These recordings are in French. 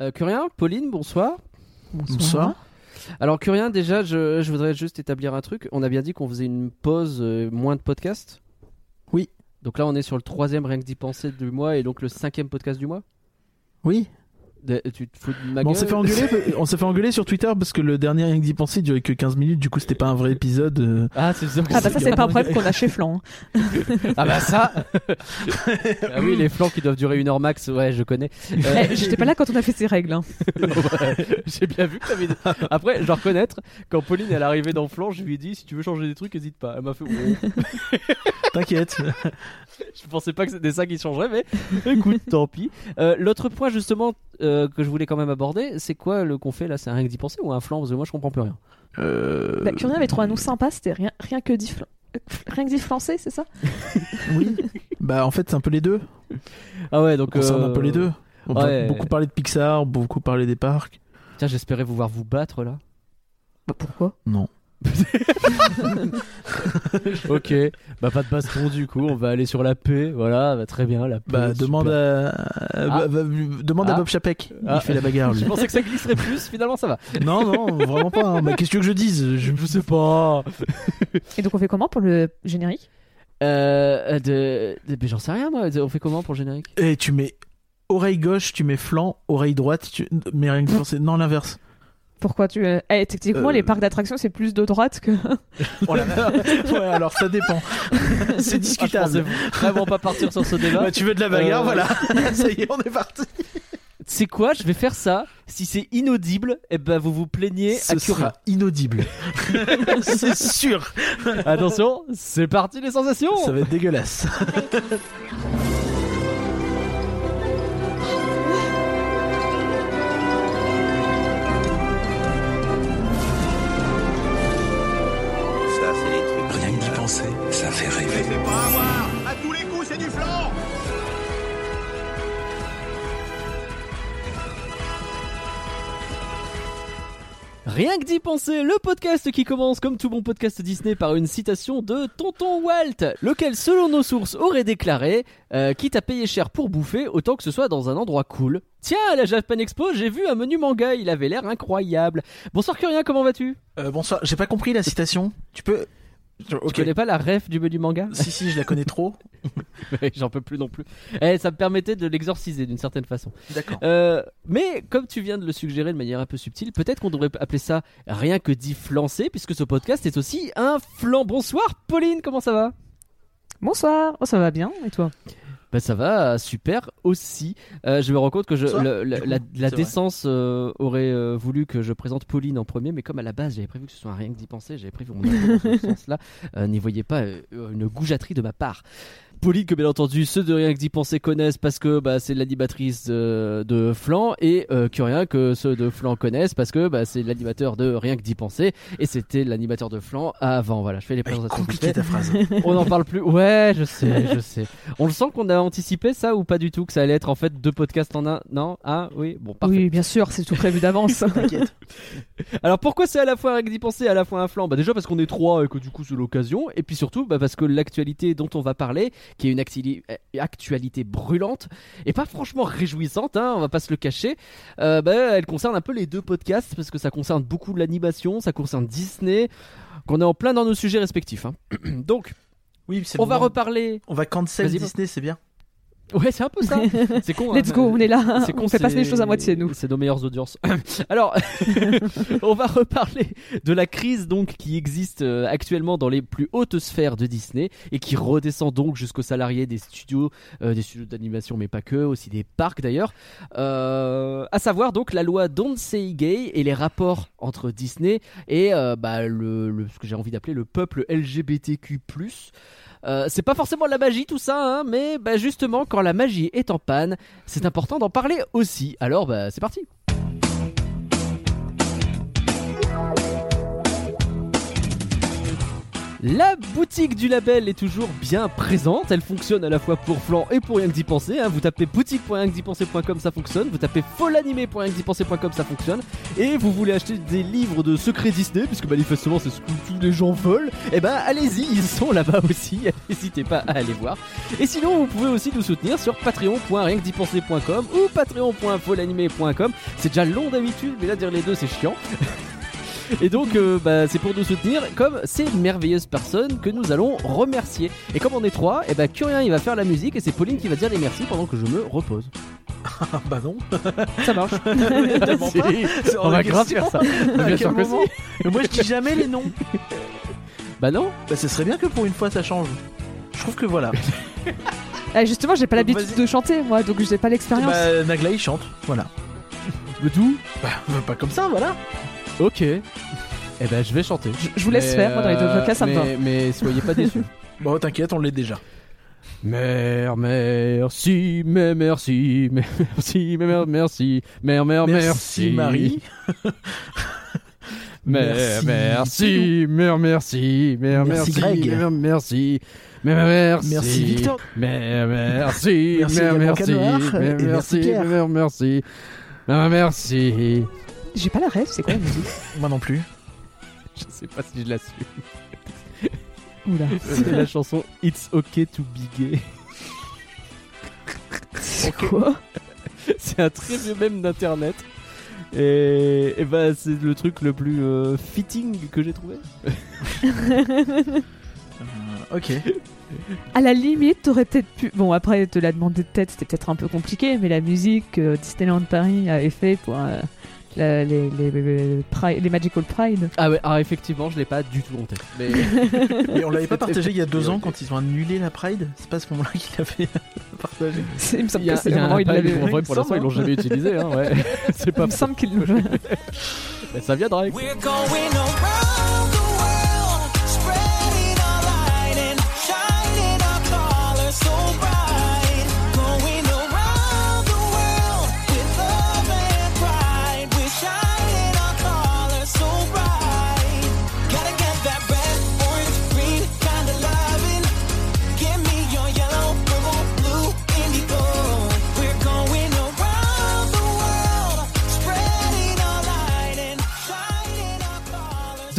Euh, Curien, Pauline, bonsoir. Bonsoir. Alors Curien, déjà, je, je voudrais juste établir un truc. On a bien dit qu'on faisait une pause, euh, moins de podcasts? Oui. Donc là, on est sur le troisième rien que d'y penser du mois et donc le cinquième podcast du mois? Oui. De- tu te fous de ma Bon, on gueule s'est fait engueuler, on s'est fait engueuler sur Twitter parce que le dernier rien que d'y penser durait que 15 minutes, du coup c'était pas un vrai épisode. euh. Ah, c'est ça. Ah bah ça c'est pas un problème qu'on a chez Flan. hein. Ah bah ça Ah oui, les flancs qui doivent durer une heure max, ouais, je connais. Euh, Eh, J'étais pas là quand on a fait ces règles. hein. Ouais, J'ai bien vu que t'avais. Après, je dois reconnaître, quand Pauline elle est arrivée dans Flanc, je lui ai dit si tu veux changer des trucs, hésite pas. Elle m'a fait. oh. T'inquiète. Je pensais pas que c'était ça qui changerait, mais écoute, tant pis. Euh, L'autre point justement euh, que je voulais quand même aborder, c'est quoi le qu'on fait là? C'est un rien que d'y penser ou un flanc? Parce que moi je comprends plus rien. Euh, Bah, Curien avait trouvé un nom sympa, c'était rien, rien que dit euh, rien que dit français, c'est ça? Oui. Bah en fait c'est un peu les deux. Ah ouais, donc. Euh, un peu les deux. On ouais. beaucoup parler de Pixar, beaucoup parler des parcs. Tiens, j'espérais vous voir vous battre là. Bah pourquoi? Non. ok, bah pas de baston du coup, on va aller sur la paix, voilà, bah, très bien, la paix. Bah demande à, Ah. bah, bah, demande Ah. à Bob Chapek. Ah. Il fait la bagarre lui. Je pensais que ça glisserait plus, finalement ça va. non non vraiment pas. hein. Bah, qu'est-ce que tu veux que je dise? Je... Je sais pas. Et donc on fait comment pour le générique? Euh, de, de- mais j'en sais rien moi. On fait comment pour le générique? Et tu mets oreille gauche, tu mets flanc, oreille droite, tu... mais rien que penser. Non l'inverse. Pourquoi tu euh, eh, techniquement Euh. les parcs d'attractions c'est plus de droite que Oh la merde. ouais alors ça dépend. C'est Ah, discutable. vraiment pas partir sur ce débat. Bah, tu veux de la bagarre, Euh, voilà. ça y est, on est parti. C'est quoi Je vais faire ça. Si c'est inaudible, eh ben vous vous plaignez Ce à sera inaudible. c'est sûr. Attention, c'est parti les sensations. Ça va être dégueulasse. Rien que d'y penser, le podcast qui commence comme tout bon podcast Disney par une citation de Tonton Walt, lequel selon nos sources aurait déclaré euh, Quitte à payer cher pour bouffer, autant que ce soit dans un endroit cool. Tiens, à la Japan Expo, j'ai vu un menu manga, il avait l'air incroyable. Bonsoir Curien, comment vas-tu? Euh, bonsoir, j'ai pas compris la citation. Tu peux. Tu connais pas la ref du menu manga Si, si, je la connais trop. J'en peux plus non plus. Eh, ça me permettait de l'exorciser d'une certaine façon. D'accord. Euh, mais comme tu viens de le suggérer de manière un peu subtile, peut-être qu'on devrait appeler ça rien que dit flancer, puisque ce podcast est aussi un flan. Bonsoir Pauline, comment ça va? Bonsoir. Oh ça va bien et toi? Bah ça va, super aussi. Euh, je me rends compte que je, Bonsoir, le- le- du coup, la, décence euh, aurait euh, voulu que je présente Pauline en premier, mais comme à la base j'avais prévu que ce soit un rien que d'y penser, j'avais prévu mon dans ce sens-là, euh, n'y voyez pas une goujaterie de ma part. Pauline, que bien entendu, ceux de Rien que d'y penser connaissent parce que bah, c'est l'animatrice de, de Flan, et euh, Curien, que ceux de Flan connaissent parce que bah, c'est l'animateur de Rien que d'y penser, et c'était l'animateur de Flan avant. Voilà, je fais les présentations. compliqué ta phrase. On n'en parle plus. Ouais, je sais, je sais. On le sent qu'on a anticipé ça ou pas du tout que ça allait être en fait deux podcasts en un? Non? Ah oui, bon parfait. Oui bien sûr c'est tout prévu d'avance. T'inquiète. Alors pourquoi c'est à la fois avec d'y penser et à la fois un flanc Bah déjà parce qu'on est trois et que du coup c'est l'occasion et puis surtout bah, parce que l'actualité dont on va parler, qui est une euh, actualité brûlante et pas franchement réjouissante, hein, on va pas se le cacher, euh, bah, elle concerne un peu les deux podcasts parce que ça concerne beaucoup l'animation, ça concerne Disney, qu'on est en plein dans nos sujets respectifs. hein. Donc Oui, on va reparler. On va cancel Disney, c'est bien. Ouais, c'est un peu ça. C'est con. hein. Let's go on est là. C'est con, on fait passer les choses à moitié nous. C'est nos meilleures audiences. Alors, on va reparler de la crise donc qui existe euh, actuellement dans les plus hautes sphères de Disney et qui redescend donc jusqu'aux salariés des studios, euh, des studios d'animation, mais pas que, aussi des parcs d'ailleurs. Euh, à savoir donc la loi Don't Say Gay et les rapports entre Disney et euh, bah, le, le- ce que j'ai envie d'appeler le peuple LGBTQ+. Euh, c'est pas forcément de la magie tout ça, hein, mais bah, justement quand la magie est en panne, c'est important d'en parler aussi. Alors bah c'est parti. La boutique du label est toujours bien présente. Elle fonctionne à la fois pour Flan et pour rien que d'y penser. hein. Vous tapez boutique.rienquedipenser.com, ça fonctionne. Vous tapez folanimé.rienquedipenser.com, ça fonctionne. Et vous voulez acheter des livres de secrets Disney, puisque manifestement c'est ce que tous les gens veulent. Et ben allez-y, ils sont là-bas aussi. N'hésitez pas à aller voir. Et sinon, vous pouvez aussi nous soutenir sur patreon.rienquedipenser.com ou patreon.folanimé.com. C'est déjà long d'habitude, mais là dire les deux c'est chiant. Et donc, euh, bah, c'est pour nous soutenir comme ces merveilleuses personnes que nous allons remercier. Et comme on est trois, et bah, Curien il va faire la musique et c'est Pauline qui va dire les merci pendant que je me repose. Ah bah non. Ça marche. Tellement pas. C'est hors on de va grave question. faire ça. À Bien quel sûr que moment si. Mais moi je dis jamais les noms. Bah non. Bah ce serait bien que pour une fois ça change. Je trouve que voilà. Ah, justement, j'ai pas l'habitude vas-y. de chanter, moi, donc j'ai pas l'expérience. bah Nagla il chante, voilà. Le tout Bah pas comme ça, voilà. Ok. Eh ben, je vais chanter. Je- je vous laisse Mais, faire, moi, dans les deux cas, ça me va. mais- Mais soyez pas déçus. Bon t'inquiète, on l'est déjà. Mère, merci, mais merci, mais merci, mais mer- merci, mère, mère, merci, Marie. Mère, Merci. merci, mère, merci, mère, Merci, merci, Greg. mère, merci, mère, merci, Merci, Victor. mère, merci, Merci mère, également, merci, Canoir. mère, Et merci, merci, Pierre. mère, merci, mère, merci. J'ai pas la rêve, c'est quoi la musique Moi non plus. Je sais pas si je la suis. Oula. C'est la chanson It's Okay to Be Gay. C'est quoi C'est un très vieux mème d'internet. Et, et bah c'est le truc le plus euh, fitting que j'ai trouvé. Euh, ok. À la limite, t'aurais peut-être pu. Bon, après, te la demander de tête, c'était peut-être un peu compliqué, mais la musique que Disneyland Paris avait fait pour euh, les, les, les Magical Pride. Ah ouais, alors effectivement je l'ai pas du tout en tête. Mais Et on l'avait pas partagé il y a deux ans quand ils ont annulé la Pride? C'est pas à ce moment-là qu'il l'avait partagé. C'est- Il me semble il y a, que c'est moment où un il pack, l'avait. en vrai il pour l'instant ils l'ont jamais utilisé hein, ouais. C'est pas Il me semble qu'il nous l'a. Mais ça viendra. We're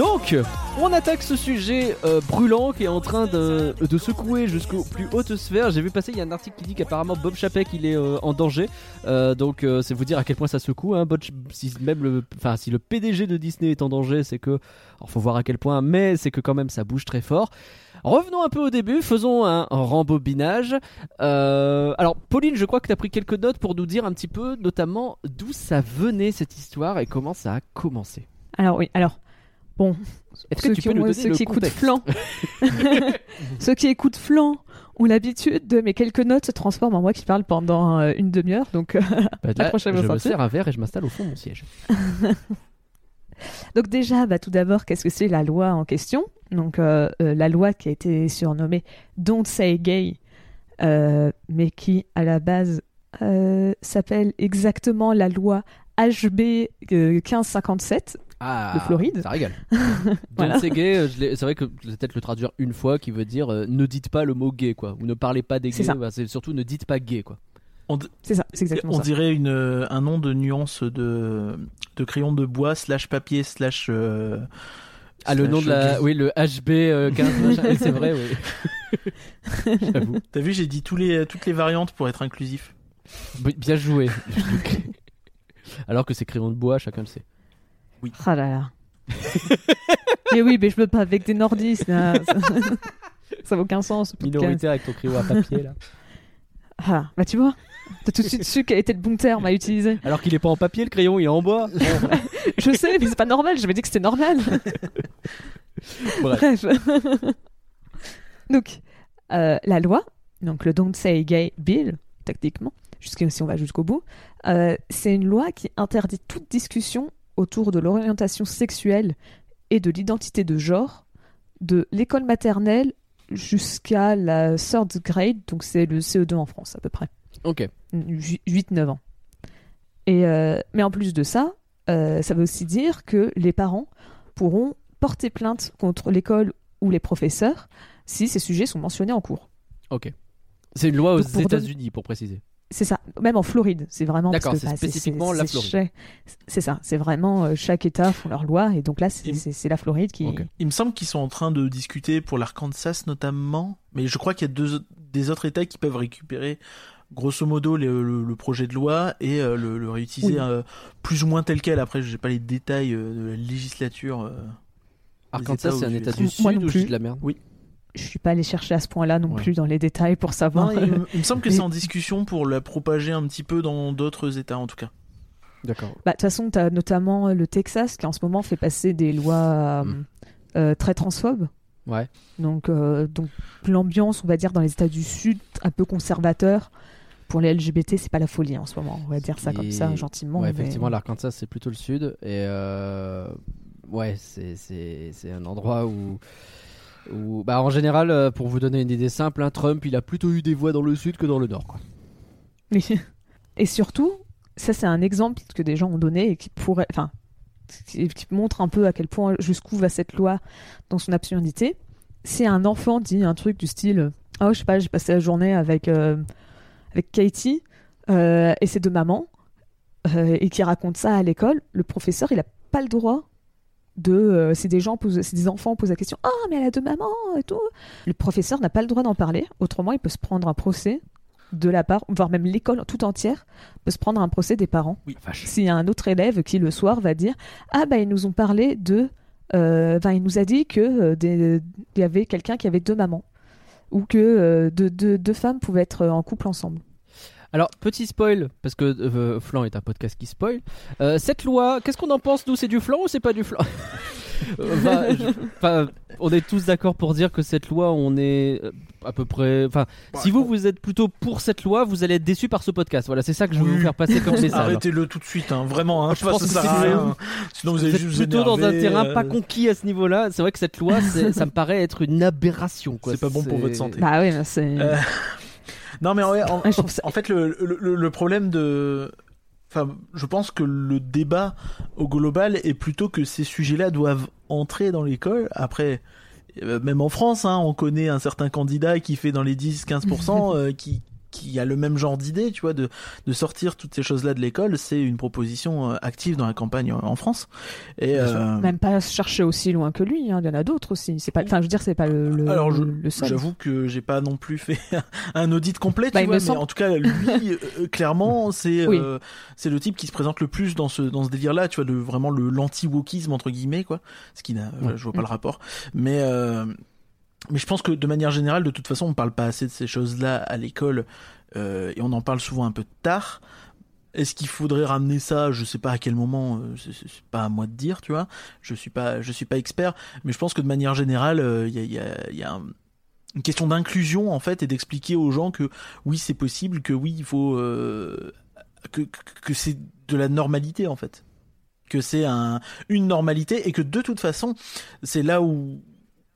Donc, on attaque ce sujet euh, brûlant qui est en train de, secouer jusqu'aux plus hautes sphères. J'ai vu passer, il y a un article qui dit qu'apparemment Bob Chapek il est euh, en danger. Euh, donc, c'est vous dire à quel point ça secoue. Hein. Si même le, si le PDG de Disney est en danger, c'est que, alors faut voir à quel point, mais c'est que quand même ça bouge très fort. Revenons un peu au début, faisons un, rembobinage. Alors, Pauline, je crois que tu as pris quelques notes pour nous dire un petit peu, notamment, d'où ça venait cette histoire et comment ça a commencé. Alors, oui, alors. Bon. Est-ce que ceux tu qui, peux nous donner ceux le qui écoutent Flan. ceux qui écoutent Flan ont l'habitude de mes quelques notes se transforment en moi qui parle pendant euh, une demi-heure. Donc, euh, Bah, là, je me sers un verre et je m'installe au fond de mon siège. Donc déjà, bah, tout d'abord, qu'est-ce que c'est la loi en question? Donc euh, euh, la loi qui a été surnommée Don't Say Gay, euh, mais qui à la base euh, s'appelle exactement la loi HB euh, 1557. Ah, De Floride. Ça régale. Voilà. C'est gay, euh, c'est vrai que je vais peut-être le traduire une fois qui veut dire euh, ne dites pas le mot gay quoi, ou ne parlez pas des C'est gays, ça. bah, c'est surtout ne dites pas gay quoi. C'est ça, c'est exactement On ça. dirait une, euh, un nom de nuance de, de crayon de bois slash papier slash. euh, Ah le slash nom de la, oui le HB euh, 15 machin, et c'est vrai oui. J'avoue. T'as vu, j'ai dit tous les, toutes les variantes pour être inclusif. Bien joué. Alors que c'est crayon de bois, chacun le sait. Ah là là. mais oui, mais je peux pas avec des nordistes. là. Ça n'a aucun sens. Minoritaire avec ton crayon à papier là. Ah, bah tu vois, t'as tout de suite su quel était le bon terme à utiliser. Alors qu'il est pas en papier le crayon, il est en bois. Je sais, mais c'est pas normal. J'avais dit que c'était normal. Bref. Bref. donc, euh, la loi, donc le Don't Say Gay Bill, techniquement, jusqu'à- si on va jusqu'au bout, euh, c'est une loi qui interdit toute discussion autour de l'orientation sexuelle et de l'identité de genre de l'école maternelle jusqu'à la third grade, donc c'est le CE2 en France à peu près. Ok. 8-9 ans. Et, euh, mais en plus de ça, euh, ça veut aussi dire que les parents pourront porter plainte contre l'école ou les professeurs si ces sujets sont mentionnés en cours. Ok. C'est une loi aux États-Unis, pour préciser. C'est ça, même en Floride, c'est vraiment parce D'accord, que, c'est bah, spécifiquement la Floride. chaque- C'est ça, c'est vraiment euh, chaque État font leur loi et donc là c'est la Floride qui. Il me semble qu'ils sont en train de discuter pour l'Arkansas notamment, mais je crois qu'il y a deux, des autres États qui peuvent récupérer grosso modo le, le- le projet de loi et euh, le, le réutiliser Oui. euh, plus ou moins tel quel. Après, je n'ai pas les détails euh, de la législature. euh. Arkansas, c'est un État du Sud ou de la merde? Je suis pas allé chercher à ce point-là non Ouais. plus dans les détails pour savoir. Non, il, me- il me semble que Mais- c'est en discussion pour la propager un petit peu dans d'autres États en tout cas. D'accord. Bah, de toute façon, tu as notamment le Texas qui en ce moment fait passer des lois euh, Mm. euh, très transphobes. Ouais. Donc, euh, donc l'ambiance, on va dire, dans les États du Sud, un peu conservateur. Pour les LGBT, c'est pas la folie en ce moment. On va dire ça comme ça, gentiment. Ouais, mais- effectivement, l'Arkansas, c'est plutôt le sud. Et euh, ouais, c'est- c'est c'est un endroit où. Bah, en général, euh, pour vous donner une idée simple, hein, Trump, il a plutôt eu des voix dans le sud que dans le nord. Et surtout, ça c'est un exemple que des gens ont donné et qui pourrait, montre un peu à quel point jusqu'où va cette loi dans son absurdité. Si un enfant dit un truc du style, oh je sais pas, j'ai passé la journée avec euh, avec Katie euh, et ses deux mamans et qui raconte ça à l'école, le professeur il a pas le droit de euh, si des gens posent, des enfants posent la question, ah mais elle a deux mamans et tout, le professeur n'a pas le droit d'en parler. Autrement, il peut se prendre un procès de la part, voire même l'école tout entière peut se prendre un procès des parents. Oui. S'il y a un autre élève qui le soir va dire ah bah ils nous ont parlé de, euh, enfin il nous a dit que euh, il y avait quelqu'un qui avait deux mamans ou que euh, deux, deux- deux femmes pouvaient être en couple ensemble. Alors, petit spoil, parce que euh, Flan est un podcast qui spoil. Euh, cette loi, qu'est-ce qu'on en pense, nous C'est du flan ou c'est pas du flan? Euh, je- On est tous d'accord pour dire que cette loi, on est euh, à peu près. Enfin, si vous, vous êtes plutôt pour cette loi, vous allez être déçu par ce podcast. Voilà, c'est ça que je veux Oui. vous faire passer comme message. Arrêtez-le tout de suite, hein, vraiment. Hein, Je pense ça que sert c'est à du- rien. Sinon vous allez juste plutôt dans un énerver, terrain euh, pas conquis à ce niveau-là. C'est vrai que cette loi, ça me paraît être une aberration. quoi. C'est pas bon pour votre santé. Bah oui, mais c'est. Non mais en, en fait le, le, le problème de... Enfin, je pense que le débat au global est plutôt que ces sujets-là doivent entrer dans l'école. Après, euh, même en France, hein, on connaît un certain candidat qui fait dans les 10-15%, euh, qui, qui a le même genre d'idée, tu vois, de, de sortir toutes ces choses-là de l'école. C'est une proposition euh, active dans la campagne en, en France. Et, euh, Même pas chercher aussi loin que lui, hein, il y en a d'autres aussi. C'est pas, enfin, je veux dire, c'est pas le, le, Alors, je- le seul. J'avoue que j'ai pas non plus fait un audit complet, tu Bah, vois, mais semble- en tout cas, lui, euh, clairement, c'est Oui. euh, c'est le type qui se présente le plus dans ce dans ce délire-là, tu vois, le vraiment le l'anti-wokisme entre guillemets, quoi. Ce qui n'a, Ouais. je vois pas le rapport, mais euh, mais je pense que de manière générale, de toute façon, on parle pas assez de ces choses-là à l'école euh, et on en parle souvent un peu tard. Est-ce qu'il faudrait ramener ça? Je sais pas à quel moment. euh, c'est- pas à moi de dire, tu vois. Je suis pas, je suis pas expert, mais je pense que de manière générale, euh, il y a, y a, y a un- une question d'inclusion en fait et d'expliquer aux gens que oui, c'est possible, que oui, il faut euh, que que, que c'est de la normalité en fait, que c'est un une normalité et que de toute façon, c'est là où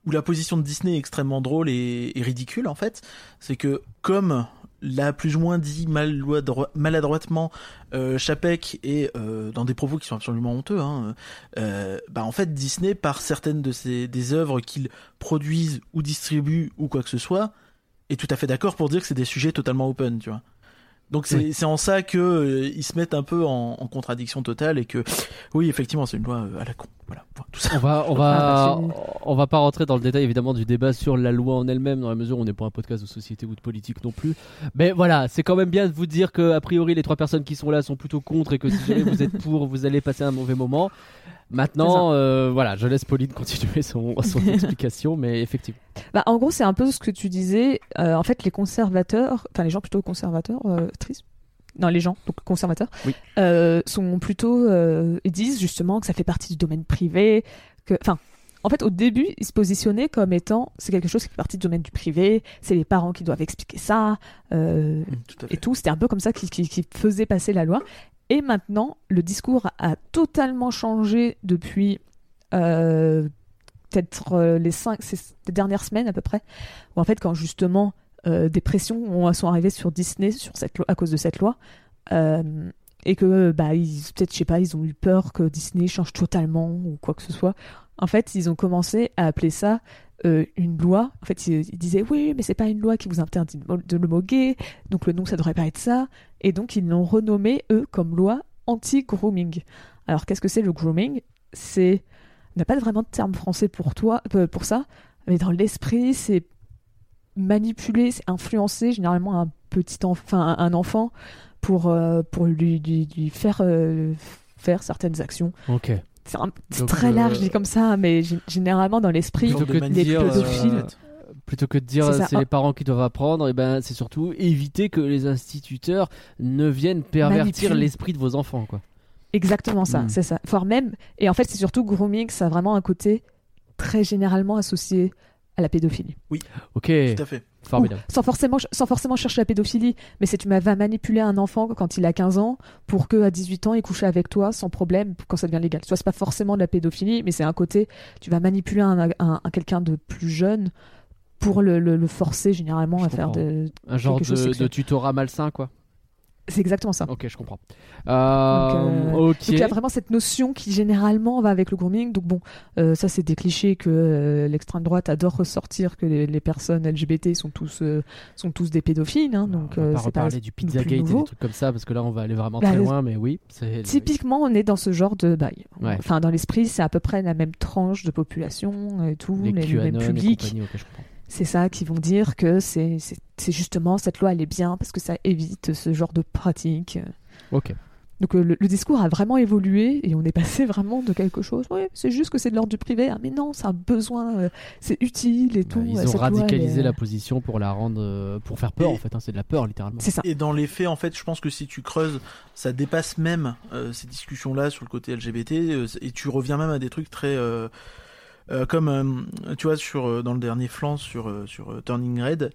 où la position de Disney est extrêmement drôle et, ridicule en fait, c'est que comme l'a plus ou moins dit maladro- maladroitement euh, Chapek et euh, dans des propos qui sont absolument honteux, hein, euh, bah en fait Disney par certaines de ses des œuvres qu'ils produisent ou distribuent ou quoi que ce soit est tout à fait d'accord pour dire que c'est des sujets totalement open, tu vois. Donc c'est Oui. c'est en ça que euh, ils se mettent un peu en, en contradiction totale et que oui effectivement c'est une loi euh, à la con. Voilà, tout ça. On va, on Ah, va, bah, on va pas rentrer dans le détail évidemment du débat sur la loi en elle-même, dans la mesure où on n'est pas un podcast de société ou de politique non plus. Mais voilà, c'est quand même bien de vous dire que a priori les trois personnes qui sont là sont plutôt contre et que si jamais vous êtes pour, vous allez passer un mauvais moment. Maintenant, euh, voilà, je laisse Pauline continuer son, son explication, mais effectivement. Bah, en gros, c'est un peu ce que tu disais. Euh, en fait, les conservateurs, enfin les gens plutôt conservateurs, euh, tristes. Non, les gens, donc conservateurs, Oui. euh, sont plutôt. ils disent justement que ça fait partie du domaine privé. Que, enfin, en fait, au début, ils se positionnaient comme étant c'est quelque chose qui fait partie du domaine du privé. C'est les parents qui doivent expliquer ça. euh, Tout à et tout. C'était un peu comme ça qui, qui, qui faisait passer la loi. Et maintenant, le discours a, totalement changé depuis euh, peut-être euh, les cinq, dernières semaines à peu près. Où en fait, quand justement euh, des pressions ont- sont arrivées sur Disney sur cette à cause de cette loi. et que bah peut-être je sais pas ils ont eu peur que Disney change totalement ou quoi que ce soit en fait ils ont commencé à appeler ça euh, une loi. En fait, ils, disaient oui, mais c'est pas une loi qui vous interdit de le moquer, donc le nom ça devrait pas être ça. Et donc ils l'ont renommé eux comme loi anti-grooming. Alors qu'est-ce que c'est le grooming? C'est on n'a pas vraiment de terme français pour toi, euh, pour ça, mais dans l'esprit, c'est manipuler, c'est influencer généralement un petit enfin un enfant pour euh, pour lui, faire faire certaines actions. C'est un- c'est Donc, très euh, large dit comme ça, mais gé- généralement dans l'esprit, Plutôt Genre de que de manip, dire, euh, pédophiles. Plutôt que de dire C'est les parents qui doivent apprendre, et ben c'est surtout éviter que les instituteurs ne viennent pervertir l'esprit de vos enfants, quoi. Exactement ça, Mm. c'est ça. Voire même, et en fait, c'est surtout grooming, ça a vraiment un côté très généralement associé à la pédophilie. Ok, Tout à fait. Formidable. Ou sans forcément, sans forcément chercher la pédophilie, mais c'est tu m'as- vas manipuler un enfant quand il a 15 ans pour que à 18 ans il couche avec toi sans problème quand ça devient légal. Tu vois, c'est pas forcément de la pédophilie, mais c'est un côté, tu vas manipuler un, un- un quelqu'un de plus jeune pour le, le- le forcer généralement Je à faire de. Un genre de tutorat malsain, quoi. C'est exactement ça. Ok, je comprends. Euh, euh. Donc il y a vraiment cette notion qui généralement va avec le grooming. Donc bon, euh, ça c'est des clichés que euh, l'extrême droite adore ressortir que les, les personnes LGBT sont tous euh, sont tous des pédophiles. hein, donc on va pas c'est pas reparler du Pizzagate et des trucs comme ça parce que là on va aller vraiment Bah, très loin, mais oui. c'est- Typiquement, on est dans ce genre de bail. Ouais. Enfin, dans l'esprit, c'est à peu près la même tranche de population et tout, les, les, le même et public. ok, je comprends. C'est ça qui vont dire que c'est c'est- c'est justement cette loi, elle est bien parce que ça évite ce genre de pratique. Ok. Donc euh, le, le discours a vraiment évolué et on est passé vraiment de quelque chose. Oui, c'est juste que c'est de l'ordre du privé. Ah, mais non, c'est un besoin, euh, c'est utile et tout. Bah, ils euh, ont cette loi, elle radicalisé est- la position pour la rendre, euh, pour faire peur Et- en fait. hein, c'est de la peur littéralement. C'est ça. Et dans les faits, en fait, je pense que si tu creuses, ça dépasse même euh, ces discussions-là sur le côté LGBT, euh, et tu reviens même à des trucs très... euh, comme euh, tu vois sur euh, dans le dernier flanc sur sur Turning Red,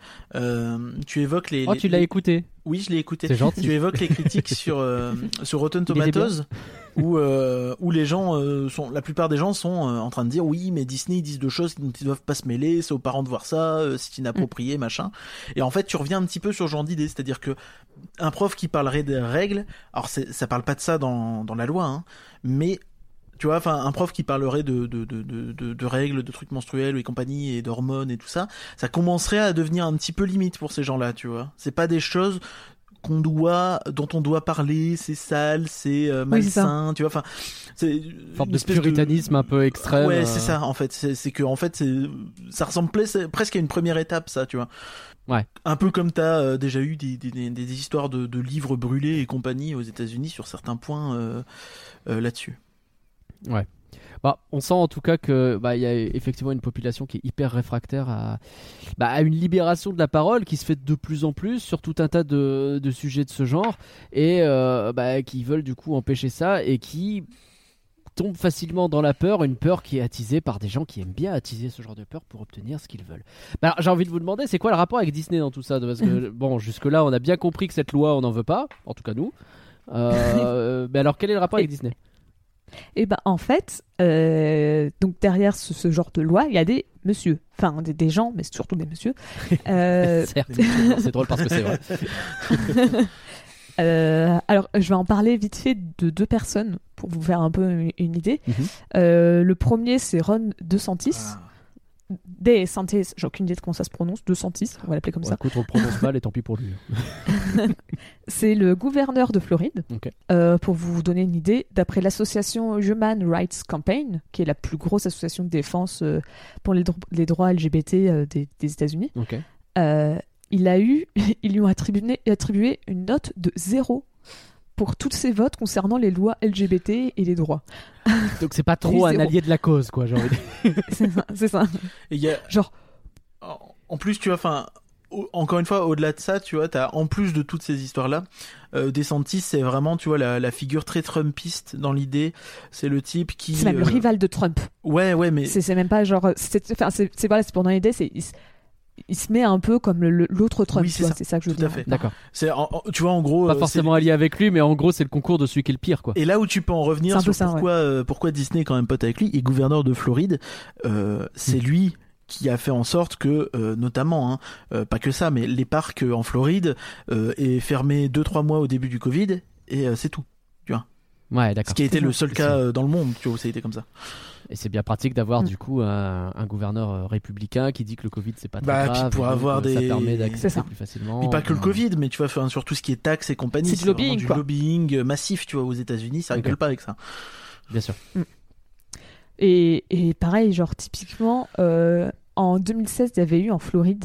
tu évoques les. Oh, les- tu l'as les- écouté Oui, je l'ai écouté. C'est gentil. Tu évoques les critiques sur sur Rotten. Tomatoes où où les gens sont la plupart des gens sont en train de dire oui mais Disney ils disent deux choses dont ils doivent pas se mêler c'est aux parents de voir ça c'est inapproprié machin et en fait tu reviens un petit peu sur ce genre d'idée c'est-à-dire que un prof qui parlerait des règles alors ça parle pas de ça dans dans la loi hein, mais tu vois, enfin, un prof qui parlerait de, de, de, de, de, de règles, de trucs menstruels et compagnie, et d'hormones et tout ça, ça commencerait à devenir un petit peu limite pour ces gens-là, tu vois. C'est pas des choses qu'on doit, dont on doit parler, c'est sale, c'est euh, Oui, malsain, tu vois, enfin, c'est Une forme de puritanisme un peu extrême. Ouais, euh, c'est ça, en fait. C'est que, en fait, ça ressemble ples- presque à une première étape, ça, tu vois. Ouais. Un peu comme t'as euh, déjà eu des, des, des, des histoires de, de livres brûlés et compagnie aux États-Unis sur certains points euh, là-dessus. Bah, on sent en tout cas que bah il y a effectivement une population qui est hyper réfractaire à, bah, à une libération de la parole qui se fait de plus en plus sur tout un tas de, de sujets de ce genre et euh, bah, qui veulent du coup empêcher ça et qui tombent facilement dans la peur, une peur qui est attisée par des gens qui aiment bien attiser ce genre de peur pour obtenir ce qu'ils veulent. Bah, j'ai envie de vous demander, c'est quoi le rapport avec Disney dans tout ça? Parce que bon, jusque là, on a bien compris que cette loi, on n'en veut pas, en tout cas nous. Euh, mais alors, quel est le rapport avec Disney? Et ben en fait, euh, donc derrière ce, ce genre de loi, il y a des monsieur, enfin des, des gens, mais surtout des monsieur. Euh, Certes, c'est drôle parce que c'est vrai. euh, alors je vais en parler vite fait de deux personnes pour vous faire un peu une, une idée. Mhm. Euh, le premier c'est Ron DeSantis. Ah. DeSantis, j'ai aucune idée de comment ça se prononce, DeSantis, on va l'appeler comme Bon, ça. écoute, on le prononce mal et tant pis pour lui. C'est le gouverneur de Floride. Euh, pour vous donner une idée, d'après l'association Human Rights Campaign, qui est la plus grosse association de défense euh, pour les, dro- les droits LGBT euh, des, des États-Unis, il a eu, ils lui ont attribué, attribué une note de zéro pour tous ses votes concernant les lois LGBT et les droits. Donc c'est pas trop un allié de la cause, quoi. J'ai envie de dire. c'est ça. c'est ça. Et il y a, Genre, en plus, tu vois, enfin, encore une fois, au-delà de ça, tu vois, t'as en plus de toutes ces histoires-là, euh, DeSantis, c'est vraiment, tu vois, la, la figure très Trumpiste dans l'idée. C'est le type qui. c'est même le euh, rival de Trump. Ouais, ouais, mais C'est même pas genre. C'est enfin, c'est- voilà, c'est pour donner l'idée, c'est. Il, se- met un peu comme l'autre Trump, Oui, tu c'est vois, ça. c'est ça que je veux Tout à dire. fait. D'accord. c'est, tu vois, en gros. Pas euh, forcément allié avec lui, mais en gros, c'est le concours de celui qui est le pire, quoi. Et là où tu peux en revenir sur ça, pourquoi, euh, pourquoi Disney est quand même pote avec lui, et gouverneur de Floride, euh, c'est Mm. lui qui a fait en sorte que, euh, notamment, hein, euh, pas que ça, mais les parcs euh, en Floride euh, est fermé 2-3 mois au début du Covid, et euh, c'est tout. Ouais, Ce d'accord. qui a été le ça. seul cas euh, dans le monde, tu vois, où ça a été comme ça. Et c'est bien pratique d'avoir Mm. du coup un, un gouverneur euh, républicain qui dit que le Covid c'est pas très Bah, puis grave. pour avoir euh, Ça des- permet C'est d'accéder ça. plus facilement. Et pas que le Covid, mais tu vois, enfin, sur tout ce qui est taxes et compagnie. C'est du lobbying, du quoi. lobbying massif, tu vois, aux États-Unis, ça Ok. rigole pas avec ça. Bien sûr. Et, et pareil, genre typiquement, euh, en 2016, il y avait eu en Floride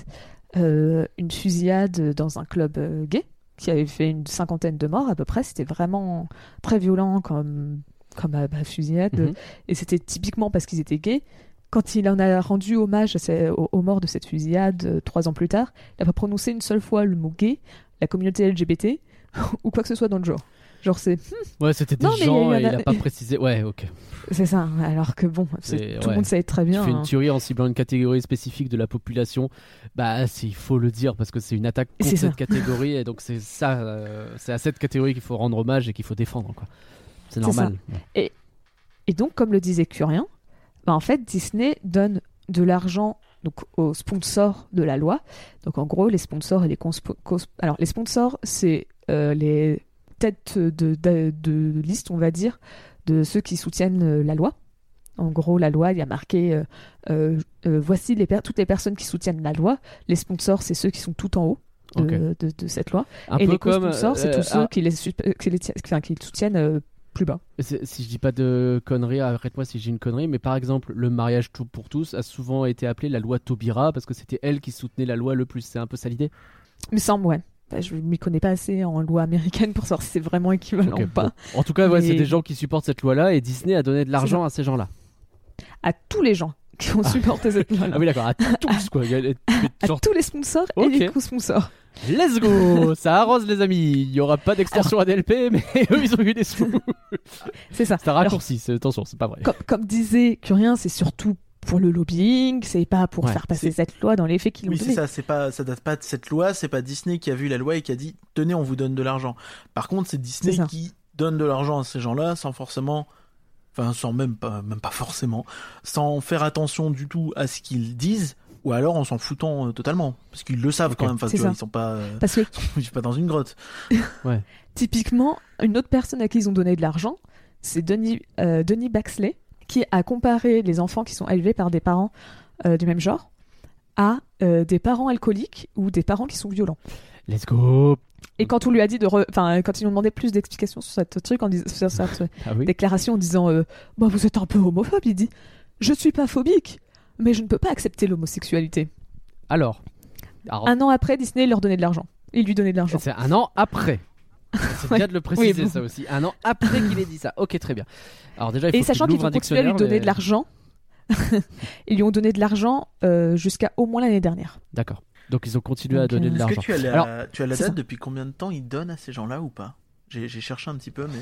euh, une fusillade dans un club euh, gay qui avait fait une cinquantaine de morts à peu près. C'était vraiment très violent comme, comme euh, bah, fusillade. Mhm. Et c'était typiquement parce qu'ils étaient gays. Quand il en a rendu hommage à ces- aux, aux morts de cette fusillade euh, trois ans plus tard, il n'a pas prononcé une seule fois le mot gay, la communauté LGBT ou quoi que ce soit dans le genre. Genre c'est Ouais, c'était des Non, gens et il a- pas précisé. Ouais, ok. c'est ça. Alors que bon, tout ouais. le monde savait très Tu bien. fais une hein. tuerie en ciblant une catégorie spécifique de la population. Bah, c'est- il faut le dire parce que c'est une attaque contre ça. cette catégorie et donc c'est ça, euh, c'est à cette catégorie qu'il faut rendre hommage et qu'il faut défendre quoi. C'est normal. Ouais. Et donc, comme le disait Curien, bah, en fait, Disney donne de l'argent donc aux sponsors de la loi. Donc, en gros, les sponsors et les cos- alors les sponsors, c'est euh, les de, de, de liste, on va dire, de ceux qui soutiennent euh, la loi. En gros, la loi, il y a marqué euh, euh, voici les toutes les personnes qui soutiennent la loi. Les sponsors, c'est ceux qui sont tout en haut. De, Ok. de- de cette loi. Un et les co-sponsors, c'est tous ceux ah, qui les, su- euh, qui les enfin, qui soutiennent euh, plus bas. si je dis pas de conneries, arrête-moi si j'ai une connerie, mais par exemple, le mariage tout pour tous a souvent été appelé la loi Taubira parce que c'était elle qui soutenait la loi le plus. C'est un peu ça l'idée? Il me semble, ouais. Bah, je m'y connais pas assez en loi américaine pour savoir si c'est vraiment équivalent ou pas. bon. En tout cas, ouais, c'est des gens qui supportent cette loi-là et Disney a donné de l'argent à ces gens-là. À tous les gens qui ont supporté cette loi Ah oui, d'accord, à tous quoi. À tous les sponsors et les co-sponsors. Let's go Ça arrose les amis Il n'y aura pas d'extension ADLP, mais eux ils ont eu des sous C'est ça. C'est un Alors, raccourci, c'est- attention, c'est pas vrai. comme, comme disait Curien, c'est surtout pour le lobbying, c'est pas pour Ouais, faire passer cette loi dans les faits qu'ils Oui, ont c'est donné. ça, c'est pas, ça date pas de cette loi, c'est pas Disney qui a vu la loi et qui a dit, tenez, on vous donne de l'argent. Par contre, c'est Disney qui donne de l'argent à ces gens-là sans forcément, enfin, sans même pas, même pas forcément, sans faire attention du tout à ce qu'ils disent, ou alors en s'en foutant euh, totalement. Parce qu'ils le savent quand même, enfin, C'est tu vois, ça. ils sont pas, euh, Parce que ils vivent pas dans une grotte. typiquement, une autre personne à qui ils ont donné de l'argent, c'est Denis, euh, Denis Baxley, qui a comparé les enfants qui sont élevés par des parents euh, du même genre à euh, des parents alcooliques ou des parents qui sont violents. Let's go Et quand on lui a dit de, re- enfin, quand ils nous demandaient plus d'explications sur cette truc, en dis- sur cette Ah oui déclaration en disant, euh, bah vous êtes un peu homophobe, il dit, je suis pas phobique, mais je ne peux pas accepter l'homosexualité. Alors, alors, Un an après, Disney leur donnait de l'argent. Il lui donnait de l'argent. c'est un an après. C'est Ouais. bien de le préciser Oui, bon. ça aussi. Un an après qu'il ait dit ça. Ok, très bien. Alors déjà, il faut Et sachant qu'ils ont continué à lui donner mais- de l'argent, ils lui ont donné de l'argent euh, jusqu'à au moins l'année dernière. D'accord. Donc ils ont continué à Donc, donner euh, de Est-ce que l'argent. tu as la, Alors, tu as la date ça. depuis combien de temps ils donnent à ces gens-là ou pas? J'ai j'ai cherché un petit peu, mais.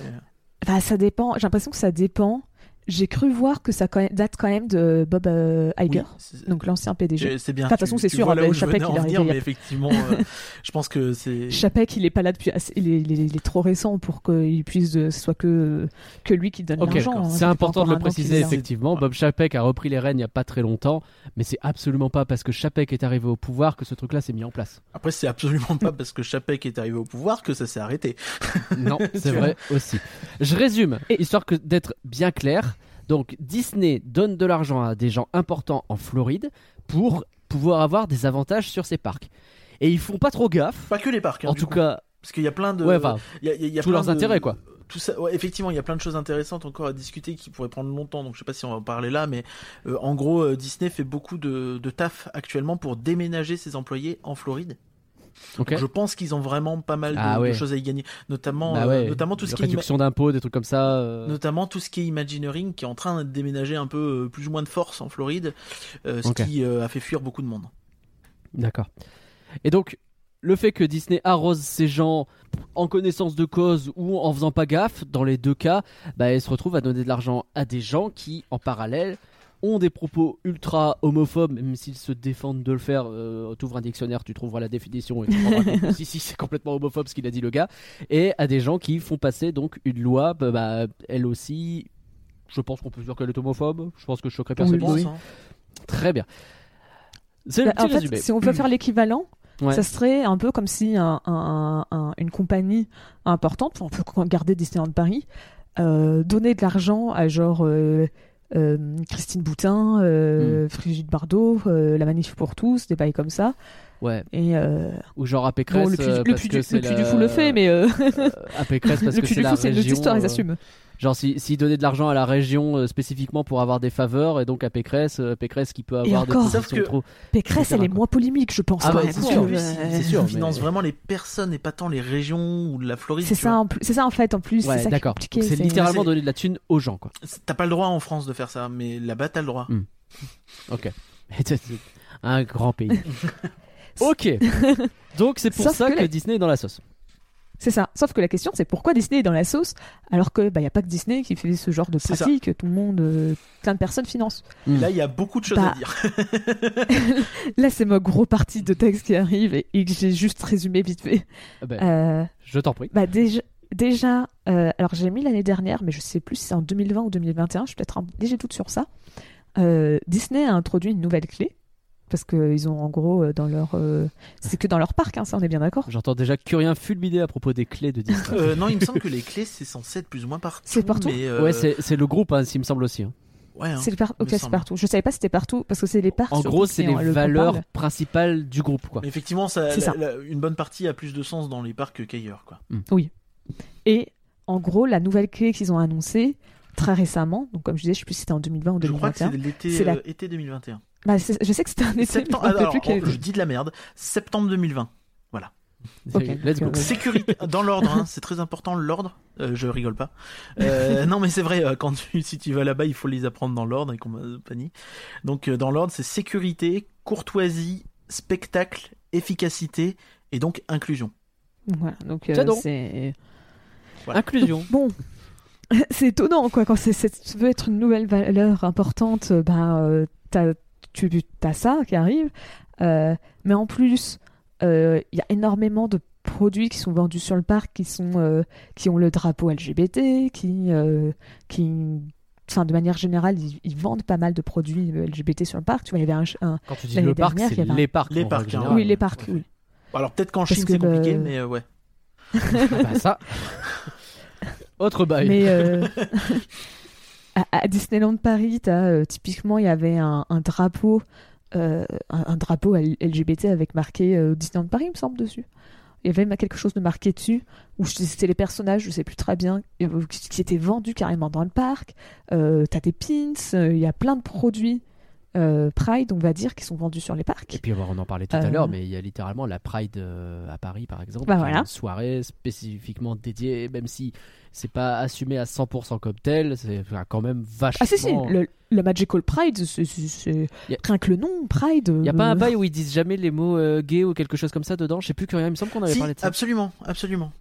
Bah, ça dépend. J'ai l'impression que ça dépend. J'ai cru voir que ça date quand même de Bob euh, Iger, Oui, donc l'ancien PDG. c'est bien. Enfin, de toute façon, c'est sûr, vois hein, là où je Chapek, venais il en venir, y a- mais effectivement, euh, je pense que c'est. Chapek, il est pas là depuis assez... il, est, il est- il est trop récent pour qu'il puisse ce soit que que lui qui donne Ok, l'argent. hein. c'est important de le préciser effectivement. Bob Chapek a repris les rênes il n'y a pas très longtemps, mais c'est absolument pas parce que Chapek est arrivé au pouvoir que ce truc-là s'est mis en place. Après, c'est absolument pas parce que Chapek est arrivé au pouvoir que ça s'est arrêté. Non, c'est vrai aussi. Je résume, Et- histoire que d'être bien clair. Donc Disney donne de l'argent à des gens importants en Floride pour pouvoir avoir des avantages sur ses parcs. Et ils font pas trop gaffe. Pas que les parcs. hein, En tout coup. cas, parce qu'il y a plein de. ouais, enfin, il y a- il y a- il y a tous plein leurs de- intérêts, quoi. Tout ça, ouais, effectivement, il y a plein de choses intéressantes encore à discuter qui pourraient prendre longtemps, donc je sais pas si on va en parler là, mais euh, en gros, euh, Disney fait beaucoup de, de taf actuellement pour déménager ses employés en Floride. Je pense qu'ils ont vraiment pas mal de, Ah de choses à y gagner, notamment, Bah euh, notamment tout ce qui réduction d'impôts, des trucs comme ça. euh, notamment tout ce qui est Imagineering qui est en train de déménager un peu euh, plus ou moins de force en Floride, euh, ce qui a fait fuir beaucoup de monde. D'accord. Et donc, le fait que Disney arrose ces gens en connaissance de cause ou en faisant pas gaffe, dans les deux cas, bah, elle se retrouve à donner de l'argent à des gens qui, en parallèle, ont des propos ultra homophobes, même s'ils se défendent de le faire. Euh, T'ouvres un dictionnaire, tu trouveras la définition et tu compte si, si, c'est complètement homophobe ce qu'il a dit le gars. Et à des gens qui font passer donc une loi, bah, bah, elle aussi. Je pense qu'on peut dire qu'elle est homophobe. Je pense que je choquerai personne. Oui. Très bien. C'est Bah, en fait, résumé. si on veut faire l'équivalent, Ouais. ça serait un peu comme si un- un- un- une compagnie importante, on peut garder Disneyland Paris, euh, donnait de l'argent à genre euh, Christine Boutin, euh, Brigitte Bardot, euh, la manif pour tous, des bails comme ça. Ouais. Et euh, Ou genre à Pécresse. bon, le euh, que du, c'est le du Fou le fait, mais euh, euh, à Pécresse parce le que c'est du la Fou c'est une autre région, histoire, ils euh, assument. Genre si- s'ils donnaient de l'argent à la région euh, spécifiquement pour avoir des faveurs et donc à Pécresse, euh, Pécresse qui peut avoir des encore. positions que- trop. Pécresse, elle est moins polémique, je pense. Ah même, c'est sûr, euh, c'est sûr. Mais- financent vraiment les personnes et pas tant les régions ou la Floride. C'est ça, vois. en plus- c'est ça en fait, en plus. Ouais, c'est ça qui est d'accord. C'est littéralement donner de la thune aux gens, quoi. T'as pas le droit en France de faire ça, mais là-bas t'as le droit. Mm. Ok. Un grand pays. ok. Donc c'est pour Sauf ça que que, la- Disney est dans la sauce. C'est ça. Sauf que la question, c'est pourquoi Disney est dans la sauce alors que bah y a pas que Disney qui fait ce genre de pratique, que tout le monde, euh, plein de personnes financent. Mm. Là il y a beaucoup de choses Bah, à dire. Là, c'est ma gros partie de texte qui arrive et, et que j'ai juste résumé vite fait. Ah ben, Euh, Je t'en prie. bah déjà, déjà euh, alors j'ai mis l'année dernière, mais je sais plus si c'est en 2020 ou 2021. Je suis peut-être un léger doute sur ça. Euh, Disney a introduit une nouvelle clé parce qu'ils ont en gros euh, dans leur, euh, c'est que dans leur parc, hein, ça on est bien d'accord. J'entends déjà Curien fulminé à propos des clés de Disney. Euh, non, il me semble que les clés c'est censé être plus ou moins partout. C'est partout mais, euh, Ouais, c'est le groupe, hein, s'il me semble aussi. hein. Ouais, hein. C'est le par- me ok, c'est semble. partout. Je savais pas si c'était partout parce que c'est les parcs. En gros, c'est les le qu'on valeurs parle. principales du groupe, quoi. Mais effectivement, ça, C'est ça. la- la- une bonne partie a plus de sens dans les parcs qu'ailleurs. Quoi. Et en gros, la nouvelle clé qu'ils ont annoncée très récemment, donc comme je disais, je sais plus si c'était en 2020 ou Je crois que 2021. c'est l'été C'est la- euh, été 2021. Bah, je sais que c'était un été, mais je Septembre, rappelle alors, plus je dis de la merde. Septembre 2020. Ok, Let's go. Sécurité dans l'ordre, hein, c'est très important l'ordre. Euh, je rigole pas. Euh, non mais c'est vrai, euh, quand tu, si tu vas là-bas, il faut les apprendre dans l'ordre et compagnie. Donc dans l'ordre, c'est sécurité, courtoisie, spectacle, efficacité et donc inclusion. Voilà, donc euh, c'est Inclusion. bon. c'est étonnant quoi quand c'est, ça veut être une nouvelle valeur importante, ben euh, t'as, tu as ça qui arrive, Euh, mais en plus euh, il y a énormément de produits qui sont vendus sur le parc qui sont euh, qui ont le drapeau LGBT, qui euh, qui Enfin, de manière générale, ils, ils vendent pas mal de produits euh, LGBT sur le parc. Tu vois, il y avait un, Quand tu dis le parc, c'est il y avait un- les parcs. Les parcs, hein. oui, les parcs, oui. Alors peut-être qu'en Chine c'est compliqué, le- mais euh, ouais. Bah, ça. Autre bail. Mais euh, à, Disneyland Paris, euh, typiquement, il y avait un, drapeau, euh, un, drapeau L- LGBT avec marqué euh, Disneyland Paris, il me semble, dessus. Il y avait quelque chose de marqué dessus, où c'était les personnages, je sais plus très bien, euh, qui, étaient vendus carrément dans le parc. Euh, t'as des pins, euh, il y a plein de produits euh, Pride, on va dire, qui sont vendus sur les parcs. Et puis on en parlait tout Euh, à l'heure, mais il y a littéralement la Pride euh, à Paris par exemple, Bah qui est voilà. une soirée spécifiquement dédiée, même si c'est pas assumé à 100% comme tel, c'est quand même vachement. Ah si si, le, le Magical Pride, c'est, a- rien que le nom, Pride. Il y a pas un euh, bail où ils disent jamais les mots euh, gay ou quelque chose comme ça dedans? Je sais plus que rien, il me semble qu'on avait Si, parlé de ça. absolument, absolument.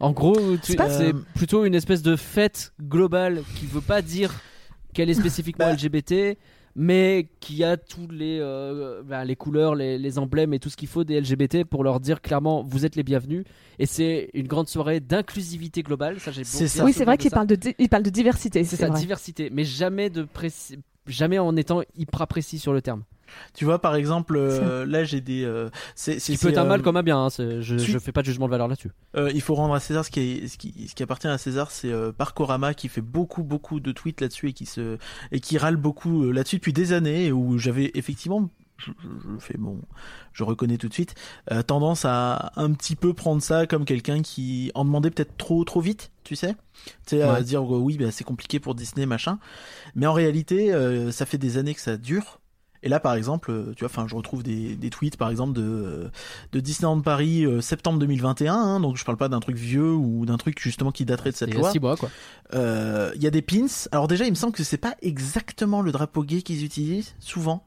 En gros, tu- C'est Euh, plutôt une espèce de fête globale qui veut pas dire qu'elle est spécifiquement Bah. LGBT, mais qui a tous les, euh, bah, les couleurs, les, les emblèmes et tout ce qu'il faut des LGBT pour leur dire clairement vous êtes les bienvenus. Et c'est une grande soirée d'inclusivité globale. Ça, j'ai C'est beaucoup ça. bien Oui, c'est vrai qu'il parle de, di- il parle de diversité, C'est c'est ça, vrai. diversité, mais jamais de précis, jamais en étant hyper précis sur le terme. Tu vois par exemple, euh, là j'ai des. euh, c'est, Ce c'est, qui peut être un mal euh, comme un bien. hein, je, je fais pas de jugement de valeur là-dessus. Euh, il faut rendre à César ce qui, est- ce qui, ce qui appartient à César, c'est Parkorama qui fait beaucoup beaucoup de tweets là-dessus et qui se et qui râle beaucoup là-dessus depuis des années où j'avais effectivement je, fais bon je reconnais tout de suite euh, tendance à un petit peu prendre ça comme quelqu'un qui en demandait peut-être trop trop vite tu sais? Tu sais à Ouais. dire oh, oui bah, c'est compliqué pour Disney machin mais en réalité euh, ça fait des années que ça dure et là par exemple euh, tu vois enfin je retrouve des, des tweets par exemple de euh, de Disneyland Paris euh, septembre 2021 hein, donc je parle pas d'un truc vieux ou d'un truc justement qui daterait de cette Il y a loi six mois quoi. euh, il y a des pins. Alors déjà, il me semble que c'est pas exactement le drapeau gay qu'ils utilisent souvent.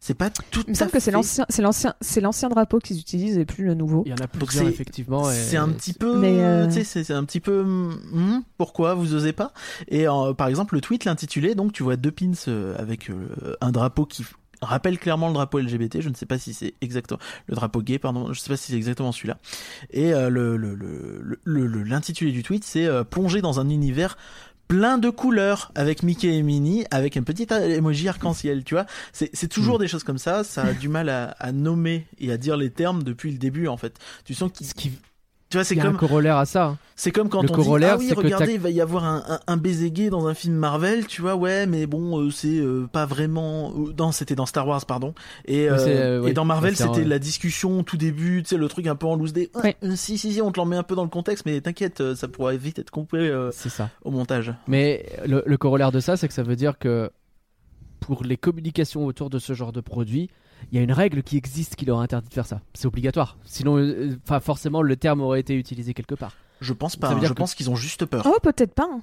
C'est pas tout Il me semble que c'est l'ancien, c'est l'ancien, c'est l'ancien drapeau qu'ils utilisent et plus le nouveau. Il y en a plusieurs c'est- effectivement. et- C'est un petit peu, Mais, euh, tu sais, c'est- c'est un petit peu, hmm, pourquoi vous osez pas? Et euh, par exemple, le tweet l'intitulé, donc tu vois deux pins avec euh, un drapeau qui rappelle clairement le drapeau LGBT. Je ne sais pas si c'est exactement le drapeau gay, pardon. Je sais pas si c'est exactement celui-là. Et euh, le l'intitulé du tweet, c'est euh, plonger dans un univers plein de couleurs avec Mickey et Minnie avec un petit emoji arc-en-ciel tu vois c'est c'est toujours des choses comme ça ça a du mal à, à nommer et à dire les termes depuis le début en fait tu sens qu'il Ce qui, Tu vois, c'est comme un corollaire à ça. hein. c'est comme quand Le on dit ah oui que regardez il va y avoir un, un, un baiser gay dans un film Marvel tu vois ouais mais bon euh, c'est euh, pas vraiment euh, non c'était dans Star Wars pardon et, euh, et dans Marvel c'était la discussion au tout début tu sais le truc un peu en loose day Ouais. Si si si on te l'en met un peu dans le contexte mais t'inquiète ça pourra vite être compris ça. au montage Mais le, le corollaire de ça, c'est que ça veut dire que pour les communications autour de ce genre de produit, il y a une règle qui existe qui leur interdit de faire ça. C'est obligatoire. Sinon, euh, enfin, forcément, le terme aurait été utilisé quelque part. je pense pas Ça veut hein, je que- pense qu'ils ont juste peur Oh, peut-être pas. hein.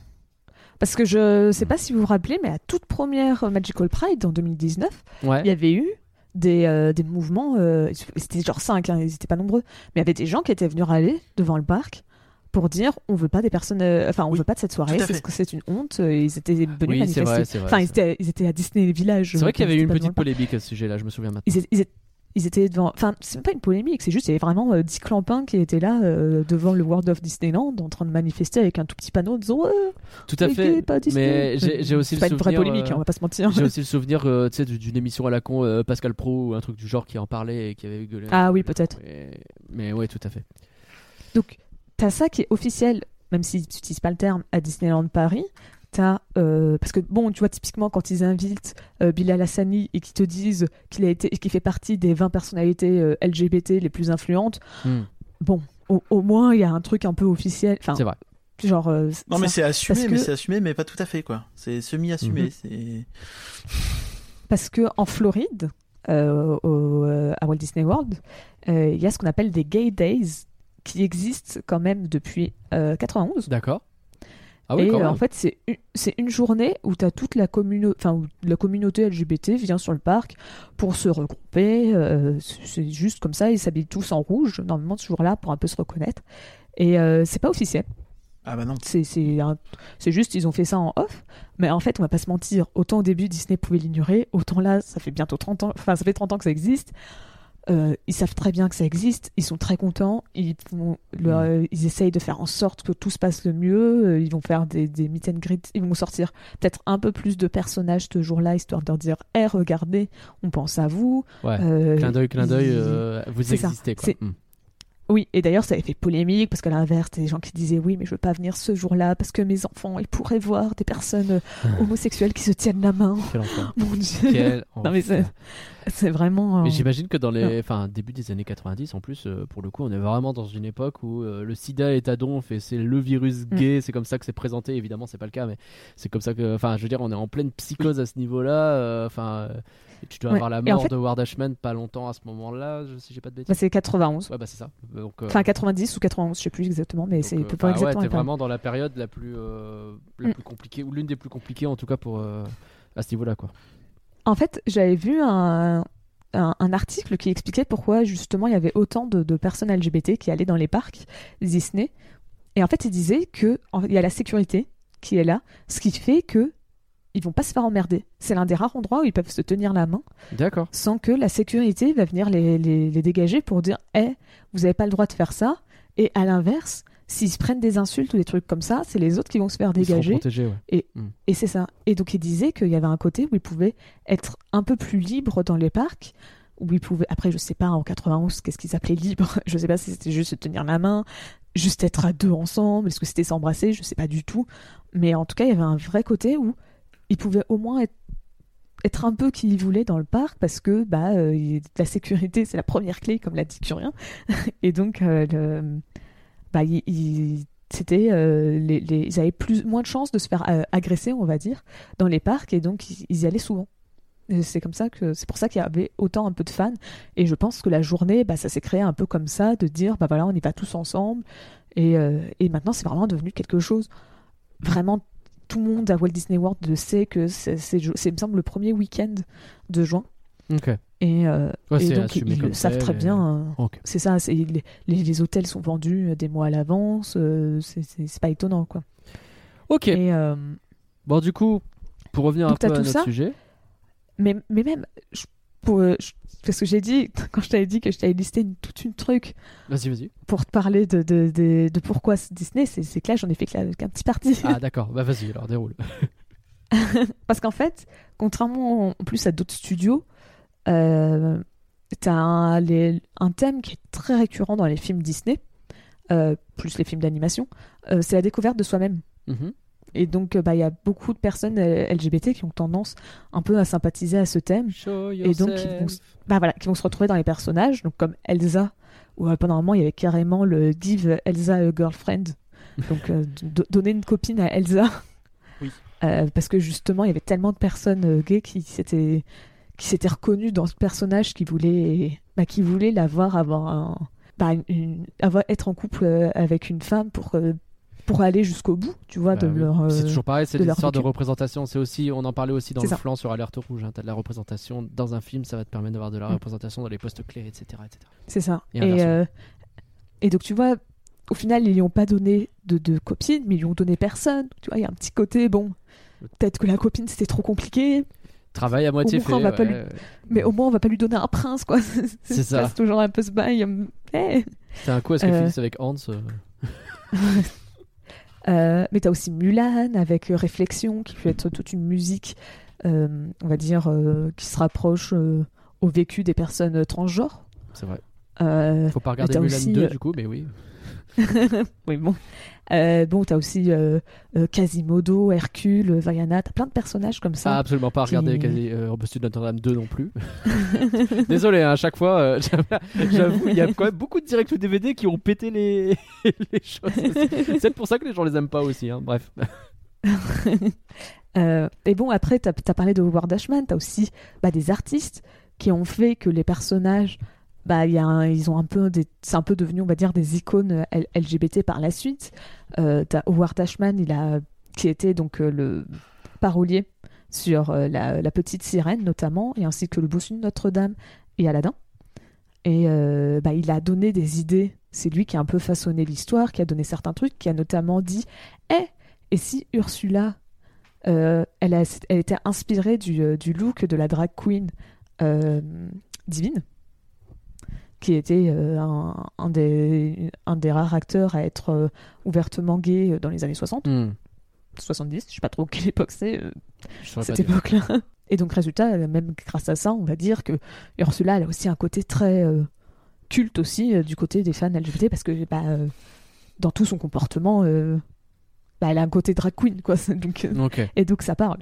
Parce que je sais pas si vous vous rappelez, mais à toute première Magical Pride en 2019, Ouais. il y avait eu des, euh, des mouvements, euh, c'était genre 5, ils n'étaient pas nombreux, mais il y avait des gens qui étaient venus râler devant le parc pour dire on veut pas des personnes, euh, enfin on Oui, veut pas de cette soirée, c'est c'est une honte, euh, ils étaient venus Oui, manifester. vrai, c'est vrai. enfin, ils c'est vrai. étaient, ils étaient à Disney Village. C'est vrai qu'il y avait eu une petite polémique à ce sujet-là, je me souviens maintenant. Ils étaient, ils étaient- ils étaient devant. Enfin, c'est pas une polémique, c'est juste il y avait vraiment euh, 10 clampins qui étaient là euh, devant le World of Disneyland en train de manifester avec un tout petit panneau disant ouais, Tout à fait. pas Disney. Mais j'ai j'ai aussi c'est le pas une vraie souvenir. polémique, euh, hein, on va pas se mentir. J'ai aussi le souvenir euh, tu sais, d'une émission à la con, euh, Pascal Pro ou un truc du genre qui en parlait et qui avait gueulé. Ah oui, peut-être. Mais, mais ouais, tout à fait. Donc, t'as ça qui est officiel, même si tu n'utilises pas le terme, à Disneyland Paris. T'as, euh, parce que bon, tu vois, typiquement, quand ils invitent euh, Bilal Hassani et qu'ils te disent qu'il a été, qu'il fait partie des 20 personnalités euh, LGBT les plus influentes, Hmm, bon, au, au moins, il y a un truc un peu officiel. Enfin, c'est vrai. genre. euh, non ça. mais c'est assumé mais c'est assumé mais pas tout à fait quoi c'est semi assumé Mhm. c'est Parce que en Floride, euh, au, euh, à Walt Disney World, euh, il y a ce qu'on appelle des Gay Days qui existent quand même depuis euh, 91. D'accord. Ah oui, et euh, en fait, c'est une, c'est une journée où as toute la, où la communauté LGBT vient sur le parc pour se regrouper. euh, c'est juste comme ça, ils s'habillent tous en rouge, normalement, ce jour-là, pour un peu se reconnaître. Et euh, c'est pas officiel. ah bah non C'est c'est un- c'est juste, ils ont fait ça en off. Mais en fait, on va pas se mentir, autant au début, Disney pouvait l'ignorer, autant là, ça fait bientôt 30 ans, enfin, ça fait 30 ans que ça existe. Euh, ils savent très bien que ça existe, ils sont très contents, ils, font ils essayent de faire en sorte que tout se passe le mieux, euh, ils vont faire des, des meet and greet, ils vont sortir peut-être un peu plus de personnages ce jour-là, histoire de leur dire Hé, regardez, on pense à vous. Ouais. Euh, Clin d'œil, clin d'œil, euh, vous ça. existez. Quoi. Hmm. Oui, et d'ailleurs, ça avait fait polémique parce qu'à l'inverse, des gens qui disaient oui, mais je veux pas venir ce jour-là parce que mes enfants, ils pourraient voir des personnes euh, homosexuelles qui se tiennent la main. Quel enfer. Mon Dieu. Quel Non, mais c'est- vraiment. Mais j'imagine que dans les, enfin, début des années 90, en plus, euh, pour le coup, on est vraiment dans une époque où euh, le SIDA est à donf et c'est le virus Mm. gay. C'est comme ça que c'est présenté. Évidemment, c'est pas le cas, mais c'est comme ça que, enfin, je veux dire, on est en pleine psychose à ce niveau-là. euh, Enfin, euh, et tu dois Ouais. avoir la en mort fait- de Ward Ashman pas longtemps à ce moment-là, je- si j'ai pas de bah, bêtises. c'est 91. ouais, bah c'est ça. Donc, Enfin, 90 ou 91, je sais plus exactement, mais c'est peu pas enfin, ouais, exactement. t'es vraiment dans la période la plus, la Mm. plus compliquée ou l'une des plus compliquées en tout cas pour à ce niveau-là, quoi. En fait, j'avais vu un, un, un article qui expliquait pourquoi justement il y avait autant de, de personnes LGBT qui allaient dans les parcs Disney. Et en fait, il disait que en- il y a la sécurité qui est là, ce qui fait que ils vont pas se faire emmerder. C'est l'un des rares endroits où ils peuvent se tenir la main D'accord. sans que la sécurité va venir les, les- les dégager pour dire Eh, vous n'avez pas le droit de faire ça. Et à l'inverse, s'ils se prennent des insultes ou des trucs comme ça, c'est les autres qui vont se faire Ils dégager. protégés, ouais. Et c'est ça. Et donc il disait qu'il y avait un côté où il pouvait être un peu plus libre dans les parcs, où il pouvait, après je sais pas en 91 qu'est-ce qu'ils appelaient libre, je sais pas si c'était juste se tenir la main, juste être à deux ensemble, est-ce que c'était s'embrasser, je sais pas du tout. Mais en tout cas il y avait un vrai côté où il pouvait au moins être être un peu qui il voulait dans le parc parce que bah euh, la sécurité c'est la première clé comme l'a dit Curien et donc euh, le, bah il- il- c'était euh, les, les- ils avaient plus moins de chances de se faire euh, agresser on va dire dans les parcs et donc ils, ils y allaient souvent. C'est comme ça que c'est pour ça qu'il y avait autant un peu de fans. Et je pense que la journée bah ça s'est créé un peu comme ça de dire bah voilà on y va tous ensemble. Et, euh, et maintenant c'est vraiment devenu quelque chose. Vraiment tout le monde à Walt Disney World sait que c'est c'est c'est, il me semble le premier week-end de juin. Ok. Et, euh, Ouais, et c'est donc ils le savent très et- bien hein. C'est ça les, les- les hôtels sont vendus des mois à l'avance euh, c'est, pas étonnant quoi Ok. et euh, Bon, du coup, pour revenir Donc, un peu à notre ça sujet. mais, mais même je- pour, euh, je- parce que j'ai dit quand je t'avais dit que je t'avais listé une, toute une truc Vas-y, vas-y. pour te parler de, de, de, de pourquoi Disney c'est, que là j'en ai fait qu'un petit parti Ah, d'accord. Bah, vas-y, alors déroule. Parce qu'en fait, contrairement en plus à d'autres studios, euh, t'as un, les- un thème qui est très récurrent dans les films Disney. euh, plus les films d'animation, euh, c'est la découverte de soi-même. Mhm. Et donc, euh, bah, il y a beaucoup de personnes LGBT qui ont tendance un peu à sympathiser à ce thème. Show Et donc, ils vont, bah, voilà, qui vont se retrouver dans les personnages, donc comme Elsa, où pendant un moment, il y avait carrément le Give Elsa a girlfriend. Donc, do- donner une copine à Elsa. Oui. Euh, parce que justement, il y avait tellement de personnes gays qui s'étaient qui s'étaient reconnues dans ce personnage qui voulait bah, qui voulait la voir avoir un bah, une- une- avoir être en couple euh, avec une femme pour euh, pour aller jusqu'au bout, tu vois, Bah de oui. leur. C'est euh, toujours pareil, c'est histoires de représentation. C'est aussi, on en parlait aussi dans le ça. flanc sur Alerte Rouge. Hein. T'as de la représentation dans un film, ça va te permettre d'avoir de la Mm. représentation dans les postes clés, etc. etc. C'est ça. Et Et, euh, donc, tu vois, au final, ils lui ont pas donné de, de copine, mais ils lui ont donné personne. Tu vois, il y a un petit côté, bon, peut-être que la copine c'était trop compliqué, Travail à moitié fait. mais au moins on va pas lui donner un prince, quoi. C'est ça. C'est toujours un peu ce bail. C'est un coup, est-ce que Euh. Félix avec Hans euh, Euh, mais t'as aussi Mulan avec euh, Réflexion, qui peut être toute une musique, euh, on va dire, qui se rapproche au vécu des personnes transgenres. C'est vrai. Faut pas regarder Mulan aussi, 2 euh, du coup, mais oui. oui, bon. Euh, bon, t'as aussi euh, euh, Quasimodo, Hercule, Vaiana, t'as plein de personnages comme Ah, ça. absolument pas regarder qui- quasi, euh, Robust de Notre-Dame 2 non plus. Désolé, hein, à chaque fois, j'avoue, il y a quand même beaucoup de directs ou DVD qui ont pété les, les choses. C'est pour ça que les gens les aiment pas aussi. Hein. Bref. Euh, et bon, après, t'as as parlé de Howard Ashman, t'as aussi bah, des artistes qui ont fait que les personnages, bah, il y a un- ils ont un peu c'est un peu devenu, on va dire, des icônes LGBT par la suite. Euh, Howard Ashman, qui était donc euh, le parolier sur euh, la, petite sirène notamment, et ainsi que le bossu de Notre-Dame et Aladdin. Et bah, il a donné des idées. C'est lui qui a un peu façonné l'histoire, qui a donné certains trucs, qui a notamment dit, Eh, et si Ursula elle, était inspirée du, look de la drag queen divine, qui était euh, un, un des, un des rares acteurs à être euh, ouvertement gay euh, dans les années 60, Hmm. 70, je sais pas trop quelle époque c'est, cette époque-là. Et donc, résultat, même grâce à ça, on va dire que Ursula, elle a aussi un côté très euh, culte aussi euh, du côté des fans LGBT, parce que bah, euh, dans tout son comportement, bah, elle a un côté drag queen, quoi. donc, et donc ça parle.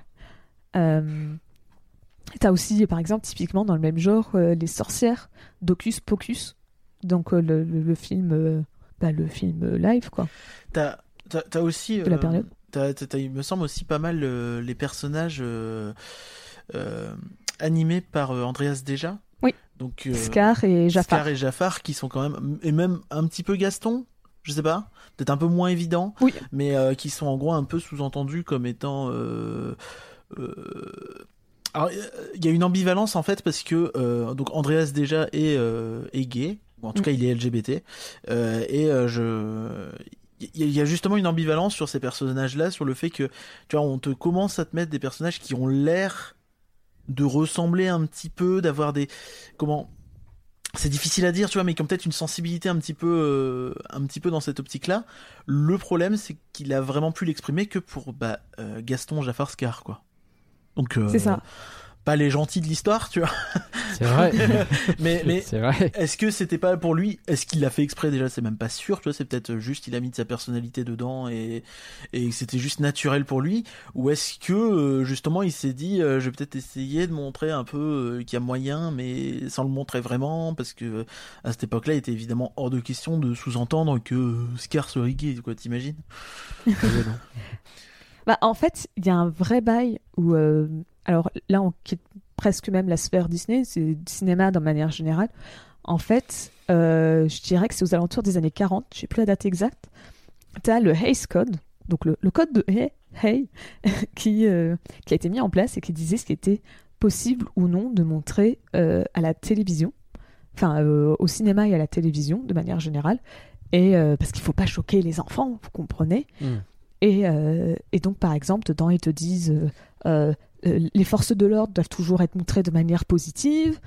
T'as aussi, par exemple, typiquement dans le même genre, euh, les sorcières d'Ocus Pocus, donc euh, le, le- le film, euh, bah, le film live, quoi. T'as t'as aussi. De la période. il me semble aussi pas mal les personnages animés par Andreas Deja. Oui. Donc, Scar et Jafar. Scar et Jafar qui sont quand même. Et même un petit peu Gaston, je sais pas. Peut-être un peu moins évident. Oui. Mais qui sont en gros un peu sous-entendus comme étant. euh, alors, euh, il y a une ambivalence en fait parce que euh, donc Andreas déjà est, euh, est gay, ou en tout Mm. cas il est LGBT, euh, et je il y a- justement une ambivalence sur ces personnages-là, sur le fait que tu vois on te commence à te mettre des personnages qui ont l'air de ressembler un petit peu, d'avoir des comment c'est difficile à dire, tu vois, mais qui ont peut-être une sensibilité un petit peu, euh, un petit peu dans cette optique-là. Le problème, c'est qu'il a vraiment pu l'exprimer que pour bah, euh, Gaston Jafar Scar, quoi. Donc, euh, C'est ça. pas les gentils de l'histoire, tu vois. C'est vrai. mais, mais C'est vrai. est-ce que c'était pas pour lui Est-ce qu'il l'a fait exprès déjà? C'est même pas sûr, tu vois. C'est peut-être juste il a mis de sa personnalité dedans et et c'était juste naturel pour lui. Ou est-ce que euh, justement il s'est dit euh, je vais peut-être essayer de montrer un peu euh, qu'il y a moyen, mais sans le montrer vraiment? Parce que à cette époque-là, il était évidemment hors de question de sous-entendre que Scar serait gay, quoi. T'imagines? Bah, en fait, il y a un vrai bail où. euh, alors là, on quitte presque même la sphère Disney, c'est cinéma de manière générale. En fait, euh, je dirais que c'est aux alentours des années 40, je sais plus la date exacte. Tu as le Hays Code, donc le, code de Hay, qui, euh, qui a été mis en place et qui disait ce qui était possible ou non de montrer à la télévision, enfin au cinéma et à la télévision de manière générale. Et parce qu'il faut pas choquer les enfants, vous comprenez? Hmm. Et, euh, et donc, par exemple, dedans, ils te disent euh, euh, euh, les forces de l'ordre doivent toujours être montrées de manière positive.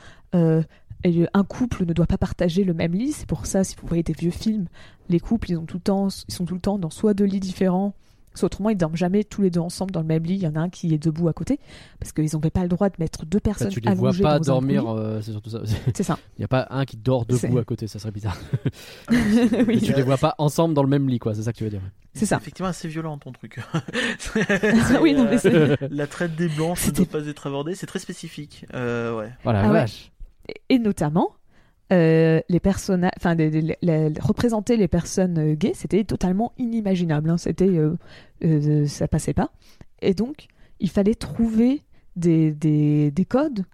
et un couple ne doit pas partager le même lit. C'est pour ça, si vous voyez des vieux films, les couples, temps, ils sont tout le temps dans soit deux lits différents, Parce autrement, ils dorment jamais tous les deux ensemble dans le même lit. Il y en a un qui est debout à côté. Parce qu'ils n'avaient pas le droit de mettre deux Bah, personnes tu les vois allongées pas dormir, euh, c'est surtout ça. C'est ça. Il n'y a pas un qui dort debout à côté, ça serait bizarre. Oui. Mais tu les vois pas ensemble dans le même lit, quoi, c'est ça que tu veux dire. C'est ça. effectivement assez violent ton truc. oui, non, mais c'est- euh, La traite des blancs ne C'était- doit pas être abordée, c'est très spécifique. Euh, ouais. Voilà, Ah ouais. et notamment euh, les personnages, enfin, représenter les personnes euh, gays, c'était totalement inimaginable. hein. C'était, euh, euh, ça passait pas. Et donc, il fallait trouver des, des, des codes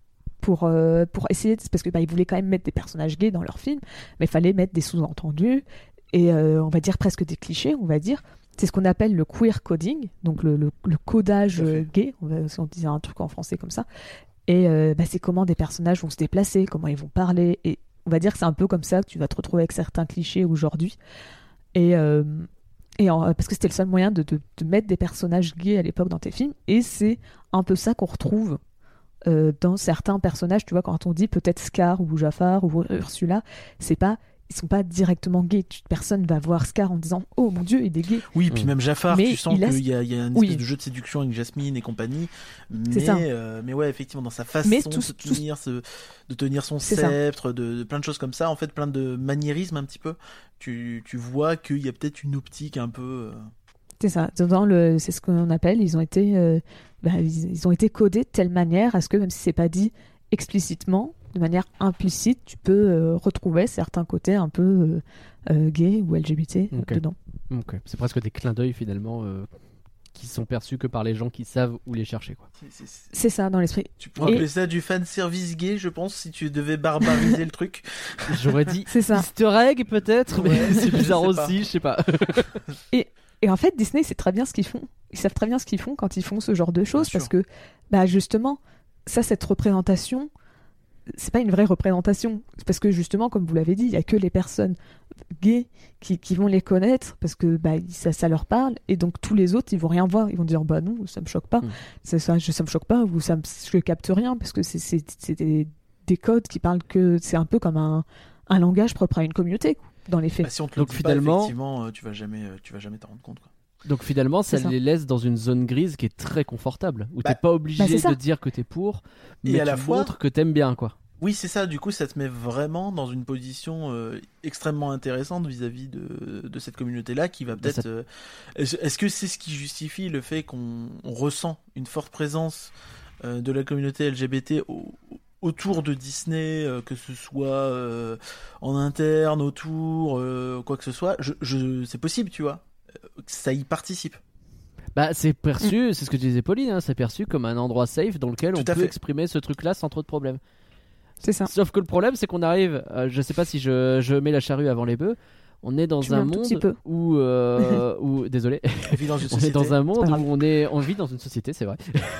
pour pour essayer, de- parce que bah, ils voulaient quand même mettre des personnages gays dans leur film, mais il fallait mettre des sous-entendus et on va dire presque des clichés, on va dire. C'est ce qu'on appelle le queer coding, donc le, le- le codage gay, on va, si on disait un truc en français comme ça. Et euh, bah, c'est comment des personnages vont se déplacer, comment ils vont parler. Et on va dire que c'est un peu comme ça que tu vas te retrouver avec certains clichés aujourd'hui. Et, euh, et parce que c'était le seul moyen de mettre des personnages gays à l'époque dans tes films. Et c'est un peu ça qu'on retrouve euh, dans certains personnages. Tu vois, quand on dit peut-être Scar ou Jafar ou Ursula, c'est pas. Ils sont pas directement gays. Personne va voir Scar en disant Oh mon dieu, il est gay. Oui, puis Mm. même Jafar, Mais tu sens a- qu'il y a, y a Oui. espèce de jeu de séduction avec Jasmine et compagnie. C'est Mais, ça. euh, mais ouais, effectivement, dans sa façon Mais de, tout- tenir, ce- de tenir son sceptre, de, de plein de choses comme ça, en fait, plein de maniérismes un petit peu. Tu, tu vois qu'il y a peut-être une optique un peu. euh, C'est ça. Dans le, c'est ce qu'on appelle. Ils ont été, euh, bah, ils, ils ont été codés de telle manière à ce que même si c'est pas dit explicitement, de manière implicite, tu peux euh, retrouver certains côtés un peu euh, euh, gays ou LGBT Ok. dedans. Ok. C'est presque des clins d'œil finalement euh, qui sont perçus que par les gens qui savent où les chercher, quoi. c'est- ça dans l'esprit. Tu pourrais Et- appeler ça du fan service gay, je pense, si tu devais barbariser le truc. J'aurais dit C'est ça. Easter egg peut-être, mais c'est bizarre aussi, je sais pas. Et en fait, Disney, c'est très bien ce qu'ils font. Ils savent très bien ce qu'ils font quand ils font ce genre de choses parce que, bah, justement, ça, cette représentation, c'est pas une vraie représentation. Parce que, justement, comme vous l'avez dit, il y a que les personnes gays qui, qui vont les connaître parce que bah, ça, ça leur parle et donc tous les autres, ils vont rien voir. Ils vont dire, bah non, ça me choque pas. Mm. Ça, ça, je- ça me choque pas ou ça me, je capte rien parce que c'est- c'est c'est des, des codes qui parlent que c'est un peu comme un, un langage propre à une communauté, dans les faits. Bah, si on te Donc dit finalement- pas, effectivement, euh, tu vas jamais, euh, tu vas jamais t'en rendre compte. Quoi. Donc finalement, ça, les laisse dans une zone grise qui est très confortable, où Bah, t'es pas obligé bah, de dire que t'es pour, Et mais à tu la fois- montres que t'aimes bien, quoi. Oui, c'est ça. Du coup, ça te met vraiment dans une position euh, extrêmement intéressante vis-à-vis de, de cette communauté-là, qui va Bah, peut-être. euh, Est-ce que c'est ce qui justifie le fait qu'on on ressent une forte présence euh, de la communauté LGBT au- autour de Disney, euh, que ce soit euh, en interne, autour, euh, quoi que ce soit? Je, je, C'est possible, tu vois. Euh, Ça y participe. Bah, c'est perçu, c'est ce que disait Pauline, hein, c'est perçu comme un endroit safe dans lequel Tout on peut fait. exprimer ce truc-là sans trop de problèmes. C'est ça. Sauf que le problème, c'est qu'on arrive, euh, je sais pas si je, je mets la charrue avant les bœufs, on est dans Tu un monde où, euh, où, désolé, On vit dans une on est société. dans un monde où on est, on vit dans une société, c'est vrai,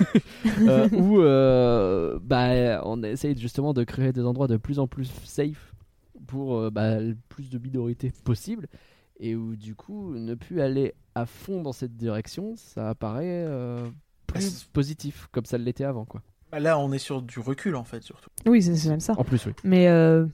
euh, où euh, bah, on essaye justement de créer des endroits de plus en plus safe pour euh, bah, le plus de minorités possible, et où du coup ne plus aller à fond dans cette direction, ça apparaît euh, plus Bah, c'est- positif comme ça l'était avant, quoi. Bah, Là, on est sur du recul, en fait, surtout. Oui, c'est même ça. En plus, oui. Mais, euh,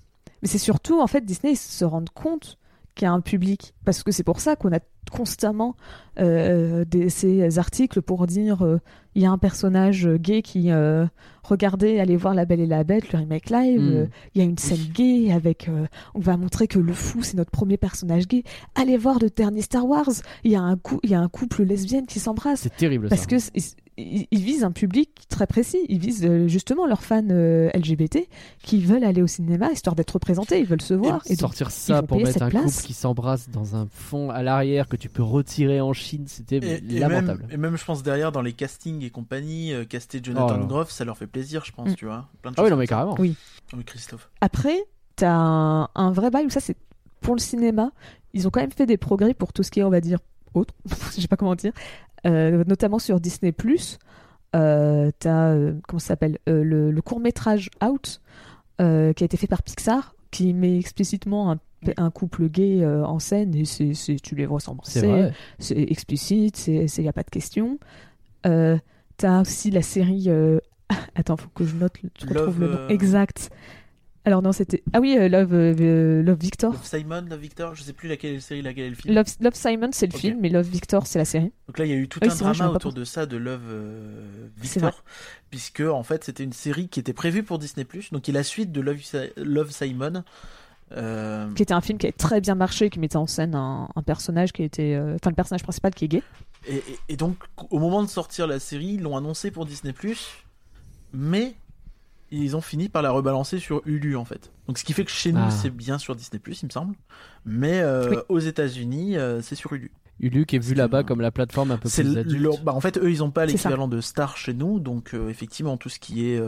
mais c'est surtout, en fait, Disney se rendent compte qu'il y a un public. Parce que c'est pour ça qu'on a constamment euh, des, ces articles pour dire euh, il y a un personnage gay qui euh, regardez, allez voir La Belle et la Bête, le remake live. Mm. euh, il y a une scène gay avec. euh, on va montrer que le fou, c'est notre premier personnage gay. Allez voir le dernier Star Wars. Il y a un, il y a un couple lesbienne qui s'embrasse. C'est terrible Parce ça. que ils ils visent un public très précis. Ils visent euh, justement leurs fans euh, LGBT qui veulent aller au cinéma histoire d'être représentés. Ils veulent se voir. Et, sortir ça pour mettre un place. couple qui s'embrasse dans un fond à l'arrière que tu peux retirer en Chine, c'était et lamentable. même, et même, je pense, derrière, dans les castings et compagnie, euh, caster Jonathan Oh. Groff, ça leur fait plaisir, je pense, Mm. tu vois. Plein de Ah oui, non mais carrément. Oui. Oui, Christophe. Après, t'as un, un vrai bail où ça, c'est pour le cinéma. Ils ont quand même fait des progrès pour tout ce qui est, on va dire, autre. Je sais pas comment dire. Euh, notamment sur Disney. Euh, t'as, euh, comment ça s'appelle Euh, Le, le court-métrage Out, euh, qui a été fait par Pixar, qui met explicitement un, un couple gay euh, en scène. Et c'est, c'est- tu les vois s'embrasser. c'est explicite, c'est il y a pas de question. Euh, T'as aussi la série. euh, Attends, faut que je note, le- je Love, retrouve le nom euh, exact. Alors non, c'était. Ah oui, euh, Love, euh, Love Victor. Love Simon, Love Victor, je sais plus laquelle est la série, laquelle est le film. Love, Love Simon, c'est le film, mais Love Victor, c'est la série. Donc là, il y a eu tout Oui, un vrai, drama autour de ça, de Love euh. Victor, puisque en fait, c'était une série qui était prévue pour Disney+, donc qui est la suite de Love, Love Simon. Euh, Qui était un film qui a très bien marché, qui mettait en scène un, un personnage qui était. euh, Enfin, le personnage principal qui est gay. et, et- et donc, au moment de sortir la série, ils l'ont annoncé pour Disney+, mais ils ont fini par la rebalancer sur Hulu, en fait. Donc, ce qui fait que chez nous, Ah. c'est bien sur Disney+, il me semble, mais euh, Oui. aux États-Unis, euh, c'est sur Hulu. Hulu qui est vu là-bas comme la plateforme un peu plus le- adulte. leur- bah, en fait, eux, ils ont pas l'équivalent de Star chez nous, donc euh, effectivement, tout ce qui est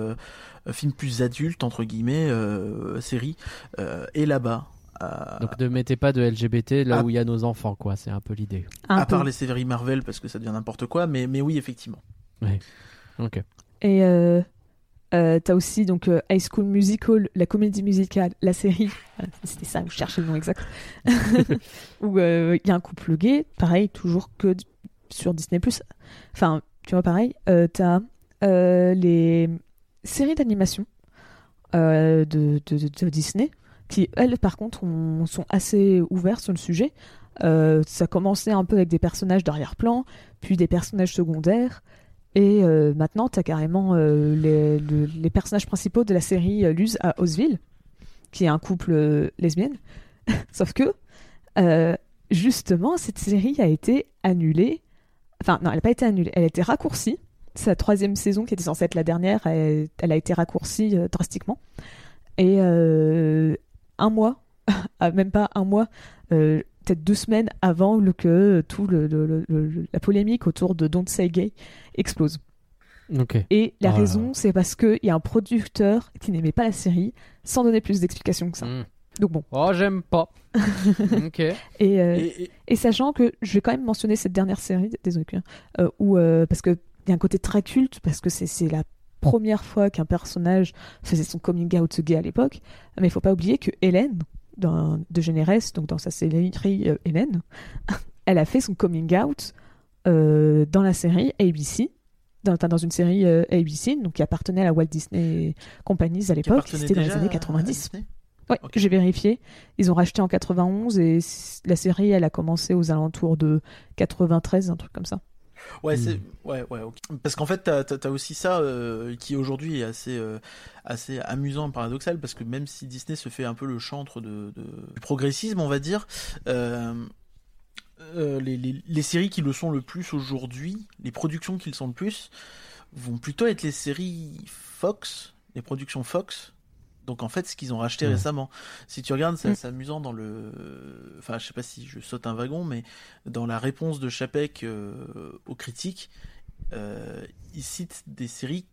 film plus adulte entre guillemets, euh, série, euh, est là-bas. Donc ne mettez pas de LGBT là Ah. où il y a nos enfants, quoi. C'est un peu l'idée. À peu. part les séries Marvel parce que ça devient n'importe quoi, mais mais oui, effectivement. Ok. Et euh, euh, t'as aussi donc euh, High School Musical, la comédie musicale, la série. C'était ça, je cherchais le nom exact. Où euh, il y a un couple gay, pareil, toujours que sur Disney+. Enfin, tu vois, pareil. T'as les séries d'animation de, de, de- de Disney qui, elles, par contre, ont- sont assez ouvertes sur le sujet. Ça commençait un peu avec des personnages d'arrière-plan, puis des personnages secondaires. Et euh, maintenant, tu as carrément euh, les, le- les personnages principaux de la série euh, Luz à Osville, qui est un couple lesbienne. Sauf que, justement, cette série a été annulée. Enfin, non, elle n'a pas été annulée, elle a été raccourcie. Sa troisième saison, qui était censée être la dernière, elle, a été raccourcie drastiquement. Et un mois, ah, même pas un mois, peut-être deux semaines avant le, que tout le, le- le- le- la polémique autour de Don't Say Gay explose. Ok. Et la Oh raison, c'est parce qu'il y a un producteur qui n'aimait pas la série, sans donner plus d'explications que ça. Hmm. Donc bon. Oh, j'aime pas. ok. Et, euh, Et, et- et sachant que je vais quand même mentionner cette dernière série, désolé, hein, euh, où, euh, parce qu'il y a un côté très culte, parce que c'est c'est la première fois qu'un personnage faisait son coming out gay à l'époque, mais il faut pas oublier que Hélène, dans, de Généresse, donc dans sa série euh, Hélène, elle a fait son coming out euh, dans la série ABC, dans, dans une série euh, ABC, donc qui appartenait à la Walt Disney Companies à l'époque, c'était dans les années à 90. Disney? Ouais, Ok. j'ai vérifié. Ils ont racheté en 91 et la série, elle a commencé aux alentours de 93, un truc comme ça. Ouais, Hmm. c'est ouais, ouais, ok. Parce qu'en fait, t'as as, aussi ça euh, qui aujourd'hui est assez euh, assez amusant, et paradoxal, parce que même si Disney se fait un peu le chantre de, de- du progressisme, on va dire, euh, les, les, les séries qui le sont le plus aujourd'hui, les productions qui le sont le plus, vont plutôt être les séries Fox, les productions Fox. Donc en fait, ce qu'ils ont racheté récemment. Si tu regardes, c'est Mm. assez amusant dans le. Enfin, je sais pas si je saute un wagon, mais dans la réponse de Chapek euh, aux critiques, euh, il cite des séries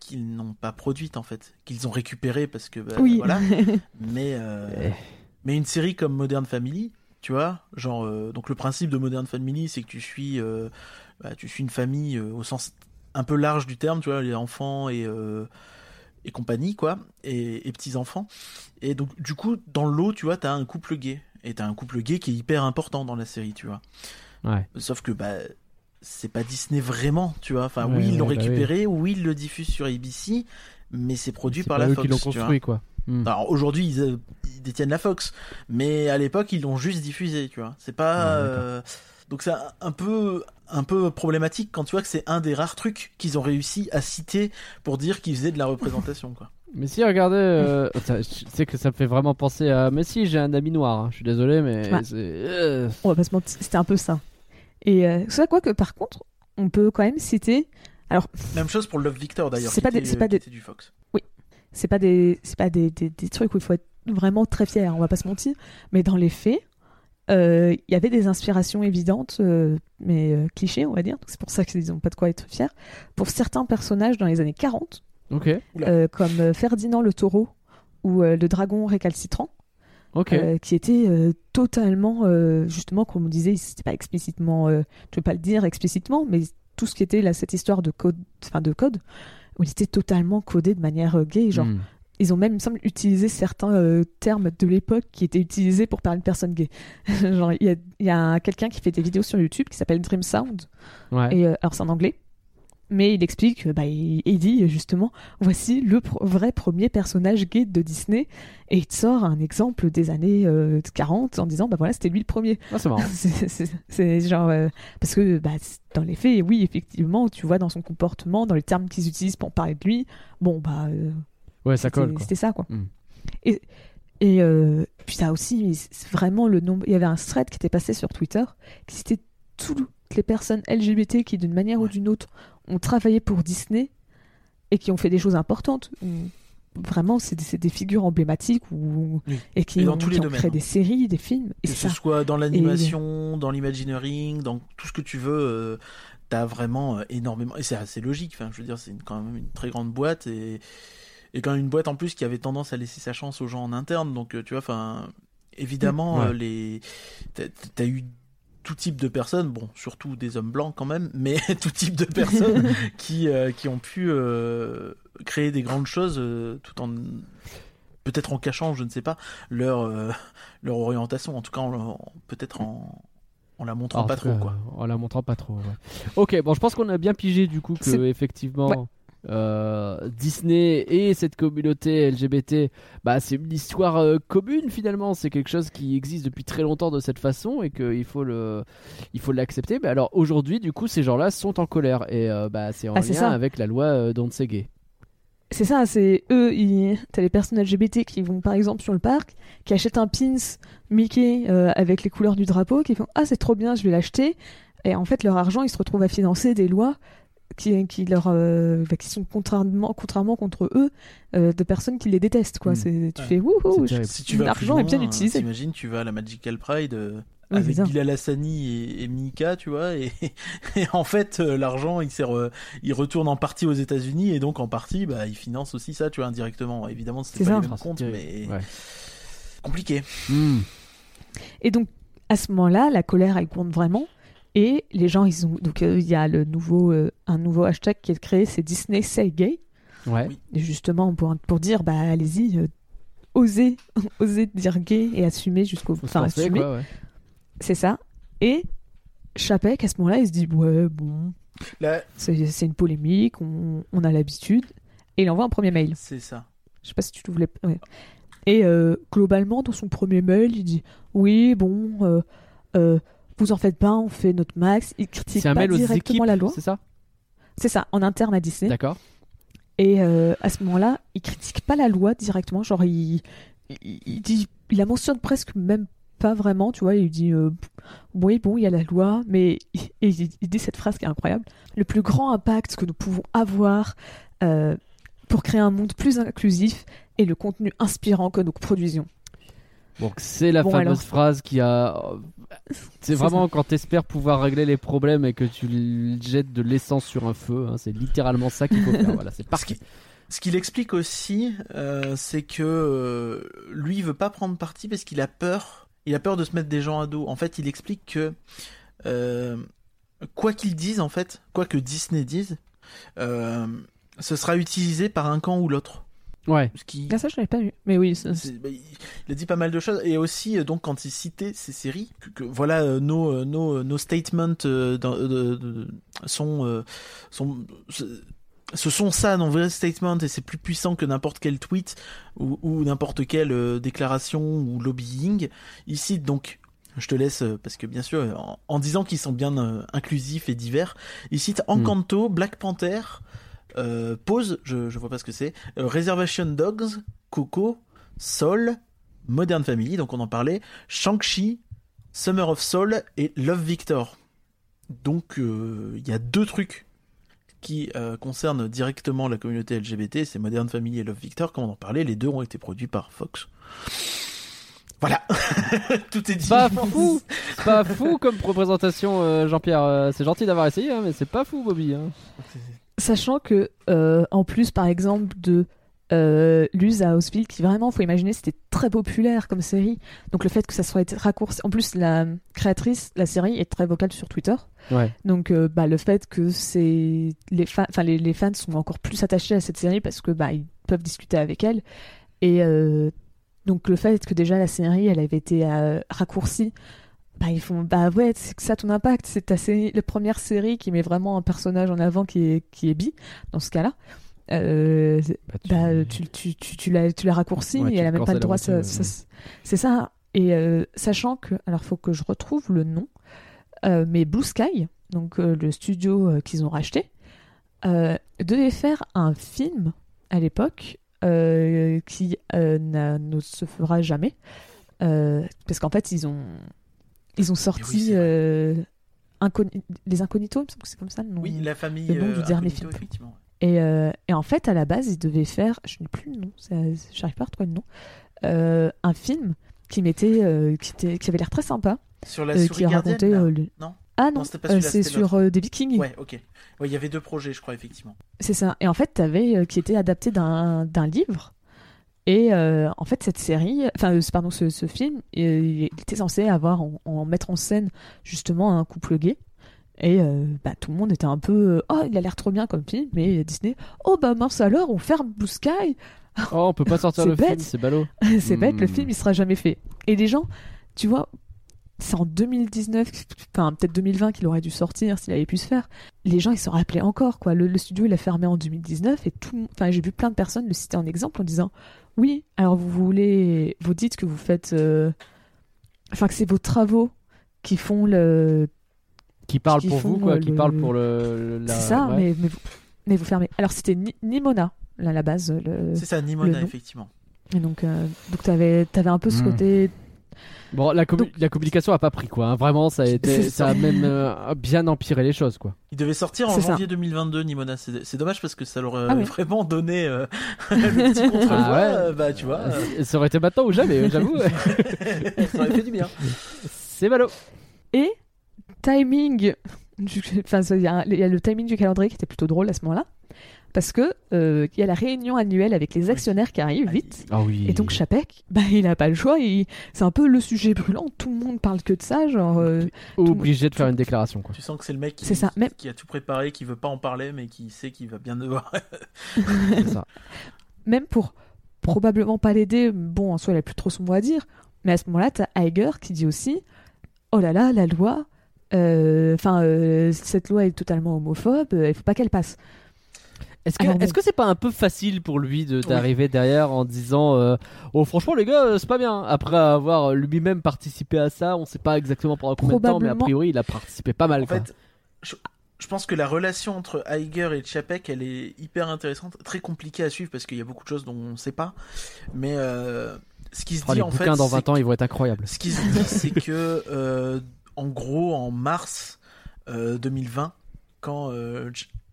qu'ils n'ont pas produites en fait, qu'ils ont récupérées parce que bah, oui. voilà. Mais euh, mais une série comme Modern Family, tu vois, genre euh, donc le principe de Modern Family, c'est que tu suis euh, bah, tu suis une famille euh, au sens un peu large du terme, tu vois, les enfants et euh, et compagnie quoi, et, et petits enfants. Et donc du coup dans le lot, tu vois, t'as un couple gay et t'as un couple gay qui est hyper important dans la série, tu vois. Ouais. Sauf que bah c'est pas Disney vraiment, tu vois. Enfin Ouais, oui, ils l'ont ouais, bah récupéré, oui, ils le diffusent sur ABC, mais c'est produit C'est par la eux Fox. qui l'ont construit, quoi. Hmm. Alors aujourd'hui, ils, euh, ils détiennent la Fox, mais à l'époque, ils l'ont juste diffusé, tu vois. C'est pas. Ouais, Donc c'est un- peu, un peu problématique quand tu vois que c'est un des rares trucs qu'ils ont réussi à citer pour dire qu'ils faisaient de la représentation, quoi. Mais si, regardez, euh, je sais que ça me fait vraiment penser à. Mais si, j'ai un ami noir. hein. Je suis désolé, mais euh, On va pas se mentir, c'était un peu ça. Et euh, c'est quoi que par contre, on peut quand même citer. Même chose pour Love Victor d'ailleurs. C'est pas des- était, c'est pas des- du Fox. C'est pas des, c'est pas des, des, des trucs où il faut être vraiment très fier. On va pas se mentir. Mais dans les faits, il y avait des inspirations évidentes, euh, mais euh, clichés, on va dire. C'est pour ça qu'ils n'ont pas de quoi être fiers. Pour certains personnages dans les années 40, Ok, Oula. euh, comme euh, Ferdinand le taureau ou euh, le dragon récalcitrant, euh, qui était euh, totalement, euh, justement, comme on disait, c'était pas explicitement, euh, je vais pas le dire explicitement, mais tout ce qui était là, cette histoire de code, enfin de code, où il était totalement codé de manière euh, gay, genre. Hmm. Ils ont même, il me semble, utilisé certains euh, termes de l'époque qui étaient utilisés pour parler de personnes gays. genre, il y a, quelqu'un qui fait des vidéos sur YouTube qui s'appelle Dream Sound, Ouais. et euh, alors c'est en anglais. Mais il explique, euh, bah, il, il dit justement, voici le vrai premier personnage gay de Disney, et il sort un exemple des années euh, 40 en disant, bah voilà, c'était lui le premier. Ah, c'est marrant. C'est- genre parce que bah, dans les faits, oui, effectivement, tu vois dans son comportement, dans les termes qu'ils utilisent pour parler de lui, bon bah Ouais, ça c'était colle. c'était ça quoi. Mm. Et et euh, puis ça aussi, vraiment le nombre. Il y avait un thread qui était passé sur Twitter qui citait toutes les personnes LGBT qui, d'une manière ou d'une autre, ont travaillé pour Disney et qui ont fait des choses importantes. Où Vraiment, c'est des, des figures emblématiques Oui. et qui Et dans ont, tous les qui ont domaines, créé hein. des séries, des films. Et que ça, ce soit dans l'animation, dans l'imagineering, dans tout ce que tu veux, euh, t'as vraiment euh, énormément. Et c'est assez logique. Enfin, je veux dire, c'est quand même une très grande boîte et et quand même une boîte en plus qui avait tendance à laisser sa chance aux gens en interne. Donc, euh, tu vois, enfin, évidemment, Ouais. euh, les t'as as eu tout type de personnes, bon, surtout des hommes blancs quand même, mais tout type de personnes qui euh, qui ont pu euh, créer des grandes choses euh, tout en peut-être en cachant, je ne sais pas, leur euh, leur orientation. En tout cas, peut-être en en la montrant Alors, pas trop, cas, quoi. En la montrant pas trop. ouais. Ok, bon, je pense qu'on a bien pigé du coup que effectivement. Ouais. Euh, Disney et cette communauté LGBT, bah, c'est une histoire euh, commune finalement. C'est quelque chose qui existe depuis très longtemps de cette façon et qu'il faut le, il faut l'accepter. Mais alors aujourd'hui, du coup, ces gens-là sont en colère et euh, bah, c'est en Ah, lien c'est ça. avec la loi Don't Say Gay. C'est ça, c'est eux, ils... t'as les personnes LGBT qui vont par exemple sur le parc, qui achètent un pins Mickey avec les couleurs du drapeau, qui font Ah, c'est trop bien, je vais l'acheter. Et en fait, leur argent, ils se retrouvent à financer des lois qui, qui, leur, euh, qui sont contrairement, contrairement contre eux, euh, de personnes qui les détestent. Quoi. Mm. C'est, tu Ouais. fais Wouhou, je-. Si tu l'argent est bien utilisé. T'imagines, tu vas à la Magical Pride euh, Oui, avec. Bilal Hassani et, et Mika, tu vois, et, et en fait, euh, l'argent, il sert, euh, il retourne en partie aux États-Unis et donc en partie, bah, il finance aussi ça, tu vois, indirectement. Évidemment, c'était C'est pas ça. les mêmes comptes, mais Ouais. compliqué. Hmm. Et donc, à ce moment-là, la colère, elle compte vraiment. Et les gens, ils ont. Donc, euh, il y a le nouveau, euh, un nouveau hashtag qui est créé, c'est Disney Say Gay. Ouais. Oui. Et justement, pour, pour dire, bah, allez-y, euh, osez, osez dire gay et assumer jusqu'au. Enfin, assumer. ouais. C'est ça. Et Chapek, à ce moment-là, il se dit, ouais, bon, Là, c'est c'est une polémique, on, on a l'habitude. Et il envoie un premier mail. c'est ça. Je sais pas si tu voulais. ouais. Et euh, globalement, dans son premier mail, il dit Oui, bon, euh, euh, vous en faites pas, on fait notre max. Il critique C'est un pas directement équipes, la loi. c'est ça? C'est ça, en interne à Disney. D'accord. Et euh, à ce moment-là, il critique pas la loi directement. Genre, il, il, il dit, il la mentionne presque même pas vraiment, tu vois. Il dit euh, Oui, bon, il y a la loi, mais et il, il dit cette phrase qui est incroyable Le plus grand impact que nous pouvons avoir euh, pour créer un monde plus inclusif est le contenu inspirant que nous produisions. Donc c'est la Bon, fameuse alors. phrase qui a. C'est vraiment quand t'espères pouvoir régler les problèmes et que tu jettes de l'essence sur un feu. hein, c'est littéralement ça qu'il faut faire. Voilà, c'est Ce parti. qui- Ce qu'il explique aussi, euh, c'est que euh, lui, il veut pas prendre parti parce qu'il a peur. Il a peur de se mettre des gens à dos. En fait, il explique que euh, quoi qu'ils disent, en fait, quoi que Disney dise, ce sera utilisé par un camp ou l'autre. Ouais. Ce qui, Ah, ça, je l'avais pas vu. Mais oui, ça- c'est- bah, il a dit pas mal de choses et aussi euh, donc quand il citait ces séries que, que voilà euh, nos euh, nos nos statements euh, dans- euh, de- de- sont euh, sont ce- sont ça nos vrais statements et c'est plus puissant que n'importe quel tweet ou, ou n'importe quelle euh, déclaration ou lobbying. Il cite donc je te laisse parce que bien sûr en, en disant qu'ils sont bien euh, inclusifs et divers, il cite Encanto, Black Panther, euh, Pause, je je vois pas ce que c'est, euh, Reservation Dogs, Coco, Soul, Modern Family, donc on en parlait, Shang-Chi, Summer of Soul et Love Victor. Donc euh, il y a deux trucs qui euh, concernent directement la communauté LGBT, c'est Modern Family et Love Victor, comme on en parlait, les deux ont été produits par Fox. Voilà, tout est dit. Pas fou. Pas fou comme représentation, euh, Jean-Pierre. C'est gentil d'avoir essayé, hein, mais c'est pas fou, Bobby. hein. Sachant que, euh, en plus, par exemple, de euh, Luz à Houseville, qui vraiment, faut imaginer, c'était très populaire comme série. Donc le fait que ça soit raccourci. En plus, la créatrice, la série, est très vocale sur Twitter. Ouais. Donc euh, bah, le fait que c'est les, fa- enfin, les, les fans sont encore plus attachés à cette série parce que bah, ils peuvent discuter avec elle. Et euh, donc le fait que déjà la série, elle avait été euh, raccourcie bah ils font bah ouais c'est ça ton impact. C'est ta série la première série qui met vraiment un personnage en avant qui est qui est bi dans ce cas-là. Euh, Bah, tu- bah tu tu tu tu l'as tu l'as raccourci Ouais, et tu elle a même pas le droit ça- c'est ça et euh, sachant que alors faut que je retrouve le nom euh, mais Blue Sky donc euh, le studio euh, qu'ils ont racheté euh, devait faire un film à l'époque euh, qui euh, ne se fera jamais euh, parce qu'en fait ils ont ils ont sorti c'est vrai. euh, les Incognitos il me semble que c'est comme ça le nom Oui, la famille. Le nom euh, du dernier Incognito, film. effectivement. et, euh, et en fait, à la base, ils devaient faire, je n'ai plus le nom, j'arrive pas à retrouver le nom, euh, un film qui mettait, euh, qui, était, qui avait l'air très sympa, Sur la euh, souris qui racontait. euh, le- Non Ah non, Non, euh, c'est sur euh, des Vikings. Ouais, ok. Ouais, il y avait deux projets, je crois, effectivement. C'est ça. Et en fait, t'avais euh, qui était adapté d'un livre. Et euh, en fait, cette série, enfin, euh, pardon, ce, ce film, euh, il était censé avoir en, en mettre en scène justement un couple gay. Et euh, bah, tout le monde était un peu, oh, il a l'air trop bien comme film. Mais Disney, oh bah mince alors, on ferme Blue Sky. Oh, on peut pas sortir le film, bête. c'est ballot. c'est bête, le Hmm. film il sera jamais fait. Et les gens, tu vois, c'est en 2019, enfin peut-être 2020 qu'il aurait dû sortir s'il avait pu se faire. Les gens ils se rappelaient encore quoi. Le, le studio il a fermé en 2019 et tout. Enfin j'ai vu plein de personnes le citer en exemple en disant oui. Alors vous voulez, vous dites que vous faites, euh, enfin que c'est vos travaux qui font le. Qui parle Qui pour vous, quoi, qui le- parle pour le. la- c'est ça, ouais. mais, mais, vous, mais vous fermez. Alors c'était Ni- Nimona là, à la base. Le... C'est ça, Nimona, effectivement. Et donc euh, donc t'avais avais un peu ce Hmm. côté Bon, la, commu- Donc- la communication a pas pris, quoi. hein. Vraiment, ça a été. Ça a même euh, bien empiré les choses, quoi. Il devait sortir en ça. janvier 2022, Nimona. C'est dommage parce que ça leur aurait Ah oui. vraiment donné euh, le petit contre-voix. Ah ouais. euh, Bah, tu vois, euh, Ça aurait été maintenant ou jamais, j'avoue. ça aurait fait du bien. c'est ballot. Et timing, du- enfin y, il y a le timing du calendrier qui était plutôt drôle à ce moment-là, parce que euh, il y a la réunion annuelle avec les actionnaires qui arrive vite. Ah oui. Et donc Chapek, bah, il n'a pas le choix, il- c'est un peu le sujet brûlant, tout le monde parle que de ça, genre... euh, Obligé de faire une déclaration, quoi. Tu sens que c'est le mec qui, C'est ça, même- qui a tout préparé, qui veut pas en parler, mais qui sait qu'il va bien devoir. C'est ça. même pour probablement pas l'aider, bon en soi il a plus trop son mot à dire, mais à ce moment-là t'as Iger qui dit aussi, oh là là, la loi, euh, enfin euh, cette loi est totalement homophobe, euh, il faut pas qu'elle passe. Est-ce que bon. est-ce que c'est pas un peu facile pour lui de d'arriver derrière en disant euh, oh franchement les gars c'est pas bien après avoir lui-même participé à ça on sait pas exactement pendant combien de temps mais a priori il a participé pas mal En quoi. fait, je, je pense que la relation entre Iger et Chapek, elle est hyper intéressante, très compliquée à suivre parce qu'il y a beaucoup de choses dont on sait pas. Mais euh, ce qui se Oh, dit les en fait, dans c'est 20 ans ils vont être incroyables. Ce qui se dit, c'est que, euh, en gros, en mars euh, 2020, quand euh,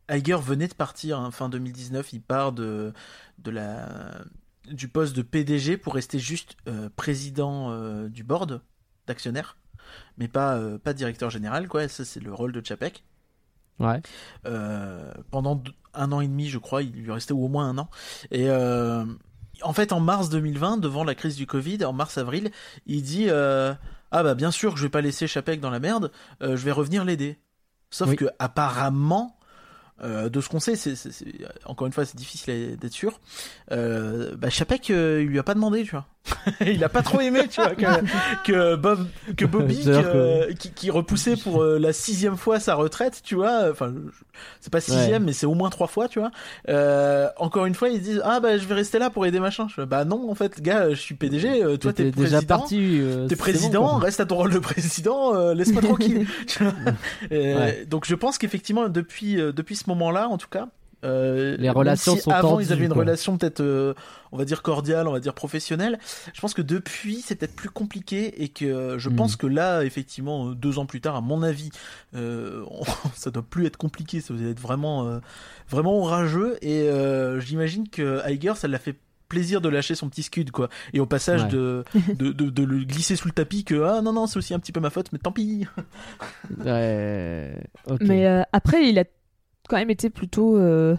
Iger venait de partir, hein, fin 2019, il part de, de la, du poste de PDG pour rester juste euh, président euh, du board d'actionnaires, mais pas, euh, pas directeur général, quoi. Ça, c'est le rôle de Chapek. Ouais. Pendant un an et demi, je crois, il lui restait au moins un an. Et en fait, en mars 2020, devant la crise du Covid, en mars-avril, il dit Ah bah bien sûr que je vais pas laisser Chapek dans la merde, je vais revenir l'aider. Sauf Oui. que apparemment, euh, de ce qu'on sait, c'est, encore une fois, c'est difficile d'être sûr. Euh, bah Chapek, euh, il lui a pas demandé, tu vois. Il a pas trop aimé, tu vois, que, que Bob, que Bobby, que- qui, qui repoussait pour euh, la sixième fois sa retraite, tu vois. Enfin, c'est pas sixième, mais c'est au moins trois fois, tu vois. Euh, encore une fois, ils disent ah bah je vais rester là pour aider machin. Je bah non, en fait, gars, je suis PDG, euh, toi t'es déjà président. parti. euh, T'es président, bon, reste à ton rôle de président, euh, laisse-moi tranquille. Ouais. Donc je pense qu'effectivement depuis euh, depuis ce moment-là, en tout cas, euh, Les relations si sont avant tendues, ils avaient une quoi. relation peut-être, euh, on va dire cordiale, on va dire professionnelle. Je pense que depuis c'est peut-être plus compliqué et que euh, je Hmm. pense que là, effectivement, deux ans plus tard, à mon avis, euh, on- ça doit plus être compliqué, ça doit être vraiment euh, vraiment orageux et euh, j'imagine que Iger, ça l'a fait plaisir de lâcher son petit scud quoi et au passage Ouais. de, de, de, de le glisser sous le tapis que ah non non c'est aussi un petit peu ma faute mais tant pis Ouais. Mais euh, après, il a quand même été plutôt. Euh,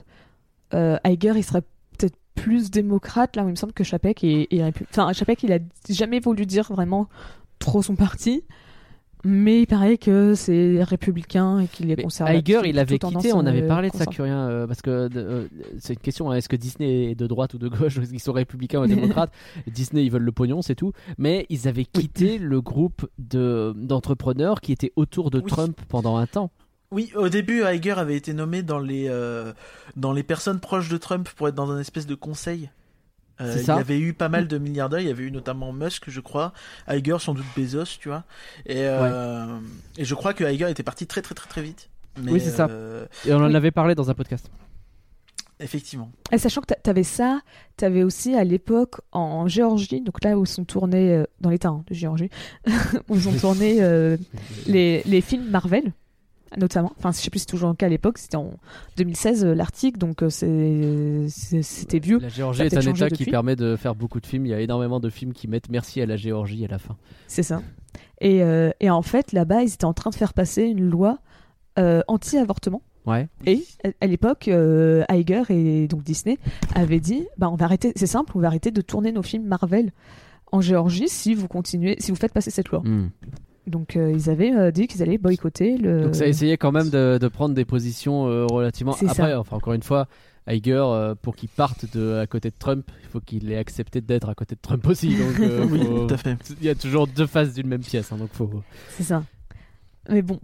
euh, Iger, il serait peut-être plus démocrate, là où il me semble que Chapek est, est répu- Enfin, Chapek, il a jamais voulu dire vraiment trop son parti. Mais il paraît que c'est républicain et qu'il est conservateur. Iger, il avait quitté, on avait euh, parlé de ça. Curien, euh, parce que euh, c'est une question, hein, est-ce que Disney est de droite ou de gauche, est-ce qu'ils sont républicains ou démocrates? Disney, ils veulent le pognon, c'est tout. Mais ils avaient quitté le groupe de- d'entrepreneurs qui étaient autour de Oui. Trump pendant un temps. Oui, au début, Iger avait été nommé dans les, euh, dans les personnes proches de Trump pour être dans un espèce de conseil. Euh, il y avait eu pas mal de milliardaires, il y avait eu notamment Musk, je crois, Iger, sans doute Bezos, tu vois. Et, euh, et je crois que Iger était parti très très très très vite. Mais, Oui, c'est ça. euh, Et on en Oui. avait parlé dans un podcast. effectivement. Et sachant que t'a- t'avais ça, t'avais aussi à l'époque en Géorgie, donc là où sont tournés, euh, dans l'état hein, de Géorgie, où sont tournés euh, les, les films Marvel, notamment. Enfin, je sais plus si c'est toujours le cas à l'époque, c'était en 2016 euh, l'article, donc euh, c'était vieux. La Géorgie est un état qui depuis. permet de faire beaucoup de films. Il y a énormément de films qui mettent merci à la Géorgie à la fin. C'est ça. Et, euh, et en fait, là-bas, ils étaient en train de faire passer une loi euh, anti-avortement. Ouais. Et à- à l'époque, euh, Iger et donc Disney avaient dit bah, on va arrêter, c'est simple, on va arrêter de tourner nos films Marvel en Géorgie si vous continuez, si vous faites passer cette loi. Hmm. Donc euh, ils avaient euh, dit qu'ils allaient boycotter le. Donc ça essayait quand même de, de prendre des positions euh, relativement. C'est Après, ça. enfin encore une fois, Iger, euh, pour qu'il parte de à côté de Trump, il faut qu'il ait accepté d'être à côté de Trump aussi. Donc euh, oui, faut- tout à fait. il y a toujours deux faces d'une même pièce, hein, donc faut. C'est ça. Mais bon,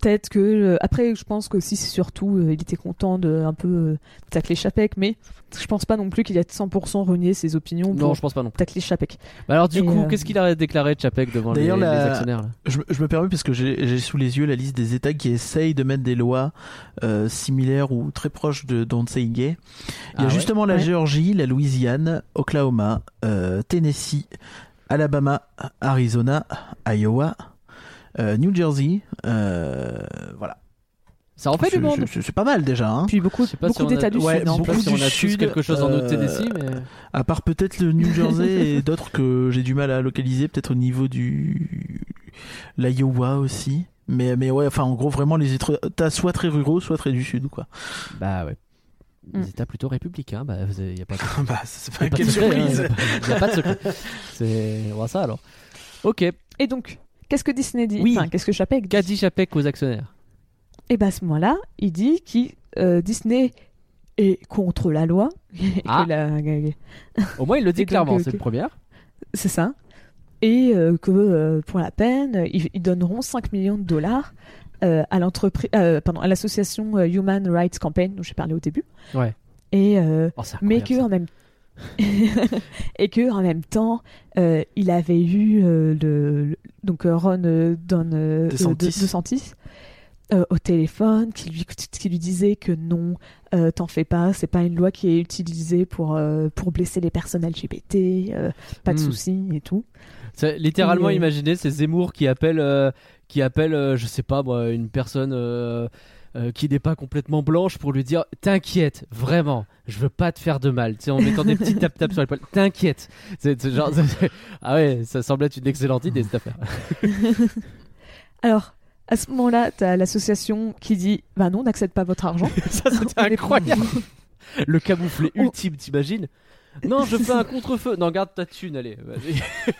peut-être que euh, après, je pense que aussi c'est surtout, euh, il était content de un peu euh, tacler Chapek, mais je pense pas non plus qu'il a 100% renié ses opinions Non, pour je pense pas non. plus. tacler Chapek. Bah alors du Et, coup, euh, qu'est-ce qu'il a déclaré Chapek devant les, la- actionnaires là? Je, me- je me permets parce que j'ai sous les yeux la liste des États qui essayent de mettre des lois euh, similaires ou très proches de Don't Say Gay. Il y Ah a ouais justement la Ouais. Géorgie, la Louisiane, Oklahoma, euh, Tennessee, Alabama, Arizona, Iowa, New Jersey. euh, voilà. Ça en fait du monde. c'est- pas mal déjà. Hein. Puis beaucoup, pas beaucoup si a- d'États du ouais, Sud. hein, Je sais pas beaucoup si on a tous Sud, quelque chose en euh, notre Tennessee, mais À part peut-être le New Jersey et d'autres que j'ai du mal à localiser, peut-être au niveau du l'Iowa aussi. Mais, mais ouais, enfin en gros vraiment les États soit très ruraux, soit très du sud quoi. bah ouais. Mm. Des États plutôt républicains, bah il y a pas de bah c'est y pas a pas de quelle secret, surprise. hein, y a pas de secret. C'est on voit ça alors. Ok. Et donc, qu'est-ce que Disney dit Oui. Enfin, qu'est-ce que Chapek dit Qu'a dit Chapek aux actionnaires Et bah à ce moment-là, il dit que euh, Disney est contre la loi. et que Ah. la- Au moins il le dit Et donc, clairement, euh, c'est le premier. C'est ça. Et euh, que euh, pour la peine, ils, ils donneront 5 millions de dollars euh, à l'entreprise, euh, pardon, à l'association euh, Human Rights Campaign dont j'ai parlé au début. Ouais. Et euh, Oh, c'est mais que incroyable, en même et que en même temps, euh, il avait eu euh, le, le- donc euh, Ron euh, Don DeSantis. de- au téléphone qui lui qui lui disait que non, t'en fais pas, c'est pas une loi qui est utilisée pour pour blesser les personnes LGBT, pas de Hmm. soucis et tout. Littéralement imaginez c'est Zemmour qui appelle qui appelle je sais pas moi une personne euh, qui n'est pas complètement blanche pour lui dire t'inquiète vraiment je veux pas te faire de mal. Tu sais en mettant des petits tap tap sur l'épaule t'inquiète. C'est c'est genre c'est- ah ouais ça semble être une excellente idée cette affaire. Alors à ce moment-là, t'as l'association qui dit bah non, on n'accepte pas votre argent. ça c'était incroyable. le camouflet On- ultime t'imagines? Non je fais un contre-feu. Non garde ta thune allez.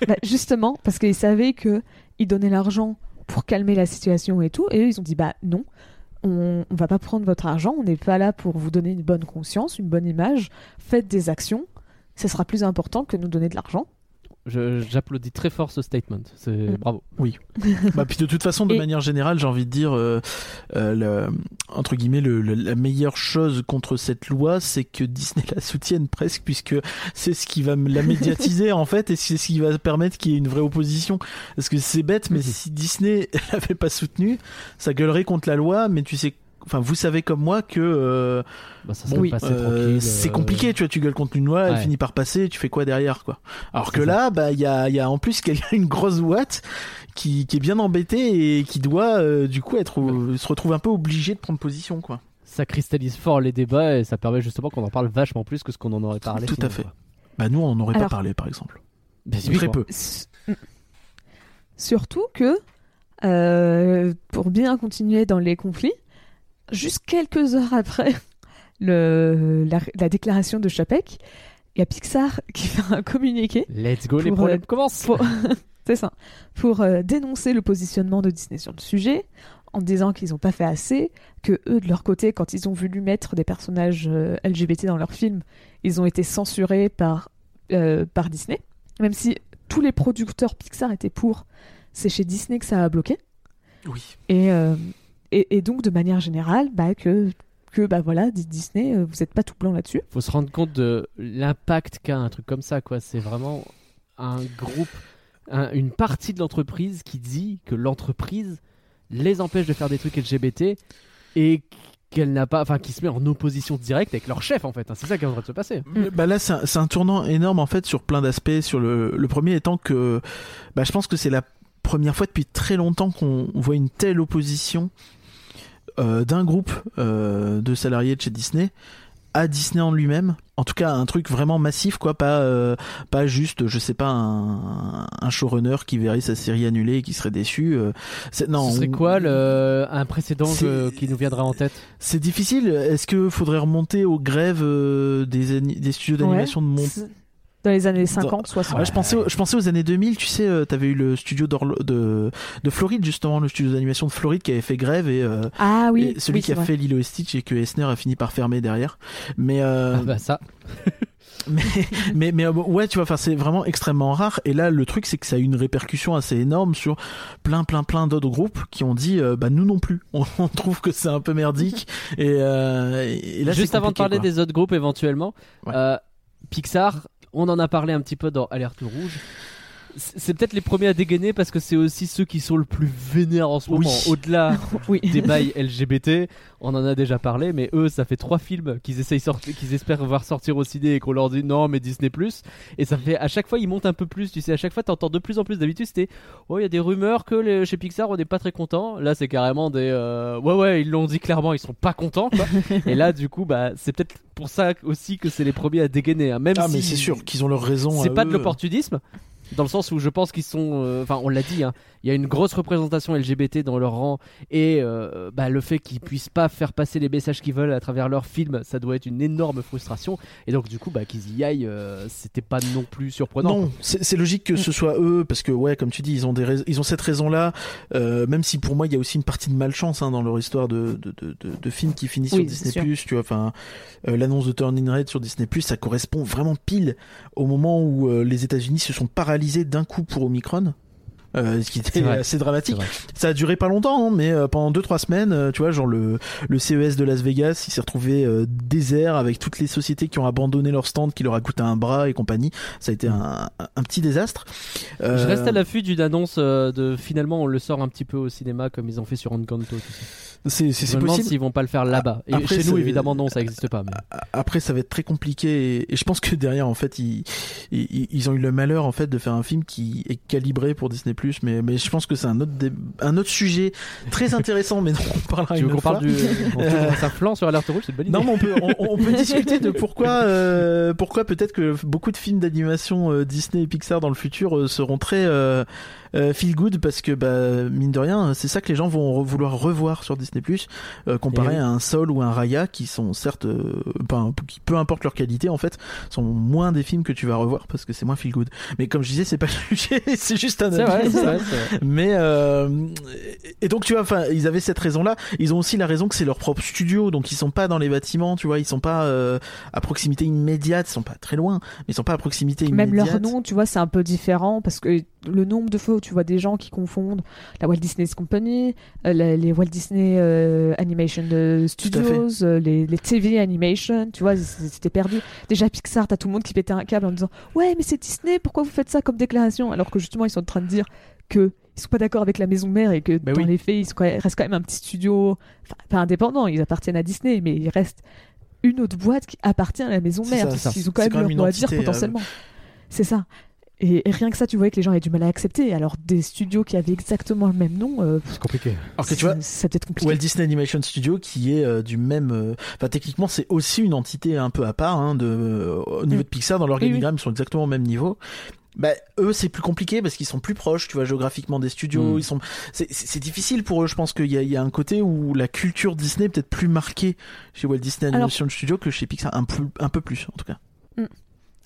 Bah, justement, parce qu'ils savaient que ils donnaient l'argent pour calmer la situation et tout, et eux, ils ont dit bah non, on, on va pas prendre votre argent, on n'est pas là pour vous donner une bonne conscience, une bonne image, faites des actions, ce sera plus important que nous donner de l'argent. J'applaudis très fort ce statement c'est Mm. bravo Bah, puis de toute façon, de Et- manière générale, j'ai envie de dire, euh, euh, le- entre guillemets, le, le- la meilleure chose contre cette loi, c'est que Disney la soutienne presque, puisque c'est ce qui va la médiatiser en fait, et c'est ce qui va permettre qu'il y ait une vraie opposition. Parce que c'est bête, mais Mhm. si Disney l'avait pas soutenu, ça gueulerait contre la loi, mais tu sais. Enfin, vous savez comme moi que euh, Bah, ça bon, serait oui, euh, c'est euh, compliqué, tu vois, tu gueules contre une loi, elle finit par passer, tu fais quoi derrière, quoi. Alors que ça. là, bah, il y a, il y a en plus quelqu'un, une grosse ouate qui, qui est bien embêté et qui doit, euh, du coup, être, se retrouve un peu obligé de prendre position, quoi. ça cristallise fort les débats et ça permet justement qu'on en parle vachement plus que ce qu'on en aurait parlé. Tout à fait. quoi. Bah, nous, on n'en aurait Alors- pas parlé, par exemple. Bah, Très quoi. peu. S- Surtout que, euh, pour bien continuer dans les conflits, juste quelques heures après le, la, la déclaration de Chapek, il y a Pixar qui fait un communiqué Let's go, les problèmes euh, commencent. pour, C'est ça. Pour euh, dénoncer le positionnement de Disney sur le sujet, en disant qu'ils n'ont pas fait assez, que eux, de leur côté, quand ils ont voulu mettre des personnages euh, LGBT dans leurs films, ils ont été censurés par, par Disney. Même si tous les producteurs Pixar étaient pour, c'est chez Disney que ça a bloqué. Oui. Et, et, et donc, de manière générale, bah, que, que bah, voilà, dit Disney, euh, vous n'êtes pas tout blanc là-dessus. Faut se rendre compte de l'impact qu'a un truc comme ça, quoi. C'est vraiment un groupe, un- une partie de l'entreprise qui dit que l'entreprise les empêche de faire des trucs LGBT et qu'elle n'a pas, enfin, qui se met en opposition directe avec leur chef, en fait. hein. C'est ça qui est en train de se passer. Bah là, c'est un, tournant énorme en fait sur plein d'aspects. Sur le, le premier étant que, bah, je pense que c'est la première fois depuis très longtemps qu'on voit une telle opposition euh, d'un groupe euh, de salariés de chez Disney à Disney en lui-même. En tout cas, un truc vraiment massif, quoi. Pas, euh, pas juste, je sais pas, un, un showrunner qui verrait sa série annulée et qui serait déçu. euh, c'est- non, Ce serait on- quoi le, un précédent C'est- que- qui nous viendra en tête? C'est difficile. Est-ce que faudrait remonter aux grèves euh, des, des studios d'animation de Mont C'est- Dans les années 50, 60. Ouais, je, pensais, au- je pensais aux années 2000, tu sais, euh, t'avais eu le studio d'Orlo- de, de Floride, justement, le studio d'animation de Floride qui avait fait grève et, euh, Ah oui, et celui oui, qui a vrai. fait Lilo et Stitch et que Eisner a fini par fermer derrière. Mais, euh, Ah bah ça. mais, mais, mais, euh, ouais, tu vois, c'est vraiment extrêmement rare. Et là, le truc, c'est que ça a eu une répercussion assez énorme sur plein, plein, plein d'autres groupes qui ont dit, euh, bah, nous non plus. On, on trouve que c'est un peu merdique. Et, euh, et là, Juste avant de parler quoi. des autres groupes éventuellement, Ouais. euh, Pixar, on en a parlé un petit peu dans Alerte Rouge. C'est peut-être les premiers à dégainer parce que c'est aussi ceux qui sont le plus vénères en ce Oui. moment. Au-delà Oui. des bails LGBT, on en a déjà parlé, mais eux, ça fait trois films qu'ils essayent qu'ils espèrent voir sortir au ciné et qu'on leur dit non, mais Disney Et ça fait à chaque fois, ils montent un peu plus. Tu sais, à chaque fois, t'entends de plus en plus. D'habitude, c'était oh, il y a des rumeurs que les- chez Pixar, on n'est pas très content. Là, c'est carrément des euh, ouais, ouais, ils l'ont dit clairement, ils sont pas contents. quoi. et là, du coup, bah, c'est peut-être pour ça aussi que c'est les premiers à dégainer. hein. Même Ah, si mais c'est sûr qu'ils ont leur raison. c'est pas de l'opportunisme. Dans le sens où je pense qu'ils sont, euh, enfin on l'a dit, hein, il y a une grosse représentation LGBT dans leur rang et euh, bah, le fait qu'ils puissent pas faire passer les messages qu'ils veulent à travers leurs films, ça doit être une énorme frustration. Et donc du coup, bah, qu'ils y aillent, euh, c'était pas non plus surprenant. Non, c'est logique que ce soit eux, parce que ouais, comme tu dis, ils ont des rais- ils ont cette raison-là. euh, même si pour moi, il y a aussi une partie de malchance hein, dans leur histoire de de, de, de, de films qui finissent Oui, sur Disney. Tu vois, enfin, euh, l'annonce de Turning Red sur Disney ça correspond vraiment pile au moment où euh, les États-Unis se sont paralysés d'un coup pour Omicron. Euh, ce qui était assez dramatique. Ça a duré pas longtemps, hein, mais euh, pendant 2-3 semaines, euh, tu vois, genre le, le CES de Las Vegas, il s'est retrouvé euh, désert avec toutes les sociétés qui ont abandonné leur stand, qui leur a coûté un bras et compagnie. Ça a été un, un- petit désastre. Euh, Je reste à l'affût d'une annonce euh, de finalement on le sort un petit peu au cinéma comme ils ont fait sur Encanto. C'est possible. s'ils vont pas le faire là-bas. Et Après, chez nous évidemment non, ça existe pas. Mais... Après, ça va être très compliqué et, et je pense que derrière, en fait, ils, ils, ils ont eu le malheur en fait de faire un film qui est calibré pour Disney+. Mais, mais je pense que c'est un autre dé- un autre sujet très intéressant, mais dont on parlera tu une veux autre fois. parle du, on ça sur Alerte Rouge, c'est une bonne idée. Non, mais on peut, on, on peut discuter de pourquoi, euh, pourquoi peut-être que beaucoup de films d'animation euh, Disney et Pixar dans le futur euh, seront très euh, feel good parce que bah mine de rien, c'est ça que les gens vont re- vouloir revoir sur Disney euh, comparé Eh oui. à un Soul ou un Raya qui sont certes, euh, ben, qui peu importe leur qualité en fait, sont moins des films que tu vas revoir parce que c'est moins feel good. Mais comme je disais, c'est pas le sujet, c'est juste un C'est avis vrai, vrai, c'est vrai. Mais euh, et donc tu vois, enfin, ils avaient cette raison-là. Ils ont aussi la raison que c'est leur propre studio, donc ils sont pas dans les bâtiments, tu vois, ils sont pas euh, à proximité immédiate, ils sont pas très loin, mais ils sont pas à proximité immédiate. Même leur nom, tu vois, c'est un peu différent parce que le nombre de fois où tu vois des gens qui confondent la Walt Disney Company, euh, la- les Walt Disney euh, Animation euh, Studios, les, les TV Animation, tu vois, c'était perdu. Déjà Pixar, t'as tout le monde qui pétait un câble en disant ouais mais c'est Disney, pourquoi vous faites ça comme déclaration? Alors que justement ils sont en train de dire que ils sont pas d'accord avec la maison mère et que Bah dans oui. les faits ils sont quand même- restent quand même un petit studio, enfin pas indépendant, ils appartiennent à Disney mais ils restent une autre boîte qui appartient à la maison mère, ça, parce qu'ils ont quand même quand même leur mot à dire euh, potentiellement. C'est ça. Et, et rien que ça, tu voyais que les gens avaient du mal à accepter. Alors des studios qui avaient exactement le même nom, euh, C'est compliqué. Alors que tu vois, c'est- c'est peut-être compliqué. Walt Disney Animation Studio qui est euh, du même euh, enfin techniquement c'est aussi une entité un peu à part hein, de euh, au niveau Mm. de Pixar dans l'organigramme ils sont exactement au même niveau bah, eux c'est plus compliqué parce qu'ils sont plus proches tu vois géographiquement des studios Mm. ils sont c'est difficile pour eux je pense qu'il y a, il y a un côté où la culture Disney est peut-être plus marquée chez Walt Disney Alors- Animation Studio que chez Pixar un peu un peu plus en tout cas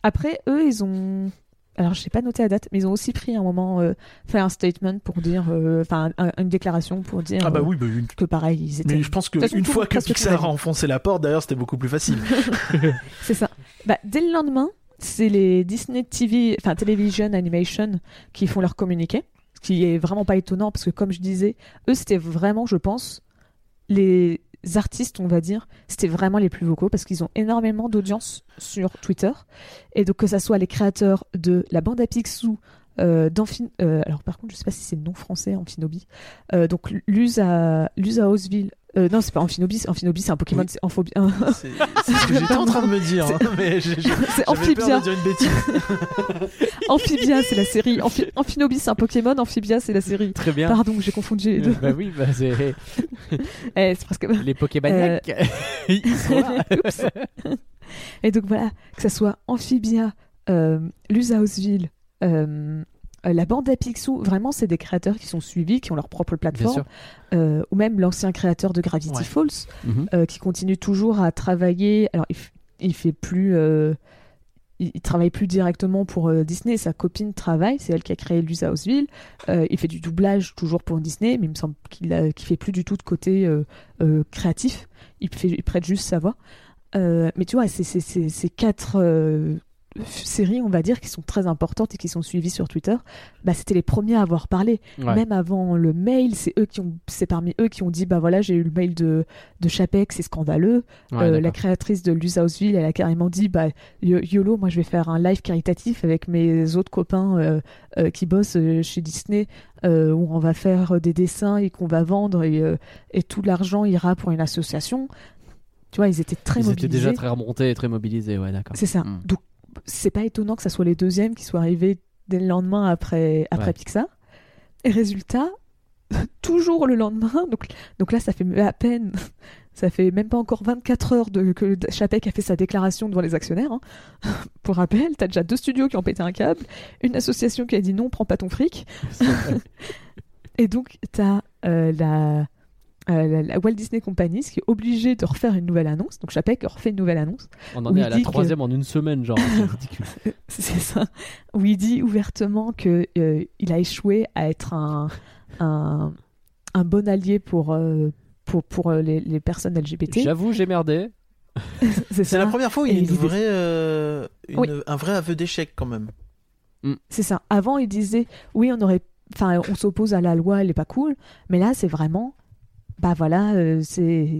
Après, eux, ils ont alors je sais pas noté la date, mais ils ont aussi pris un moment, euh, fait un statement pour dire, euh, enfin un- une déclaration pour dire Ah bah euh, oui, bah, une- que pareil, ils étaient. mais je pense qu'une fois que Pixar a enfoncé la porte, d'ailleurs, c'était beaucoup plus facile. C'est ça. Bah, dès le lendemain, c'est les Disney TV, enfin Television Animation qui font leur communiqué, ce qui est vraiment pas étonnant parce que comme je disais, eux c'était vraiment, je pense, les artistes, on va dire, c'était vraiment les plus vocaux parce qu'ils ont énormément d'audience sur Twitter et donc que ça soit les créateurs de la bande à Picsou. Euh, euh, alors par contre je sais pas si c'est le nom français Amphinobi euh, donc Luz à Luz à Oseville euh, non c'est pas Amphinobi Amphinobi c'est un Pokémon Oui. c'est C'est ce que j'étais en train de me dire, hein, mais j'ai- j'ai- c'est peur Amphibia de dire une bêtise. Amphibia, c'est la série. Amphi- Amphinobis, c'est un Pokémon. Amphibia, c'est la série. Très bien. Pardon, j'ai confondu les deux. bah oui, bah c'est Eh, c'est presque. les Pokébaniacs. Ils sont là. Oups. Et donc voilà, que ça soit Amphibia, euh, Lusaosville, euh, euh, la bande à Picsou, vraiment, c'est des créateurs qui sont suivis, qui ont leur propre plateforme. Euh, ou même l'ancien créateur de Gravity Ouais. Falls, Mhm. euh, qui continue toujours à travailler. Alors, il, il fait plus. il, il travaille plus directement pour Disney. Sa copine travaille, c'est elle qui a créé Lusa Houseville. Il fait du doublage toujours pour Disney, mais il me semble qu'il qu'il fait plus du tout de côté créatif. Il, fait, il prête juste sa voix. Mais tu vois, c'est c'est- c'est- ces quatre séries, on va dire, qui sont très importantes et qui sont suivies sur Twitter. Bah, c'était les premiers à avoir parlé. Ouais. Même avant le mail, c'est eux qui ont, c'est parmi eux qui ont dit, bah voilà, j'ai eu le mail de de Chapek, c'est scandaleux. Ouais, Euh, la créatrice de Luz Houseville, elle a carrément dit, bah yo- YOLO, moi je vais faire un live caritatif avec mes autres copains euh, euh, qui bossent chez Disney, où on va faire des dessins et qu'on va vendre et, et tout l'argent ira pour une association. Tu vois, ils étaient très Ils étaient mobilisés. déjà très remontés et très mobilisés, ouais, d'accord. C'est ça. Mm. Donc, c'est pas étonnant que ça soit les deuxièmes qui soient arrivés dès le lendemain après, après Ouais. Pixar. Et résultat, toujours le lendemain, donc, donc là, ça fait à peine, ça fait même pas encore 24 heures de, que Chapek a fait sa déclaration devant les actionnaires. hein. Pour rappel, t'as déjà deux studios qui ont pété un câble, une association qui a dit non, prends pas ton fric. Et donc, t'as euh, la, euh, la, la Walt Disney Company qui est obligée de refaire une nouvelle annonce. Donc, Chapek refait une nouvelle annonce. On en est à la que- troisième en une semaine, genre. C'est ridicule. C'est ça. Où il dit ouvertement que euh, il a échoué à être un, un, un bon allié pour, euh, pour, pour euh, les, les personnes LGBT. J'avoue, j'ai merdé. C'est C'est la première fois où il y a une il est- vraie, euh, une- Oui. un vrai aveu d'échec quand même. C'est ça. Avant, il disait oui, on aurait, enfin, on s'oppose à la loi, elle est pas cool. Mais là, c'est vraiment, bah voilà, euh, c'est,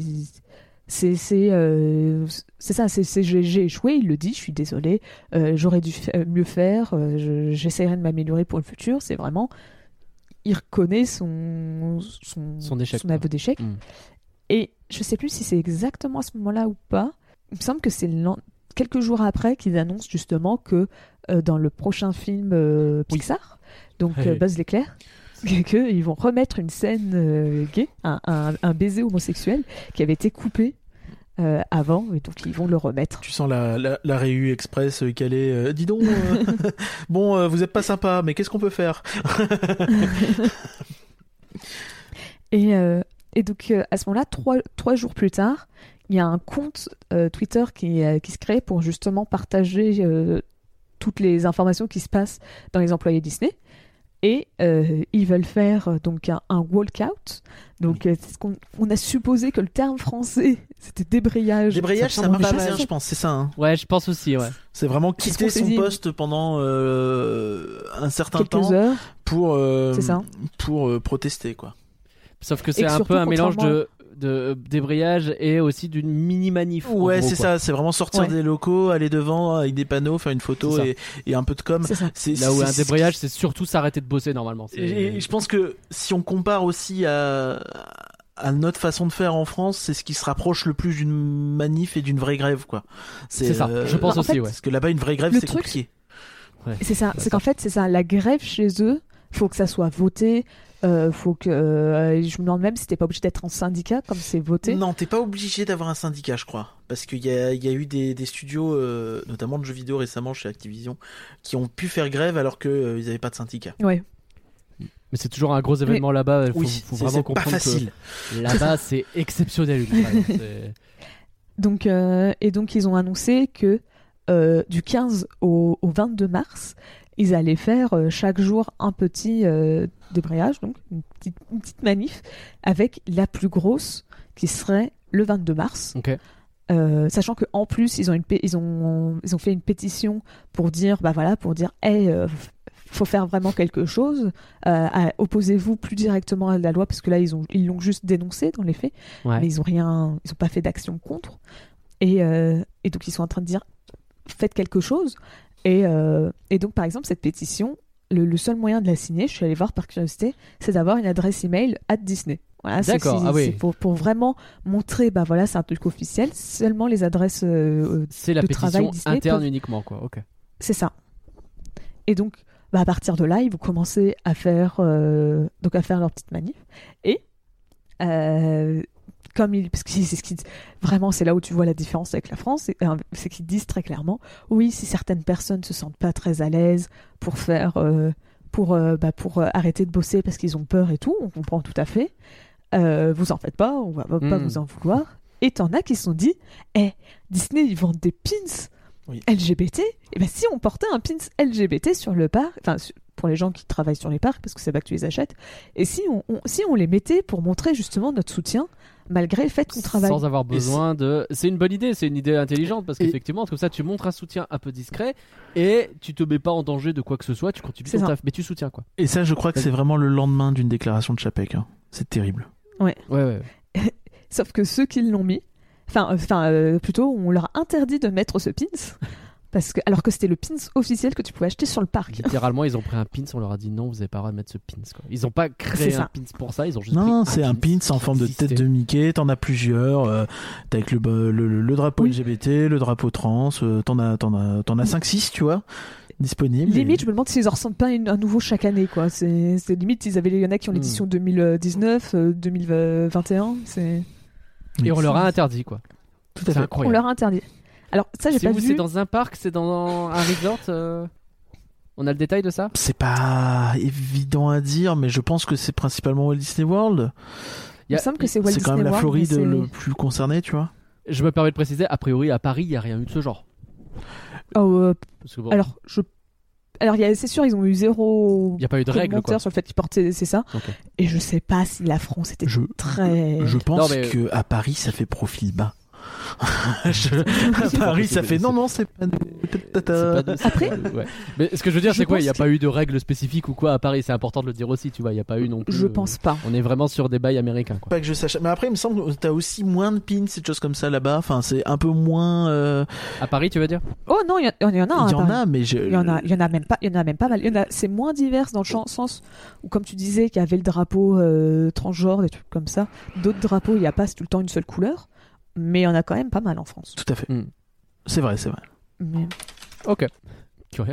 c'est, c'est, euh, c'est ça. C'est, j'ai échoué. Il le dit. Je suis désolé. Euh, j'aurais dû mieux faire. euh, je- j'essaierai de m'améliorer pour le futur. C'est vraiment, il reconnaît son, son, Son échec, quoi. aveu d'échec. Mm. Et je sais plus si c'est exactement à ce moment-là ou pas. Il me semble que c'est quelques jours après qu'ils annoncent justement que dans le prochain film Pixar, donc Buzz l'éclair, qu'ils vont remettre une scène euh, gay, un, un- un baiser homosexuel qui avait été coupé euh, avant, et donc ils vont le remettre. Tu sens la, la, la Réu Express euh, calée. euh, dis donc, bon, vous êtes pas sympa, mais qu'est-ce qu'on peut faire Et, et donc à ce moment-là, trois, trois jours plus tard, il y a un compte euh, Twitter qui, euh, qui se crée pour justement partager euh, toutes les informations qui se passent dans les employés Disney. Et euh, ils veulent faire euh, donc un, un walkout. Donc euh, c'est ce qu'on on a supposé que le terme français c'était débrayage. Débrayage, ça ressemble marche pas bien, je pense, c'est ça. hein. Ouais, je pense aussi, ouais. C'est vraiment quitter son dit. poste pendant euh, un certain Quelques temps heures. pour, euh, ça. pour euh, protester, quoi. Sauf que c'est un peu un mélange contrairement- de, de débrayage et aussi d'une mini manif. Ouais, c'est ça, c'est vraiment sortir Ouais. des locaux, aller devant avec des panneaux, faire une photo et, et un peu de com. C'est Là où un débrayage, c'est surtout s'arrêter de bosser normalement. Et, et je pense que si on compare aussi à, à notre façon de faire en France, c'est ce qui se rapproche le plus d'une manif et d'une vraie grève, quoi. C'est ça, euh, je pense en aussi, fait, ouais. Parce que là-bas, une vraie grève, c'est compliqué. C'est ça, c'est qu'en fait, c'est ça, la grève chez eux, faut que ça soit voté, euh, faut que. euh, je me demande même si t'es pas obligé d'être en syndicat comme c'est voté. Non, t'es pas obligé d'avoir un syndicat, je crois. Parce qu'il y a, il y a eu des, des studios, euh, notamment de jeux vidéo récemment chez Activision, qui ont pu faire grève alors qu'ils n'avaient pas de syndicat. Ouais. Mais c'est toujours un gros événement là-bas. Il faut, Oui, faut c'est vraiment c'est pas comprendre facile. que là-bas, c'est exceptionnel. Donc, euh, et donc, ils ont annoncé que euh, du 15 au, au 22 mars, ils allaient faire euh, chaque jour un petit euh, débrayage, donc une petite, une petite manif, avec la plus grosse qui serait le 22 mars. Euh, sachant que en plus ils ont une pé- ils ont ils ont fait une pétition pour dire bah voilà pour dire hey faut faire vraiment quelque chose. Opposez-vous plus directement à la loi parce que là ils ont ils l'ont juste dénoncé dans les faits. Ouais. mais ils ont rien ils ont pas fait d'action contre. Et, et donc ils sont en train de dire faites quelque chose et, euh, et donc par exemple cette pétition le, le seul moyen de la signer je suis allée voir par curiosité c'est d'avoir une adresse email à Disney voilà, c'est- D'accord, c'est- ah oui. pour, pour vraiment montrer bah voilà c'est un truc officiel seulement les adresses euh, euh, C'est la de travail Disney interne peuvent- uniquement, quoi. Ok. c'est ça. Et donc, bah, à partir de là, ils vont commencer à faire, euh, donc à faire leur petite manif. Et euh, comme ils, parce que c'est ce qui, vraiment, c'est là où tu vois la différence avec la France, c'est euh, c'est qu'ils disent très clairement, oui, si certaines personnes se sentent pas très à l'aise pour faire, euh, pour, euh, bah, pour euh, arrêter de bosser parce qu'ils ont peur et tout, on comprend tout à fait. Vous en faites pas, on va pas Mm. vous en vouloir. Et t'en as qui se sont dit, eh, Disney, ils vendent des pins Oui. LGBT. Et ben si on portait un pins LGBT sur le parc, enfin pour les gens qui travaillent sur les parcs, parce que c'est pas que tu les achètes, et si on, on- si on les mettait pour montrer justement notre soutien, malgré le fait qu'on travaille. Sans avoir besoin de. C'est une bonne idée, c'est une idée intelligente parce qu'effectivement, comme ça, tu montres un soutien un peu discret et tu te mets pas en danger de quoi que ce soit, tu continues ton ça. taf, mais tu soutiens quoi. Et ça, je crois que c'est vraiment le lendemain d'une déclaration de Chapek. hein. C'est terrible. Ouais, ouais, ouais. Sauf que ceux qui l'ont mis, enfin, euh, enfin euh, plutôt, on leur a interdit de mettre ce pins, parce que alors que c'était le pins officiel que tu pouvais acheter sur le parc. Littéralement, ils ont pris un pins, on leur a dit non, vous avez pas le droit de mettre ce pins. Quoi. Ils ont pas créé un pins pour ça, ils ont juste Non, c'est un pins en forme de tête de Mickey. T'en as plusieurs. euh, T'as avec le, le, le- le drapeau Oui. LGBT, le drapeau trans. euh, T'en as, t'en as, t'en as 5-6, tu vois, disponibles. Limite, Et- je me demande s'ils en ressentent pas une- un nouveau chaque année, quoi. C'est limite, ils avaient, il y en a qui ont Hmm. l'édition 2019, euh, 2021, c'est. Et on leur a interdit quoi. Tout à C'est fait. On incroyable. leur a interdit. Alors, ça, j'ai C'est pas où vu. C'est dans un parc C'est dans un resort euh On a le détail de ça? C'est pas évident à dire, mais je pense que c'est principalement Walt Disney World. Il me semble que c'est Walt C'est quand Disney même la World, Floride le plus concerné, tu vois. Je me permets de préciser, a priori à Paris, il y a rien eu de ce genre. Oh, euh, Parce que bon, alors, je. Alors, y c'est sûr, ils ont eu zéro il n'y a pas eu de quoi. sur le fait qu'ils portaient, c'est ça. Et je sais pas si la France était Je, très. je pense Non, mais- que à Paris, ça fait profil bas. Je- à Paris, ça fait non, non, c'est pas nous. C'est pas de- Après- ouais. Mais ce que je veux dire, c'est quoi Il n'y a pas eu de règles spécifiques ou quoi à Paris? C'est important de le dire aussi, tu vois. Il n'y a pas eu non plus. Je euh, pense pas. On est vraiment sur des bails américains quoi. Pas que je sache. Mais après, il me semble que t'as aussi moins de pins et de choses comme ça là-bas. Enfin, c'est un peu moins. euh, À Paris, tu veux dire? Oh non, il y, en- il y en a. Il y en a, mais je. Il y en a, il y en a même pas, il y en a même pas mal. Il y en a, c'est moins divers dans le sens où, comme tu disais, qu'il y avait le drapeau euh, transgenre, des trucs comme ça. D'autres drapeaux, il n'y a pas tout le temps une seule couleur, mais il y en a quand même pas mal en France. Tout à fait. Hmm. C'est vrai, c'est vrai. Mais- Ok.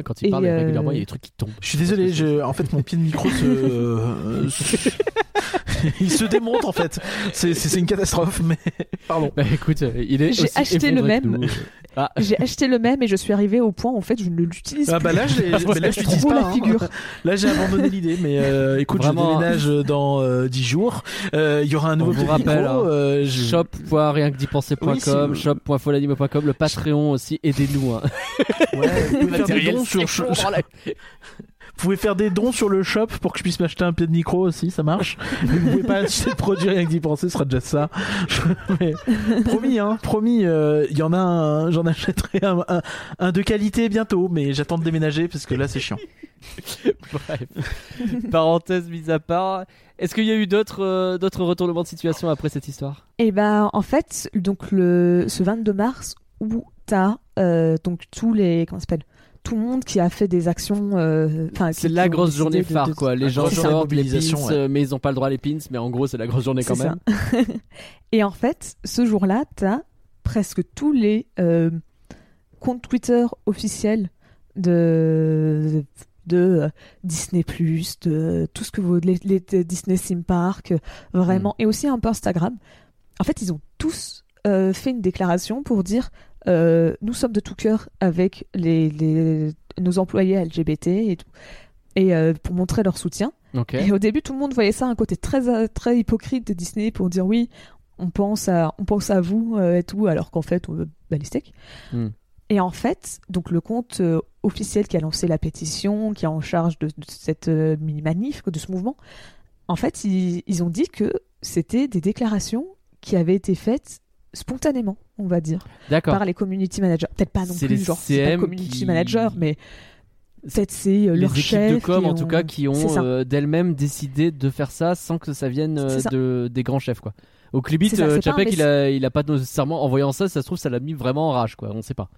Quand il parle euh, régulièrement, il y a des trucs qui tombent. Je suis désolé, je... en fait, mon pied de micro se. euh, il se démonte en fait. C'est- une catastrophe, mais. Pardon. Bah écoute, euh, il est. J'ai acheté le même. Ah, J'ai acheté le même et je suis arrivé au point où en fait je ne l'utilise Ah plus. bah là, je l'utilise Trop pas. la hein. figure. Là, j'ai abandonné l'idée, mais euh, écoute, Vraiment, je déménage dans euh, 10 jours. Euh, Il y aura un nouveau vous pied de rappelle, micro. hein, euh, je- shop.rienquedipenser.com, Oui, shop.folanime.com, le Patreon aussi, aidez-nous. Hein. Ouais, vous pouvez sur. Vous pouvez faire des dons sur le shop pour que je puisse m'acheter un pied de micro aussi, ça marche. Mais vous pouvez pas acheter de produit rien que d'y penser, ce sera déjà ça. Mais, promis, hein, promis, euh, y en a un, j'en achèterai un, un, un de qualité bientôt, mais j'attends de déménager parce que là c'est chiant. Bref. Parenthèse mise à part. Est-ce qu'il y a eu d'autres euh, d'autres retournements de situation après cette histoire? Et ben en fait, donc le ce 22 mars où t'as euh, donc tous les comment ça s'appelle? Tout le monde qui a fait des actions. euh, Enfin, C'est la grosse journée phare, de- quoi. Les gens sortent les pins, ouais. mais ils n'ont pas le droit à les pins. Mais en gros, c'est la grosse journée quand même. ça. Et en fait, ce jour-là, t'as presque tous les euh, comptes Twitter officiels de de euh, Disney de tout ce que vous les, les- Disney Theme Park, vraiment, et aussi un peu Instagram. En fait, ils ont tous euh, fait une déclaration pour dire euh, nous sommes de tout cœur avec les, les- nos employés LGBT et tout, et euh, pour montrer leur soutien. Et au début, tout le monde voyait ça un côté très très hypocrite de Disney pour dire oui, on pense à on pense à vous euh, et tout, alors qu'en fait, on veut balistique. Hmm. Et en fait, donc le compte officiel qui a lancé la pétition, qui est en charge de, de cette mini-manif, de ce mouvement, en fait, ils, ils ont dit que c'était des déclarations qui avaient été faites spontanément, on va dire, D'accord. par les community managers. Peut-être pas non plus, les genre, c'est community qui- manager, mais peut-être c'est euh, les leur équipes chef. de com en tout cas qui ont euh, d'elles-mêmes décidé de faire ça sans que ça vienne euh, ça. de, des grands chefs quoi. Au Clibit, euh, Chapek il a, il a pas nécessairement en voyant ça, ça se trouve ça l'a mis vraiment en rage quoi, on sait pas.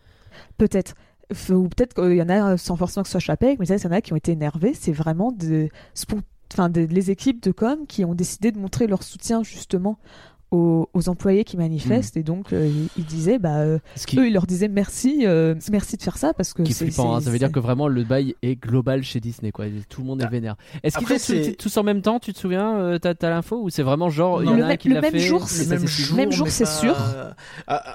Peut-être. Ou peut-être qu'il y en a sans forcément que ce soit Chapek, mais ça, il y en a qui ont été énervés. C'est vraiment des, enfin, des- les équipes de com qui ont décidé de montrer leur soutien justement aux, aux employés qui manifestent. Et donc, euh, ils, ils disaient, bah, euh, Ce qui, eux, ils leur disaient merci, euh, merci de faire ça parce que qui est c'est flippant, hein. c'est- ça veut dire que vraiment le bail est global chez Disney quoi, tout le monde est Ah. vénère. Est-ce qu'ils ont tous- en même temps, tu te souviens, euh, t'as t'as l'info ou c'est vraiment genre il y Non. en Le a un même- qui le l'a même fait jour, le même jour, Même jour, mais c'est pas- sûr.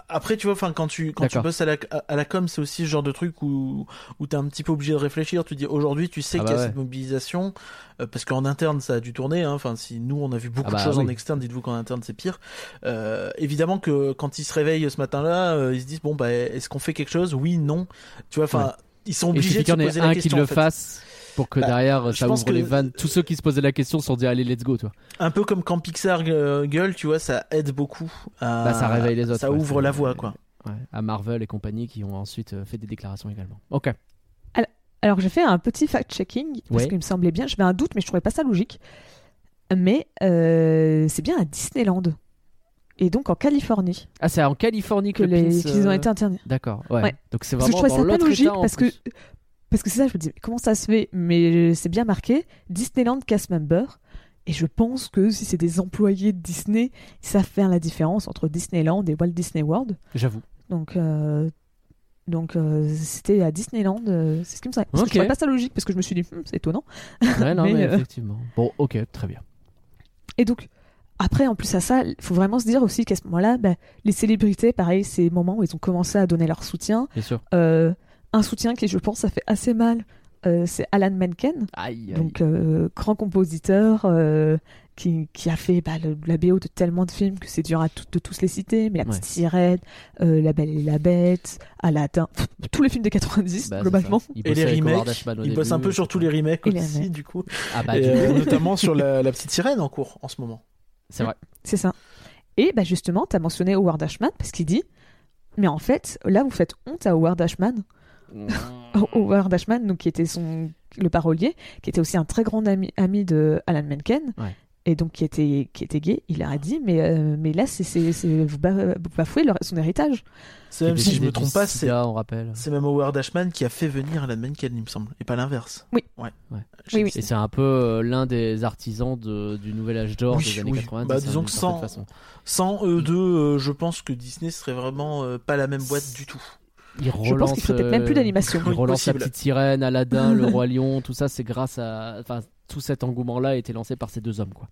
Après, tu vois, enfin, quand tu quand tu bosses à la à la com, c'est aussi ce genre de truc où où t'es un petit peu obligé de réfléchir. Tu dis aujourd'hui, tu sais Ah qu'il y a bah cette mobilisation parce qu'en interne, ça a dû tourner. hein. Enfin, si nous on a vu beaucoup Ah bah de choses en externe, dites-vous qu'en interne c'est pire. Euh, évidemment que quand ils se réveillent ce matin-là, euh, ils se disent bon bah est-ce qu'on fait quelque chose? Oui, non. Tu vois, enfin, Ouais. ils sont obligés de qu'il se y en ait poser la un question. qui le en fait. fasse pour que Bah, derrière ça ouvre les vannes. Tous ceux qui se posaient la question se sont dit allez let's go toi. Un peu comme quand Pixar gueule, tu vois, ça aide beaucoup. À... Bah, ça réveille les autres. Ça ouais, ouvre la voie, quoi. Ouais, à Marvel et compagnie qui ont ensuite euh, fait des déclarations également. Ok. Alors j'ai fait un petit fact-checking parce Ouais. qu'il me semblait bien. J'avais un doute, mais je trouvais pas ça logique. Mais euh, c'est bien à Disneyland et donc en Californie Ah, c'est en Californie que, que le les pins, qu'ils ont euh, été interdits. D'accord. Ouais. Ouais. Donc c'est Parce que je vraiment trouvais dans ça pas logique parce que parce que c'est ça. Je me dis mais comment ça se fait? Mais c'est bien marqué Disneyland cast member. Et je pense que si c'est des employés de Disney, ils savent faire la différence entre Disneyland et Walt Disney World. J'avoue. Donc, euh, donc euh, c'était à Disneyland. euh, c'est ce qui me semblait. Parce que Ok. je trouvais pas ça logique parce que je me suis dit, Hum, c'est étonnant. Ouais, non, Mais, mais, euh, effectivement. Bon, ok, très bien. Et donc, après, en plus à ça, il faut vraiment se dire aussi qu'à ce moment-là, bah, les célébrités, pareil, c'est les moments où ils ont commencé à donner leur soutien. Bien sûr. Euh, un soutien qui, je pense, ça fait assez mal. euh, c'est Alan Menken, Aïe, aïe. donc euh, grand compositeur euh, qui, qui a fait bah, le- la BO de tellement de films que c'est dur à tout- de tous les citer, mais La Petite Ouais. Sirène, euh, La Belle et la Bête, Aladdin, pff, tous les films des 90 Bah, globalement. Et les remakes, il bosse un peu sur tous les remakes Et les aussi, remakes. du coup. Ah bah, Et, du euh, coup, notamment sur la, la petite sirène en cours en ce moment. C'est vrai. C'est ça. Et bah justement, tu as mentionné Howard Ashman parce qu'il dit Mais en fait, là, vous faites honte à Howard Ashman. Howard Ashman, donc, qui était son, le parolier, qui était aussi un très grand ami, ami de Alan Menken. Ouais. Et donc qui était, qui était gay, il a dit mais, euh, mais là c'est, c'est, c'est- vous, ba- vous bafouez leur- son héritage. C'est même si je me trompe pas, c'est sida, on rappelle. c'est même Howard Ashman qui a fait venir Alan Menken, il me semble, et pas l'inverse. Oui. Ouais. Oui, oui. Et c'est un peu euh, l'un des artisans de- du nouvel âge d'or Oui, des années oui. 90. Bah, hein, disons que sans- façon. Sans eux deux, euh, je pense que Disney serait vraiment euh, pas la même boîte du tout. Il Je pense relance, qu'il ferait peut-être même plus d'animation. Il relance la petite sirène, Aladdin, le roi lion, tout ça, c'est grâce à. Enfin, tout cet engouement-là a été lancé par ces deux hommes, quoi.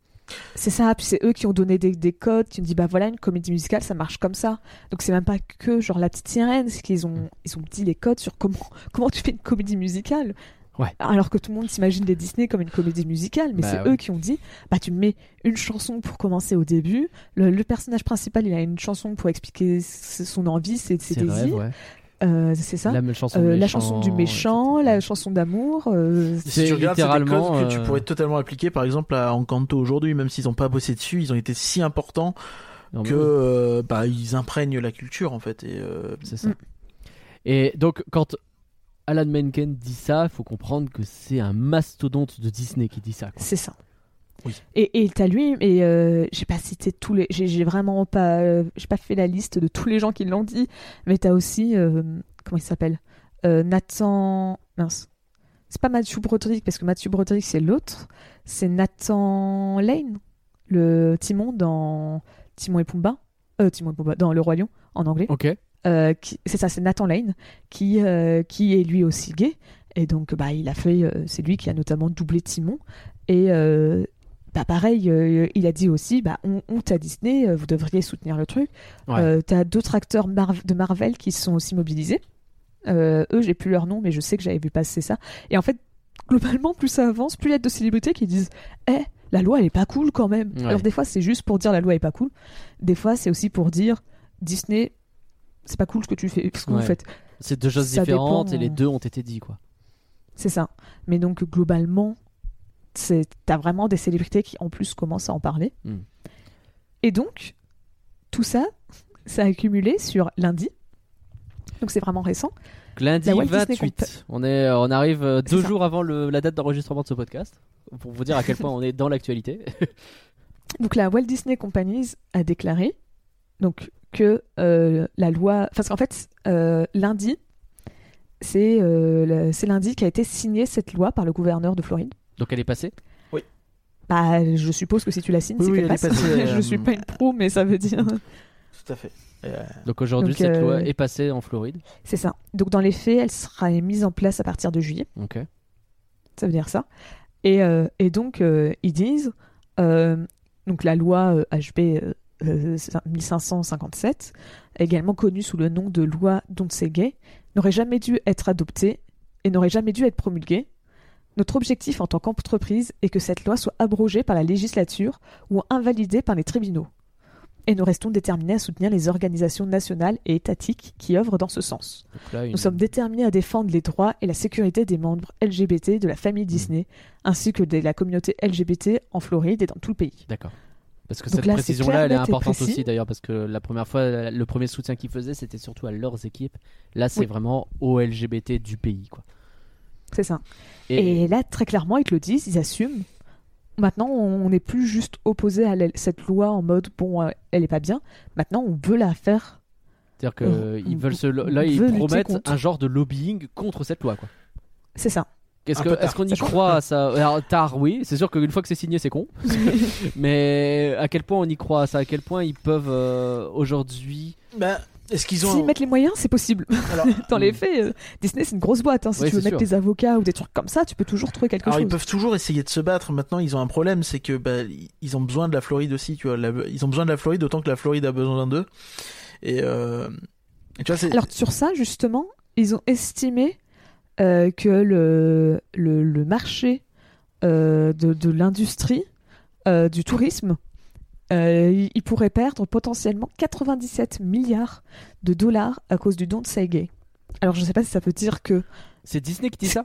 C'est ça, puis c'est eux qui ont donné des, des codes, qui ont dit bah voilà une comédie musicale ça marche comme ça. Donc c'est même pas que genre la petite sirène, c'est qu'ils ont ils ont dit les codes sur comment comment tu fais une comédie musicale. Ouais. Alors que tout le monde s'imagine des Disney comme une comédie musicale, mais Bah c'est ouais. eux qui ont dit bah tu mets une chanson pour commencer au début, le, le personnage principal il a une chanson pour expliquer son envie, ses, désirs, ouais. Euh, c'est ça. La chanson, Euh, du la méchant, chanson du méchant, etc. la chanson d'amour. euh, Si C'est tu regardes, c'est des littéralement, codes que tu euh, pourrais totalement appliquer, par exemple, à Encanto aujourd'hui, même s'ils n'ont pas bossé dessus, ils ont été si importants Non, que oui, euh, bah, ils imprègnent la culture en fait. Et, euh, c'est ça. Mm. Et donc, quand Alan Menken dit ça, il faut comprendre que c'est un mastodonte de Disney qui dit ça. C'est ça. Oui. Et, et t'as lui, et euh, j'ai pas cité tous les, j'ai vraiment pas, euh, j'ai pas fait la liste de tous les gens qui l'ont dit, mais t'as aussi, euh, comment il s'appelle, Nathan, mince, c'est pas Matthew Broderick parce que Matthew Broderick c'est l'autre, c'est Nathan Lane, le Timon dans Timon et Pumba, euh, Timon et Pumba dans Le Roi Lion en anglais. Ok. C'est ça, c'est Nathan Lane qui, qui est lui aussi gay. Et donc, bah, il a fait, c'est lui qui a notamment doublé Timon. Et euh, bah, pareil, euh, il a dit aussi, bah, on, honte à Disney, euh, vous devriez soutenir le truc. Ouais. Euh, T'as d'autres acteurs Mar- de Marvel qui se sont aussi mobilisés. Euh, eux, j'ai plus leur nom, mais je sais que j'avais vu passer ça. Et en fait, globalement, plus ça avance, plus il y a de célébrités qui disent, eh, la loi, elle est pas cool quand même. Ouais. Alors des fois, c'est juste pour dire la loi est pas cool. Des fois, c'est aussi pour dire Disney, c'est pas cool ce que tu fais, ce que Ouais. vous faites. C'est deux choses Ça différentes dépend, et les euh. deux ont été dit, quoi. C'est ça. Mais donc, globalement, t'as vraiment des célébrités qui, en plus, commencent à en parler. Hmm. Et donc, tout ça, ça a accumulé sur lundi. Donc, c'est vraiment récent. Donc, lundi La Walt Disney 28. On, est, on arrive euh, deux ça. jours avant le- la date d'enregistrement de ce podcast. Pour vous dire à quel point on est dans l'actualité. Donc, la Walt Disney Companies a déclaré donc, que euh, la loi. Parce qu'en fait, euh, lundi, euh, c'est lundi qu'a été signée cette loi par le gouverneur de Floride. Donc elle est passée? Bah, je suppose que si tu la signes, Oui, c'est oui, qu'elle passe. passée, je euh, suis pas une pro, mais ça veut dire. Tout à fait. Euh, Donc aujourd'hui, cette euh, loi est passée en Floride. C'est ça. Donc, dans les faits, elle sera mise en place à partir de juillet. Ok. Ça veut dire ça. Et, euh, et donc, euh, ils disent, euh, donc la loi euh, HB euh, euh, 1557, également connue sous le nom de loi Donsegay, n'aurait jamais dû être adoptée et n'aurait jamais dû être promulguée. Notre objectif en tant qu'entreprise est que cette loi soit abrogée par la législature ou invalidée par les tribunaux. Et nous restons déterminés à soutenir les organisations nationales et étatiques qui œuvrent dans ce sens. Donc là, une- Nous sommes déterminés à défendre les droits et la sécurité des membres LGBT de la famille Disney, ainsi que de la communauté LGBT en Floride et dans tout le pays. D'accord. Parce que Donc cette précision-là, elle est importante aussi d'ailleurs, parce que la première fois, le premier soutien qu'ils faisaient, c'était surtout à leurs équipes. Là, c'est Oui. vraiment aux LGBT du pays, quoi. C'est ça. Et, Et... là, très clairement, ils te le disent, ils assument. Maintenant, on n'est plus juste opposé à cette loi en mode bon, euh, elle est pas bien. Maintenant, on veut la faire. c'est-à-dire que on- ils on- veulent se, là, ils promettent un genre de lobbying contre cette loi, quoi. C'est ça. Est-ce Un que- peu est-ce tard. qu'on y croit à ça? Alors, Tard, oui. C'est sûr qu'une fois que c'est signé, c'est con. Mais à quel point on y croit à ça? À quel point ils peuvent euh, aujourd'hui bah, est-ce qu'ils ont. S'ils mettent les moyens, c'est possible. Alors, Dans les Mm. faits, euh, Disney, c'est une grosse boîte. hein. Si Ouais, tu veux mettre sûr. des avocats ou des trucs comme ça, tu peux toujours trouver quelque Alors ils chose. peuvent toujours essayer de se battre. Maintenant, ils ont un problème, c'est que bah, ils ont besoin de la Floride aussi. Tu vois, La- ils ont besoin de la Floride autant que la Floride a besoin d'eux. Et, euh... et tu vois, Alors sur ça, justement, ils ont estimé euh, que le, le, le marché de, de l'industrie du tourisme, euh, il, pourrait perdre potentiellement 97 milliards de dollars à cause du don de Say Gay. Alors je ne sais pas si ça veut dire que... C'est Disney qui dit ça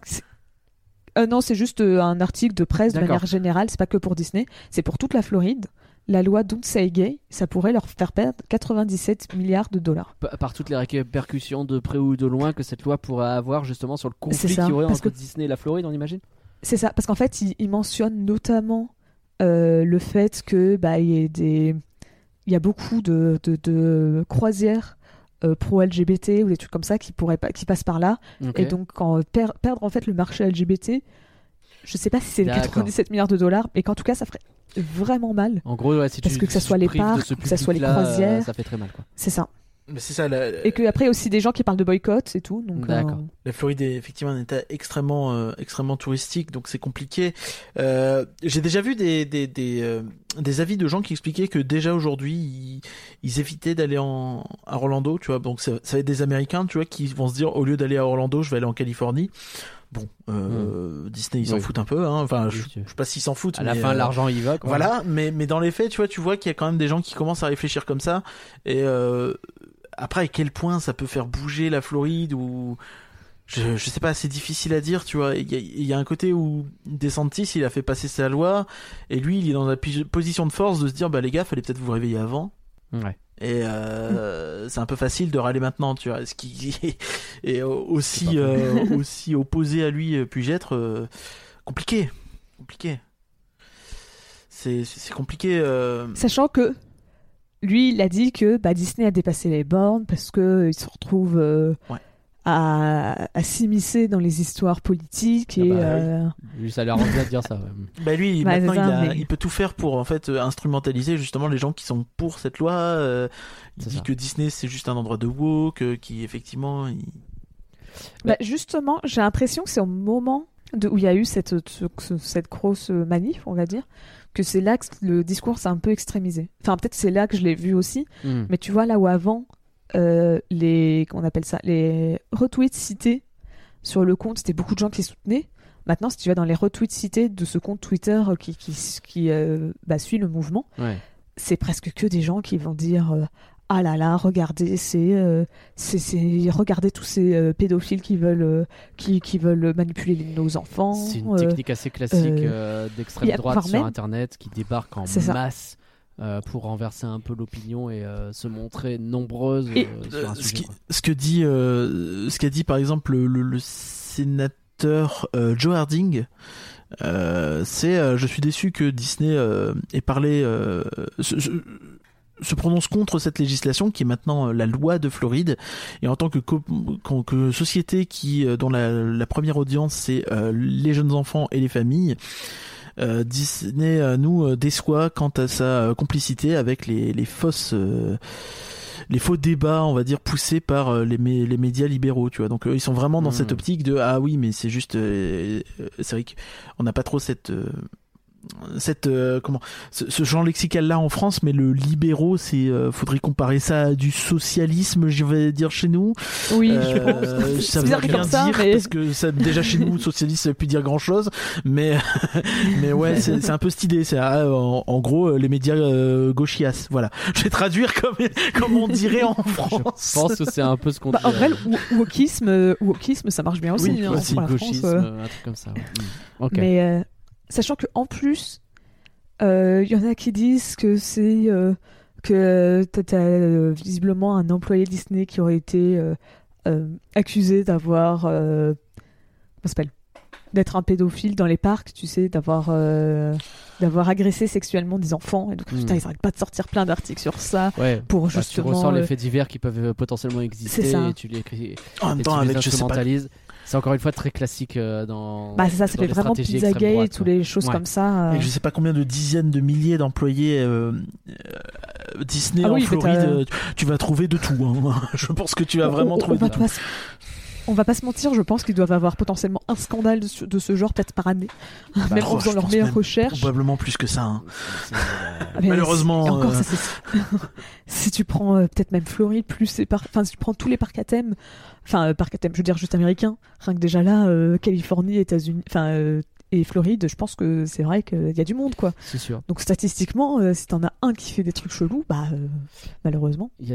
Euh, non, c'est juste euh, un article de presse de manière générale, c'est pas que pour Disney, c'est pour toute la Floride. La loi Don't Say Gay, ça pourrait leur faire perdre 97 milliards de dollars. Par toutes les répercussions de près ou de loin que cette loi pourrait avoir justement sur le conflit qu'il y aurait entre que- Disney et la Floride, on imagine? C'est ça, parce qu'en fait, il, il mentionne notamment le fait que bah, il y ait des, il y a beaucoup de, de, de croisières euh, pro-LGBT ou des trucs comme ça qui pourraient pas, qui passent par là, et donc quand per- perdre en fait le marché LGBT, je sais pas si c'est les D'accord. 97 milliards de dollars, mais qu'en tout cas, ça ferait vraiment mal. En gros, ouais, si Parce tu que que ça si soit tu les parcs, que ça soit les euh, croisières. ça fait très mal, quoi. C'est ça. Mais c'est ça. La, Et qu'après aussi des gens qui parlent de boycott et tout. Donc, D'accord. euh, la Floride est effectivement un état extrêmement, euh, extrêmement touristique, donc c'est compliqué. Euh, J'ai déjà vu des, des, des, euh, des avis de gens qui expliquaient que déjà aujourd'hui, ils, ils évitaient d'aller en à Orlando, tu vois. Donc ça, ça va être des Américains, tu vois, qui vont se dire au lieu d'aller à Orlando, je vais aller en Californie. Bon, euh, Disney, ils s'en Oui. foutent un peu. Hein. Enfin, Oui, je, je sais pas s'ils s'en foutent. À la mais, fin, euh, l'argent y va. Quoi. Voilà, mais, mais dans les faits, tu vois, tu vois qu'il y a quand même des gens qui commencent à réfléchir comme ça. Et euh, après, à quel point ça peut faire bouger la Floride ou je, je sais pas, c'est difficile à dire, tu vois. Il y, a, il y a un côté où DeSantis, il a fait passer sa loi, et lui, il est dans la position de force de se dire, bah les gars, fallait peut-être vous réveiller avant. Ouais. Et euh, c'est un peu facile de râler maintenant, tu vois. Ce qui est aussi euh, aussi opposé à lui, euh, puis-je être euh, compliqué, compliqué. C'est c'est compliqué. euh, Sachant que lui, il a dit que bah, Disney a dépassé les bornes parce que il se retrouve euh, Ouais. à, à s'immiscer dans les histoires politiques Ah et bah oui. euh, Lui, ça l'arrange bien de dire ça. ouais. Bah lui, Bah, maintenant, ça, il, a- mais- il peut tout faire pour en fait euh, instrumentaliser justement les gens qui sont pour cette loi. euh, il dit ça. que Disney c'est juste un endroit de woke, euh, qui effectivement, il- bah, justement, j'ai l'impression que c'est au moment de, où il y a eu cette, ce- ce- cette grosse manif, on va dire, que c'est là que le discours s'est un peu extrémisé. Enfin, peut-être c'est là que je l'ai vu aussi, Hmm. mais tu vois, là où avant, euh, les, comment on appelle ça, les retweets cités sur le compte, c'était beaucoup de gens qui soutenaient. Maintenant, si tu vas dans les retweets cités de ce compte Twitter qui, qui, qui euh, bah, suit le mouvement, Ouais. c'est presque que des gens qui vont dire euh, ah là là, regardez, c'est, euh, c'est, c'est- regardez tous ces euh, pédophiles qui veulent, euh, qui, qui veulent manipuler nos enfants. C'est une euh, technique assez classique euh, euh, d'extrême droite sur même- Internet qui débarque en masse euh, pour renverser un peu l'opinion et euh, se montrer nombreuse Et- sur un ce, sujet. qui- quoi. ce que dit, euh, ce qu'a dit par exemple le, le- le sénateur euh, Joe Harding, euh, c'est euh, je suis déçu que Disney euh, ait parlé, euh, se- prononce contre cette législation qui est maintenant euh, la loi de Floride et en tant que, co- que société qui euh, dont la, la première audience c'est euh, les jeunes enfants et les familles. euh, Disney euh, nous euh, déçoit quant à sa complicité avec les, les fausses euh, les faux débats, on va dire, poussés par les, mé- les médias libéraux, tu vois. Donc euh, ils sont vraiment dans cette optique de ah oui, mais c'est juste, euh, c'est vrai qu'on n'a pas trop cette euh, cette euh, comment ce, ce genre lexical là en France mais le libéraux c'est euh, faudrait comparer ça à du socialisme je vais dire chez nous Oui, je Euh, pense. ça veut rien comme ça, dire mais- parce que ça, déjà chez nous socialiste ça veut plus dire grand chose mais mais ouais c'est c'est un peu cette idée c'est ah, en, en gros euh, les médias euh, gauchias voilà je vais traduire comme comme on dirait en France Je pense que c'est un peu ce qu'on Bah, en dit, vrai, le wo- wokisme, wokisme, ça marche bien aussi. Oui, hein, aussi, France, gauchisme, euh. euh, un truc comme ça. ouais. Mm. Ok. Mais euh, sachant que en plus, il y en a qui disent que c'est euh, que t'as t'as, euh, visiblement un employé Disney qui aurait été euh, euh, accusé d'avoir euh, comment ça s'appelle d'être un pédophile dans les parcs, tu sais, d'avoir euh, d'avoir agressé sexuellement des enfants. Et donc, Hmm. putain, ils arrêtent pas de sortir plein d'articles sur ça Ouais. pour Bah, tu justement. ressors les euh, faits divers qui peuvent euh, potentiellement exister ça. et tu les, en même tu temps les avec je sais pas. C'est encore une fois très classique euh, dans. Bah, c'est ça, ça fait les vraiment Pizzagate ouais. les choses Ouais. comme ça. euh. je sais pas combien de dizaines de milliers d'employés euh, euh, Disney Ah en oui, Floride tu vas trouver de tout hein. je pense que tu vas vraiment on, trouver on va de tout. On va pas se mentir, je pense qu'ils doivent avoir potentiellement un scandale de ce, de ce genre peut-être par année, même oh, en faisant leurs meilleures recherches. probablement plus que ça hein. Mais Malheureusement, et encore, euh, ça, c'est- si tu prends euh, peut-être même Floride plus par- enfin si tu prends tous les parcs à thème, enfin euh, parcs à thème, je veux dire juste américains, rien que déjà là, euh, Californie, États-Unis, enfin euh, et Floride, je pense que c'est vrai qu'il y a du monde quoi. C'est sûr. Donc statistiquement, euh, si t'en as un qui fait des trucs chelous, bah euh, malheureusement. Il y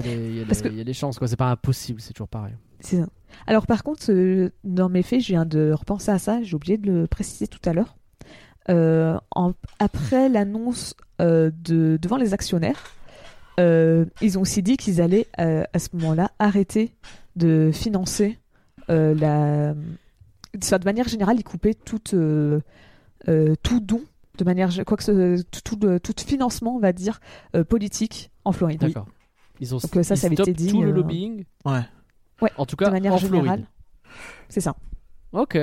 que- y a des chances, quoi. C'est pas impossible, c'est toujours pareil. C'est ça. Alors par contre, euh, dans mes faits, je viens de repenser à ça, j'ai oublié de le préciser tout à l'heure. Euh, en- après l'annonce euh, de, devant les actionnaires, euh, ils ont aussi dit qu'ils allaient euh, à ce moment-là arrêter de financer euh, la... Enfin, de manière générale, ils coupaient euh, euh, tout don, de manière, quoi que ce, tout, tout, tout financement, on va dire, euh, politique en Floride. D'accord. Ils ont Donc, ça, ils ça avait été dit, tout le euh, lobbying. ouais Ouais, En tout De cas, manière en générale. Floride. C'est ça. Ok.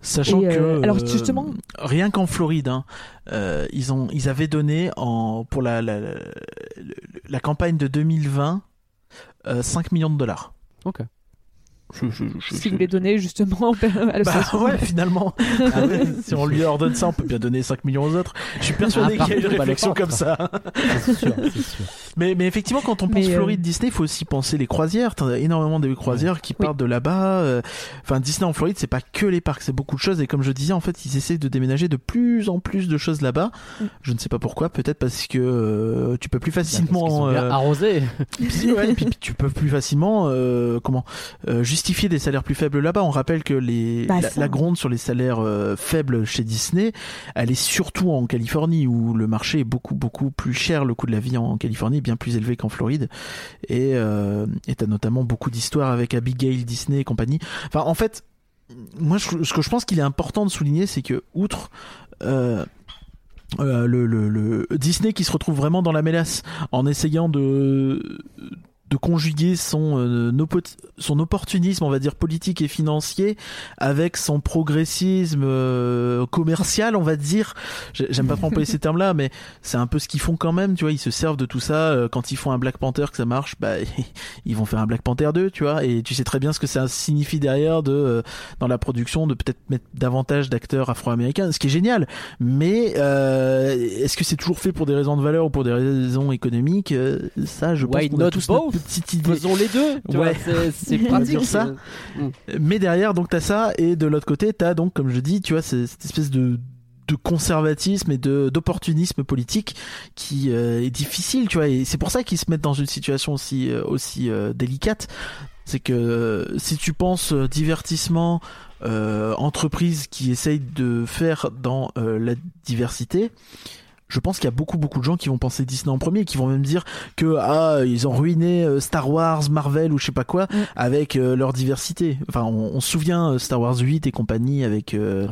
Sachant euh, que alors, euh, justement- rien qu'en Floride, hein, euh, ils ont ils avaient donné en pour la la, la, la campagne de 2020 euh, 5 millions de dollars. Ok. Je, je, je- qu'ils je- voulaient donner justement à Bah ouais, finalement. Ah ouais, si on lui ordonne ça, on peut bien donner 5 millions aux autres. Je suis persuadé Ah, qu'il y a une réflexion le comme ça. C'est sûr, c'est sûr. Mais, mais effectivement, quand on pense Mais, euh, Floride Disney, il faut aussi penser les croisières. T'en as énormément de croisières qui Oui. partent de là-bas. euh, Enfin, Disney en Floride, c'est pas que les parcs, c'est beaucoup de choses. Et comme je disais, en fait, ils essaient de déménager de plus en plus de choses là-bas. Mm. Je ne sais pas pourquoi. Peut-être parce que euh, tu peux plus Bah, facilement. euh, puis, ouais, puis tu peux plus facilement euh, comment euh, justifier des salaires plus faibles là-bas. On rappelle que les Bah, la, gronde sur les salaires euh, faibles chez Disney, elle est surtout en Californie où le marché est beaucoup beaucoup plus cher. Le coût de la vie en Californie est bien plus élevé qu'en Floride. Et euh, t'as notamment beaucoup d'histoires avec Abigail Disney et compagnie. Enfin, en fait, moi, je- ce que je pense qu'il est important de souligner, c'est que outre euh, euh, le, le, le Disney qui se retrouve vraiment dans la mélasse en essayant de de conjuguer son euh, son opportunisme on va dire politique et financier avec son progressisme euh, commercial on va dire. J'ai- j'aime pas trop employer ces termes là mais c'est un peu ce qu'ils font quand même tu vois. Ils se servent de tout ça euh, quand ils font un Black Panther que ça marche bah ils vont faire un Black Panther 2 tu vois. Et tu sais très bien ce que ça signifie derrière de euh, dans la production de peut-être mettre davantage d'acteurs afro-américains ce qui est génial. Mais euh, est-ce que c'est toujours fait pour des raisons de valeur ou pour des raisons économiques? Euh, Ça, je pense qu'on a tous notre both petite idée. Faisons les deux. tu Ouais. c'est- pratique. ça. Mais derrière, donc t'as ça, et de l'autre côté, t'as donc, comme je dis, tu vois, cette espèce de de conservatisme et de d'opportunisme politique qui euh, est difficile, tu vois. Et c'est pour ça qu'ils se mettent dans une situation aussi euh, aussi euh, délicate. C'est que si tu penses divertissement, euh, entreprise qui essaye de faire dans la diversité, je pense qu'il y a beaucoup beaucoup de gens qui vont penser Disney en premier, et qui vont même dire que ah ils ont ruiné euh, Star Wars, Marvel ou je sais pas quoi Mm. avec euh, leur diversité. Enfin, on, on se souvient euh, Star Wars 8 et compagnie avec euh,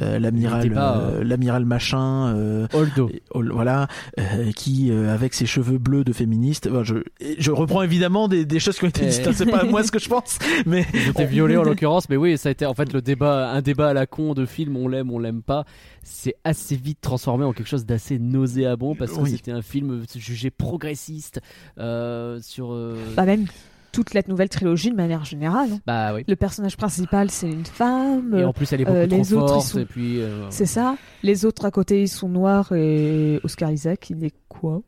euh, l'amiral Il était pas, euh, l'amiral machin. euh, Holdo. et- voilà, euh, qui euh, avec ses cheveux bleus de féministe. Enfin, je, je reprends évidemment des, des choses qui ont été dites. hein, C'est pas moi ce que je pense, mais Ils étaient violés en l'occurrence, mais oui, ça a été en fait le débat, un débat à la con de film, on l'aime, on l'aime pas. C'est assez vite transformé en quelque chose d'assez nauséabond parce que Oui. c'était un film jugé progressiste euh, sur. euh, Bah, même toute la nouvelle trilogie de manière générale. hein. bah oui. Le personnage principal, c'est une femme. Et en plus, elle est beaucoup euh, trop les autres, forte. sont- Et puis. euh, C'est ça. Les autres à côté, ils sont noirs et Oscar Isaac, il est quoi?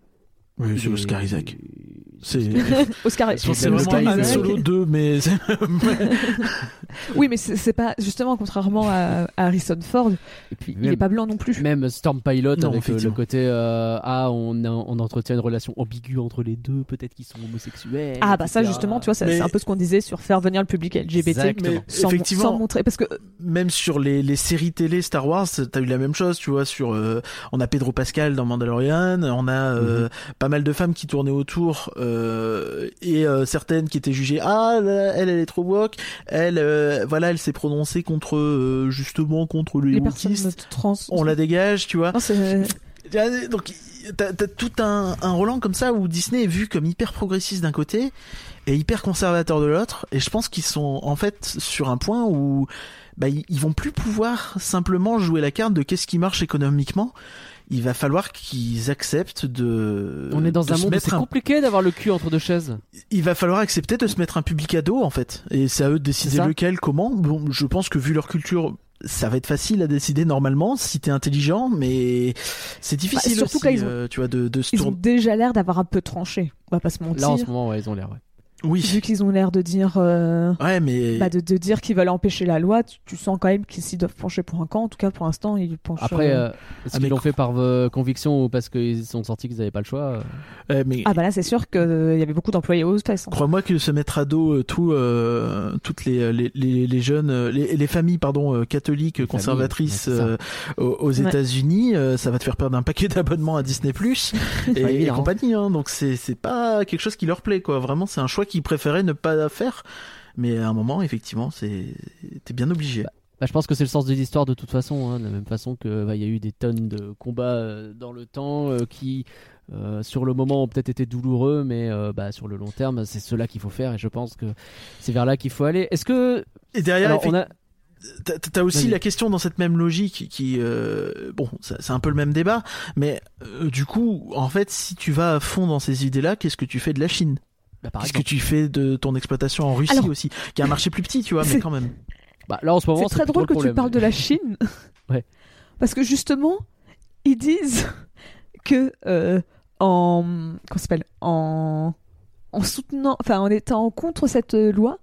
Oui, c'est Oscar Isaac. C'est Oscar c'est vraiment Oscar Han Isaac. Solo 2, mais Oui, mais c'est pas justement contrairement à, Harrison Ford, Et puis il est pas blanc non plus. même Storm Pilot Non, avec euh, le côté euh, ah on, a- on entretient une relation ambiguë entre les deux, peut-être qu'ils sont homosexuels. Ah bah ça justement, tu vois, c'est un peu ce qu'on disait sur faire venir le public LGBT mais sans, effectivement, sans montrer parce que même sur les, les séries télé Star Wars, t'as eu la même chose, tu vois. Sur, euh, on a Pedro Pascal dans Mandalorian, on a euh, pas mal de femmes qui tournaient autour euh, et euh, certaines qui étaient jugées. Ah, elle, elle est trop woke. Elle, euh, voilà, elle s'est prononcée contre justement contre les, les wokistes. trans On la dégage, tu vois. Non, Donc t'as tout un, un Roland comme ça où Disney est vu comme hyper progressiste d'un côté et hyper conservateur de l'autre. Et je pense qu'ils sont en fait sur un point où bah, ils, ils vont plus pouvoir simplement jouer la carte de qu'est-ce qui marche économiquement. Il va falloir qu'ils acceptent de. On est dans un se monde où mettre c'est un- compliqué d'avoir le cul entre deux chaises. Il va falloir accepter de se mettre un public à dos en fait. Et c'est à eux de décider lequel, comment. Bon, je pense que vu leur culture. Ça va être facile à décider normalement si t'es intelligent, mais c'est difficile Bah, surtout aussi, ils ont- euh, tu vois, de, de se ils ont déjà l'air d'avoir un peu tranché. On va pas se mentir. Là en ce moment, ouais, ils ont l'air. Ouais. Oui. Vu qu'ils ont l'air de dire, euh, Ouais, mais bah, de, de dire qu'ils veulent empêcher la loi, tu, tu sens quand même qu'ils s'y doivent pencher pour un camp. En tout cas, pour l'instant, ils penchent. Après, euh, euh, est-ce Ah, qu'ils l'ont fait par euh, conviction ou parce qu'ils sont sortis qu'ils n'avaient pas le choix euh, mais Ah bah là, c'est sûr qu'il y avait beaucoup d'employés aux fesses. hein. crois-moi que se mettre à dos euh, tout, euh, toutes les, les, les, les jeunes, les, les familles pardon euh, catholiques Les conservatrices familles, euh, aux, aux Ouais. États-Unis, euh, ça va te faire perdre un paquet d'abonnements à Disney Plus et, évident. compagnie. Hein, donc c'est c'est pas quelque chose qui leur plaît quoi. Vraiment, c'est un choix qu'ils préféraient ne pas faire. Mais à un moment, effectivement, c'est t'es bien obligé. Bah, je pense que c'est le sens de l'histoire de toute façon, hein, de la même façon que bah, il y a eu des tonnes de combats euh, dans le temps euh, qui, euh, sur le moment, ont peut-être été douloureux, mais euh, bah, sur le long terme, c'est cela qu'il faut faire et je pense que c'est vers là qu'il faut aller. Est-ce que Et derrière, alors, on a T'as aussi la question dans cette même logique qui, euh, bon, c'est un peu le même débat, mais euh, du coup, en fait, si tu vas à fond dans ces idées-là, qu'est-ce que tu fais de la Chine? Bah, Qu'est-ce que tu fais de ton exploitation en Russie Alors- aussi, qui a un marché plus petit, tu vois, mais quand même. bah, là en ce moment, C'est très drôle que le tu parles de problème. la Chine. Ouais. Parce que justement, ils disent que euh, en s'appelle? En en soutenant, enfin en étant contre cette euh, loi,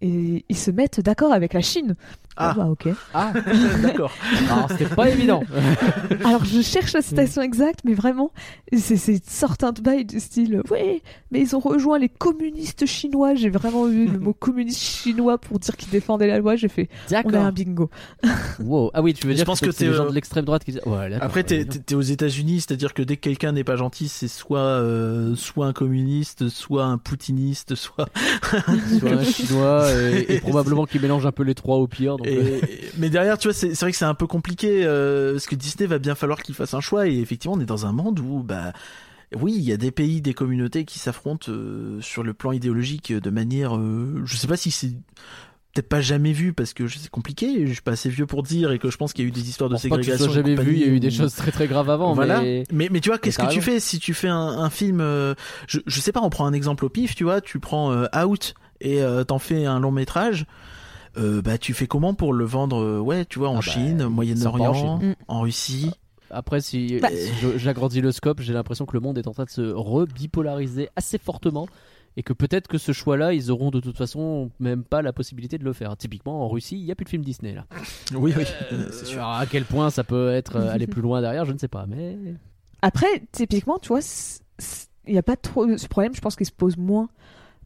et ils se mettent d'accord avec la Chine. Ah. bah ok. Ah, D'accord. alors c'était pas évident. Alors je cherche la citation exacte, mais vraiment, c'est sortant de bail du style, oui, mais ils ont rejoint les communistes chinois. J'ai vraiment eu le mot communiste chinois pour dire qu'ils défendaient la loi. J'ai fait, on a un D'accord. bingo. Wow. Ah oui, tu veux Je dire pense que, que c'est t'es, les gens euh, de l'extrême droite qui disent. Ouais, d'accord, Après, t'es t'es aux États-Unis, c'est-à-dire que dès que quelqu'un n'est pas gentil, c'est soit euh, soit un communiste, soit un poutiniste, soit. soit un chinois et, et probablement qui mélange un peu les trois au pire. Donc, Et- mais derrière, tu vois, c'est vrai que c'est un peu compliqué euh, parce que Disney va bien falloir qu'il fasse un choix et effectivement, on est dans un monde où bah oui, il y a des pays, des communautés qui s'affrontent euh, sur le plan idéologique de manière, euh, je sais pas si c'est peut-être pas jamais vu parce que c'est compliqué, je suis pas assez vieux pour dire et que je pense qu'il y a eu des histoires de pas ségrégation. et jamais vu, il y a eu des choses très très graves avant. voilà. Mais... Mais, mais tu vois, qu'est-ce que tu fais si tu fais un, un film, euh, je, je sais pas, on prend un exemple au pif, tu vois, tu prends euh, Out et euh, t'en fais un long métrage. Euh, bah tu fais comment pour le vendre euh, ouais tu vois en Ah bah, Chine en Moyen-Orient Chine. en Russie? Après, si, Bah- si j'agrandis le scope, j'ai l'impression que le monde est en train de se rebipolariser assez fortement et que peut-être que ce choix-là, ils auront de toute façon même pas la possibilité de le faire. Typiquement, en Russie, il n'y a plus de film Disney là. Oui, oui, euh, c'est sûr. Alors, à quel point ça peut être euh, aller plus loin derrière, je ne sais pas, mais Après, typiquement, tu vois, il n'y a pas trop de- ce problème, je pense qu'il se pose moins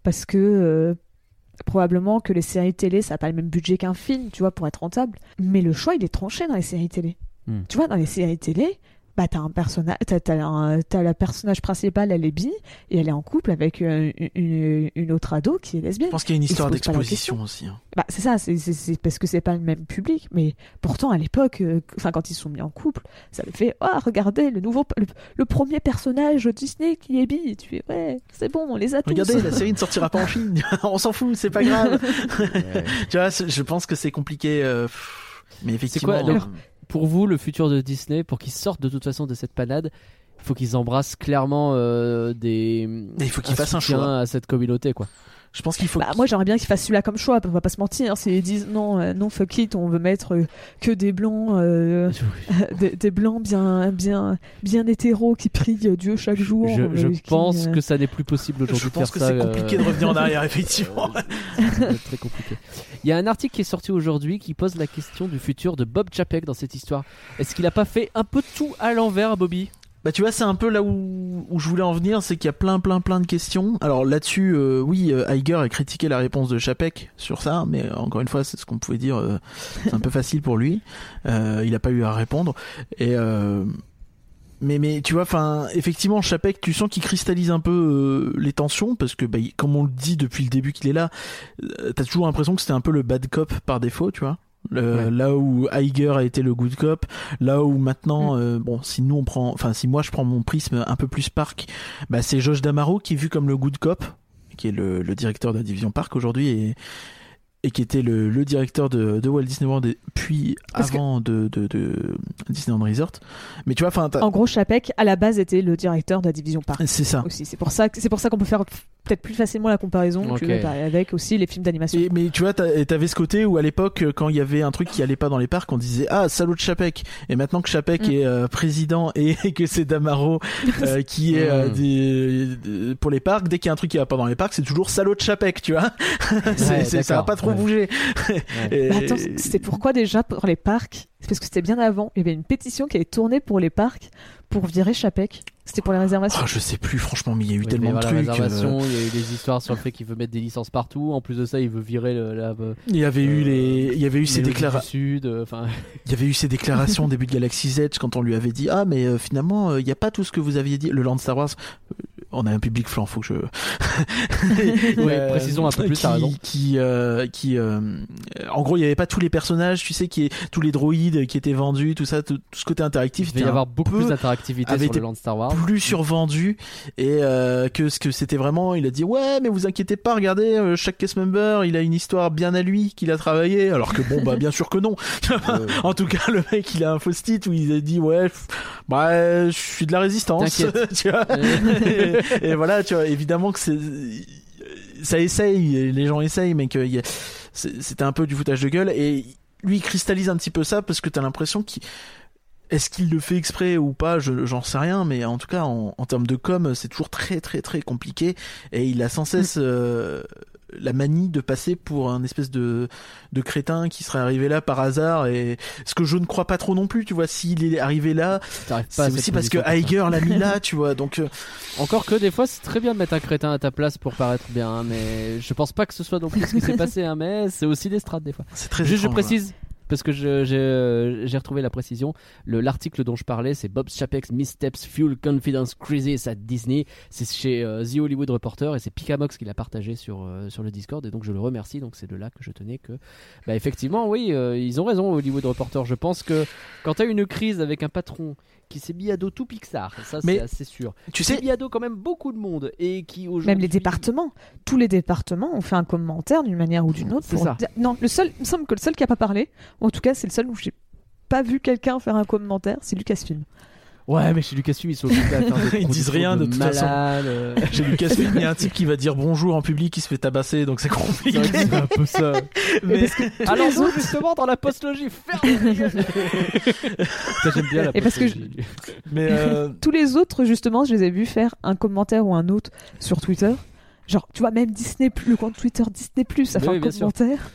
parce que euh, probablement que les séries télé, ça n'a pas le même budget qu'un film, tu vois, pour être rentable. Mais le choix, il est tranché dans les séries télé. Hmm. Tu vois, dans les séries télé, bah, t'as un personnage, t'as, t'as un- t'as la personnage principale, elle est bi, et elle est en couple avec euh, une, une autre ado qui est lesbienne. Je pense qu'il y a une histoire d'exposition aussi. hein. Bah, c'est ça, c'est, c'est- c'est parce que c'est pas le même public, mais pourtant à l'époque, euh, enfin quand ils sont mis en couple, ça le fait, ah regardez le nouveau, le, le premier personnage Disney qui est bi, et tu fais ouais, c'est bon, on les a tous. Regardez, la série ne sortira pas en film. On s'en fout, c'est pas grave. tu vois, je pense que c'est compliqué. euh, Mais effectivement. quoi, euh, pour vous, le futur de Disney, pour qu'ils sortent de toute façon de cette panade, il faut qu'ils embrassent clairement euh, des. Il faut qu'ils fassent un choix. à cette communauté, quoi. Je pense qu'il faut. Bah, moi j'aimerais bien qu'ils fassent celui-là comme choix, on va pas se mentir. S'ils disent non, euh, non fuck it, on veut mettre euh, que des blancs, euh, des, des blancs bien, bien, bien hétéros qui prient Dieu chaque jour. Je, je qui, pense que ça n'est plus possible aujourd'hui je de faire pense que c'est euh, compliqué de revenir en arrière, effectivement. euh, ça va être très compliqué. Il y a un article qui est sorti aujourd'hui qui pose la question du futur de Bob Chapek dans cette histoire. Est-ce qu'il a pas fait un peu tout à l'envers, Bobby? Bah tu vois, c'est un peu là où, où je voulais en venir, c'est qu'il y a plein plein plein de questions. Alors là-dessus, euh, oui, euh, Iger a critiqué la réponse de Chapek sur ça, mais euh, encore une fois, c'est ce qu'on pouvait dire, euh, c'est un peu facile pour lui. Euh, il a pas eu à répondre. Et euh, mais mais tu vois, enfin, effectivement, Chapek, tu sens qu'il cristallise un peu euh, les tensions parce que, bah, il- comme on le dit depuis le début qu'il est là, euh, t'as toujours l'impression que c'était un peu le bad cop par défaut, tu vois. Ouais. Là où Iger a été le good cop, là où maintenant, euh, bon, si nous on prend, enfin si moi je prends mon prisme un peu plus parc, bah c'est Josh Damaro qui est vu comme le good cop, qui est le, le directeur de la division parc aujourd'hui et et qui était le, le directeur de, de Walt Disney World et puis Parce que- avant de, de, de Disneyland Resort. Mais tu vois, enfin, En gros, Chapek à la base était le directeur de la division parc c'est ça. aussi. C'est pour ça, c'est pour ça qu'on peut faire peut-être plus facilement la comparaison que bah, avec aussi les films d'animation. Et, mais tu vois, t'avais ce côté où à l'époque, quand il y avait un truc qui allait pas dans les parcs, on disait ah salaud de Chapek. Et maintenant que Chapek Mm. est euh, président et que c'est Damaro euh, qui est euh, Mm. des- pour les parcs, dès qu'il y a un truc qui va pas dans les parcs, c'est toujours salaud de Chapek, tu vois. Ouais, ça va pas trop Ouais. bouger. Et- Bah attends, c'était pourquoi déjà pour les parcs? C'est parce que c'était bien avant. Il y avait une pétition qui avait tourné pour les parcs pour virer Chapek. C'était pour les réservations. Oh, je sais plus franchement, mais il y a eu Oui, tellement mais de voilà, trucs. euh, il y a eu des histoires sur le fait qu'il veut mettre des licences partout. En plus de ça, il veut virer le, la, Il y avait eu Euh, les, il y avait eu ces déclarations. euh, Il y avait eu ces déclarations au début de Galaxy's Edge quand on lui avait dit ah mais euh, finalement euh, il n'y a pas tout ce que vous aviez dit le Land Star Wars euh, on a un public flanc faut que je Oui, précisons un peu plus, qui, raison. qui euh, qui euh, en gros il n'y avait pas tous les personnages tu sais qui tous les droïdes qui étaient vendus tout ça tout, tout ce côté interactif il va y avoir beaucoup plus d'interactivité sur le Land Star Wars. plus survendu et euh, que ce que c'était vraiment il a dit ouais mais vous inquiétez pas regardez euh, chaque cast member il a une histoire bien à lui qu'il a travaillé alors que bon bah bien sûr que non Euh, en tout cas le mec il a un post-it où il a dit ouais bah je suis de la résistance tu vois et, voilà tu vois évidemment que c'est ça essaye les gens essayent mais que c'était un peu du foutage de gueule. Et lui il cristallise un petit peu ça parce que t'as l'impression qu'il est-ce qu'il le fait exprès ou pas je, J'en sais rien, mais en tout cas, en, en termes de com, c'est toujours très très très compliqué. Et il a sans cesse euh, la manie de passer pour un espèce de, de crétin qui serait arrivé là par hasard. Et ce que je ne crois pas trop non plus, tu vois, s'il est arrivé là, c'est aussi parce que position pour ça. Iger l'a mis là, tu vois. Donc, euh, Encore que des fois, c'est très bien de mettre un crétin à ta place pour paraître bien, hein, mais je pense pas que ce soit non plus ce qui s'est passé, hein, mais c'est aussi des strates des fois. c'est très Juste, je précise, parce que j'ai retrouvé la précision. Le- L'article dont je parlais, c'est Bob Chapek's Missteps Fuel Confidence Crisis at Disney. C'est chez euh, The Hollywood Reporter et c'est Pikamox qui l'a partagé sur, euh, sur le Discord. Et donc je le remercie. Donc c'est de là que je tenais que. Bah, effectivement, oui, euh, ils ont raison, Hollywood Reporter. Je pense que quand tu as une crise avec un patron qui s'est mis à dos tout Pixar, ça Mais c'est assez sûr. Tu sais, mis à dos quand même beaucoup de monde et qui aujourd'hui. Même les départements, tous les départements ont fait un commentaire d'une manière ou d'une autre. C'est pour ça. dire- Non, le seul, il me semble que le seul qui a pas parlé, ou en tout cas c'est le seul où j'ai pas vu quelqu'un faire un commentaire, c'est Lucasfilm. Ouais, mais chez Lucasfilm, ils sont occupés à faire des Ils disent rien, de toute façon. euh, j'ai lu Casfilm, il y a un type qui va dire bonjour en public, il se fait tabasser, donc c'est compliqué. c'est un peu ça. Mais Alors justement, dans la postlogie, ferme Ça, j'aime bien la Et parce que postlogie. mais euh, Tous les autres, justement, je les ai vus faire un commentaire ou un autre sur Twitter. Genre, tu vois, même Disney, le compte Twitter Disney, ça Oui, fait oui, un commentaire.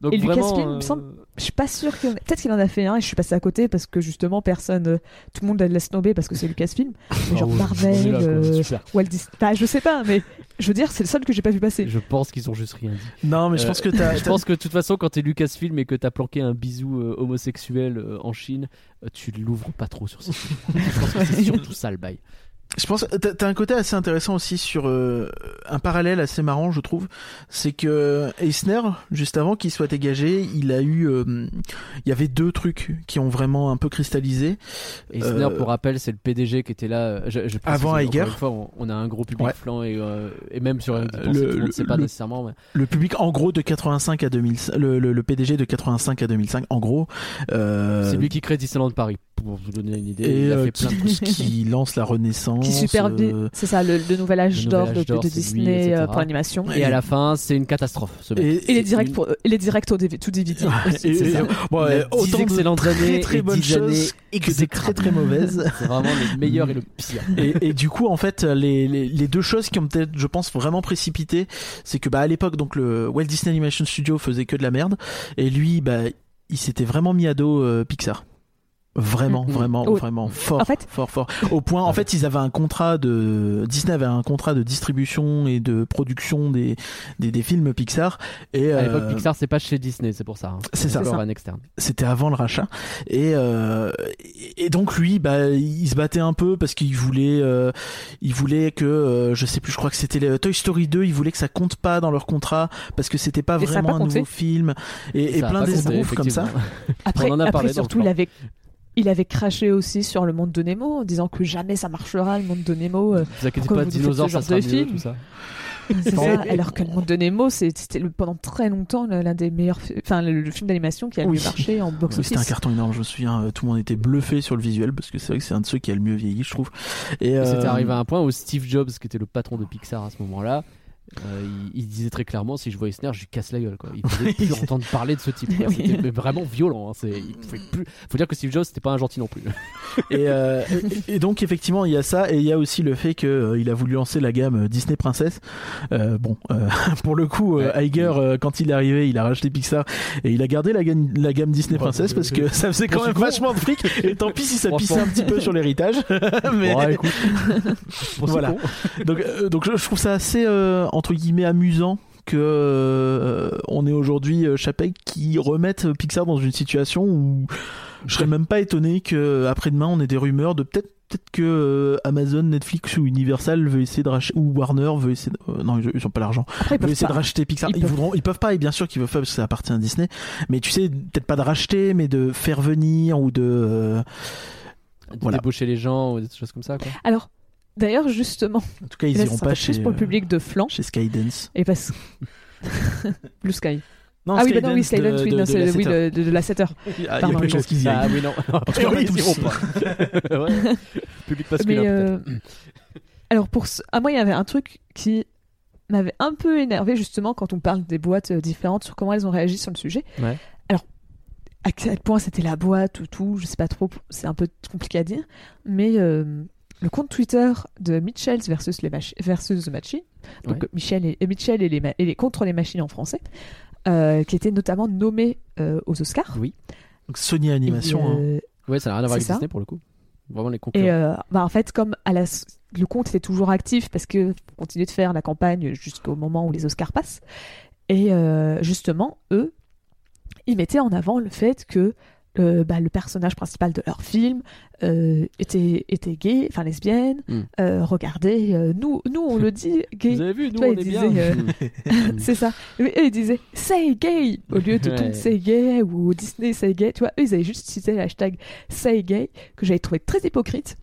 Donc Et vraiment, Lucasfilm, il me euh, semble- Je suis pas sûre qu'il en ait- Peut-être qu'il en a fait un et je suis passé à côté parce que justement, personne. euh, tout le monde la laisse tomber parce que c'est Lucasfilm. Mais genre ah on est Marvel, euh. Walt Disney. Bah, je sais pas, mais je veux dire, c'est le seul que j'ai pas vu passer. Je pense qu'ils ont juste rien dit. Non, mais je Euh, pense que t'as. Je pense que de toute façon, quand t'es Lucasfilm et que t'as planqué un bisou euh, homosexuel euh, en Chine, tu l'ouvres pas trop sur ce film. je pense que c'est surtout ça le bail. Je pense t'as un côté assez intéressant aussi sur euh, un parallèle assez marrant je trouve c'est que Eisner juste avant qu'il soit dégagé il a eu euh, il y avait deux trucs qui ont vraiment un peu cristallisé Eisner, Euh, pour rappel, c'est le PDG qui était là. euh, Je, je Avant encore Iger. une fois, on, on a un gros public Ouais. flanc et, euh, et même sur Euh, le, le- le pas le- nécessairement. mais- le public en gros de 85 à 2005 le, le, le PDG de 85 à 2005 en gros euh, C'est lui qui crée Disneyland Paris. Pour vous donner une idée, et il a euh, fait plein de qui, trucs. qui lance la renaissance Qui supervise. euh, C'est ça, le, le nouvel âge d'or de, de lui, Disney euh, pour l'animation. Et à la fin, c'est une catastrophe. Ce mec. et, Et les C'est directs une- pour, et les directs au tout DVD. aussi, et- ça. bon, Il ouais, autant de excellentes très années très et bonnes choses et que des très très mauvaises C'est vraiment le meilleur et le pire. et, et du coup en fait les, les, les deux choses qui ont peut-être je pense vraiment précipité c'est que bah à l'époque donc le Walt Disney Animation Studio faisait que de la merde et lui bah il s'était vraiment mis à dos euh, Pixar Vraiment, vraiment, vraiment fort, En fait- fort, fort. Au point, en fait, ils avaient un contrat de Disney avait un contrat de distribution et de production des des, des films Pixar et À l'époque, euh, Pixar, c'est pas chez Disney, c'est pour ça. hein. C'est ça. ça. un externe. c'était avant le rachat et euh, et donc lui bah il se battait un peu parce qu'il voulait euh, il voulait que euh, je sais plus je crois que c'était les Toy Story 2 il voulait que ça compte pas dans leur contrat parce que c'était pas Et vraiment pas un nouveau film et, et plein d'esbroufs comme ça. Après, On en a après parlé surtout, il avait, il avait craché aussi sur le monde de Nemo en disant que jamais ça marchera le monde de Nemo. euh, vous inquiétez pas, dinosaures, ça genre sera de mieux, film tout ça. c'est ça. Alors que le monde de Nemo, c'est- c'était le- pendant très longtemps le- l'un des meilleurs, fi- enfin le, le film d'animation qui a le Oui. mieux marché en box Oui, c'était un office. carton énorme je me souviens euh, tout le monde était bluffé sur le visuel parce que c'est vrai que c'est un de ceux qui a le mieux vieilli je trouve et Et euh, C'était arrivé à un point où Steve Jobs, qui était le patron de Pixar à ce moment-là, euh, il, il disait très clairement si je vois Eisner, je lui casse la gueule. Quoi. Il pouvait plus entendre parler de ce type. quoi. C'était mais vraiment violent. hein. C'est- Il plus... Faut dire que Steve Jobs, c'était pas un gentil non plus. et, euh, et, donc effectivement il y a ça et il y a aussi le fait que euh, il a voulu lancer la gamme Disney Princess bon pour le coup Ouais. Iger quand il est arrivé il a racheté Pixar et il a gardé la gamme, la gamme Disney Ouais, Princess parce que ça faisait quand même vachement de fric et tant pis si ça pissait un petit peu sur l'héritage mais Bon, écoute. Voilà. donc donc je, je trouve ça assez entre guillemets amusant que euh, on est aujourd'hui euh, Chapek qui remette Pixar dans une situation où je serais même pas étonné que après-demain on ait des rumeurs de peut-être peut-être que euh, Amazon, Netflix ou Universal veut essayer de racheter ou Warner veut essayer de... euh, non ils, ils ont pas l'argent ils essayer pas. de racheter Pixar Ils ils, peuvent- voudront ils peuvent pas et bien sûr qu'ils veulent pas parce que ça appartient à Disney mais tu sais peut-être pas de racheter mais de faire venir ou de euh, De Voilà. débaucher les gens ou des choses comme ça. Quoi. Alors, d'ailleurs, justement, en tout cas ils là, iront ça sera pas plus chez pour le euh, public de flanc. chez Skydance Et parce Blue Sky. non, ah oui, bah non, oui, Skydance, de- oui, de- non, de c'est oui, de, de, de la 7 heures. Ah, il y a Pardon, peu de choses qui y Ah oui, non. En tout cas, Ils tous. iront pas. Ouais. Public masculin. Mais euh, alors pour ce... ah, moi il y avait un truc qui m'avait un peu énervé justement quand on parle des boîtes euh, différentes sur comment elles ont réagi sur le sujet. Ouais. Alors à quel point c'était la boîte ou tout, je sais pas trop, c'est un peu compliqué à dire, mais euh, le compte Twitter de Mitchell's versus les machi- versus the Machine, donc Ouais. Michel et, et Mitchell et les, et les contre les machines en français, euh, qui était notamment nommé euh, aux Oscars. Oui. Donc Sony Animation Et, hein. euh, Ouais, ça n'a rien à voir avec ça. Disney pour le coup. Vraiment les concurrents. Et euh, bah en fait, comme à la, le compte était toujours actif parce que faut continuer de faire la campagne jusqu'au moment où les Oscars passent. Et euh, justement, eux, ils mettaient en avant le fait que euh, bah, le personnage principal de leur film euh, était, était gay, enfin lesbienne. Mm. Euh, regardez, nous, nous on le dit gay. Vous avez vu, nous on est disait, bien. euh, C'est ça. Et eux, ils disaient say gay au lieu de Ouais. Don't say gay ou Disney say gay. Tu vois, eux, ils avaient juste cité le hashtag say gay que j'avais trouvé très hypocrite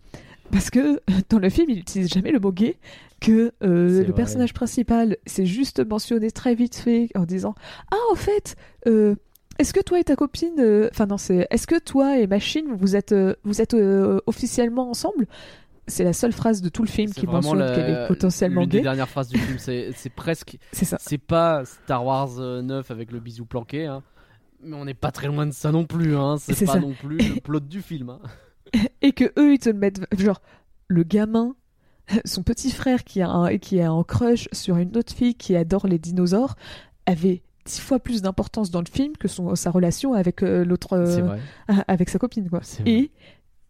parce que dans le film, ils n'utilisent jamais le mot gay. Que euh, le vrai. personnage principal, c'est juste mentionné très vite fait en disant Ah, en fait, euh, est-ce que toi et ta copine, euh, enfin non, c'est est-ce que toi et Machine, vous êtes, euh, vous êtes euh, officiellement ensemble? C'est la seule phrase de tout le film qui mentionne la- qu'elle est potentiellement l'une des gay. dernières phrases du film. C'est presque. C'est ça. C'est pas Star Wars euh, 9 avec le bisou planqué. hein. Mais on n'est pas très loin de ça non plus. Hein. C'est C'est pas ça. non plus le plot du film. hein. et que eux ils te le mettent genre le gamin son petit frère qui a un, qui est en crush sur une autre fille qui adore les dinosaures avait dix fois plus d'importance dans le film que son, sa relation avec euh, l'autre, euh, avec sa copine quoi. Et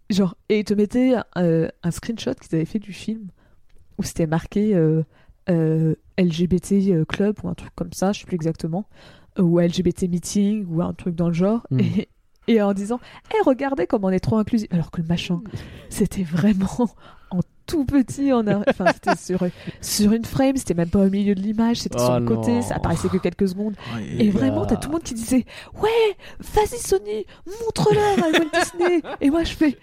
genre et ils te mettaient euh, un screenshot qu'ils avaient fait du film où c'était marqué LGBT club ou un truc comme ça, je sais plus exactement, ou LGBT meeting ou un truc dans le genre. Mm. Et, et en disant, eh regardez comme on est trop inclusif, alors que le machin, c'était vraiment en tout petit, en enfin c'était sur sur une frame, c'était même pas au milieu de l'image, c'était sur Oh le côté, ça apparaissait que quelques secondes. Ouais, Et, vraiment, t'as tout le monde qui disait Ouais, vas-y Sony, montre-leur à Walt Disney. Et moi je fais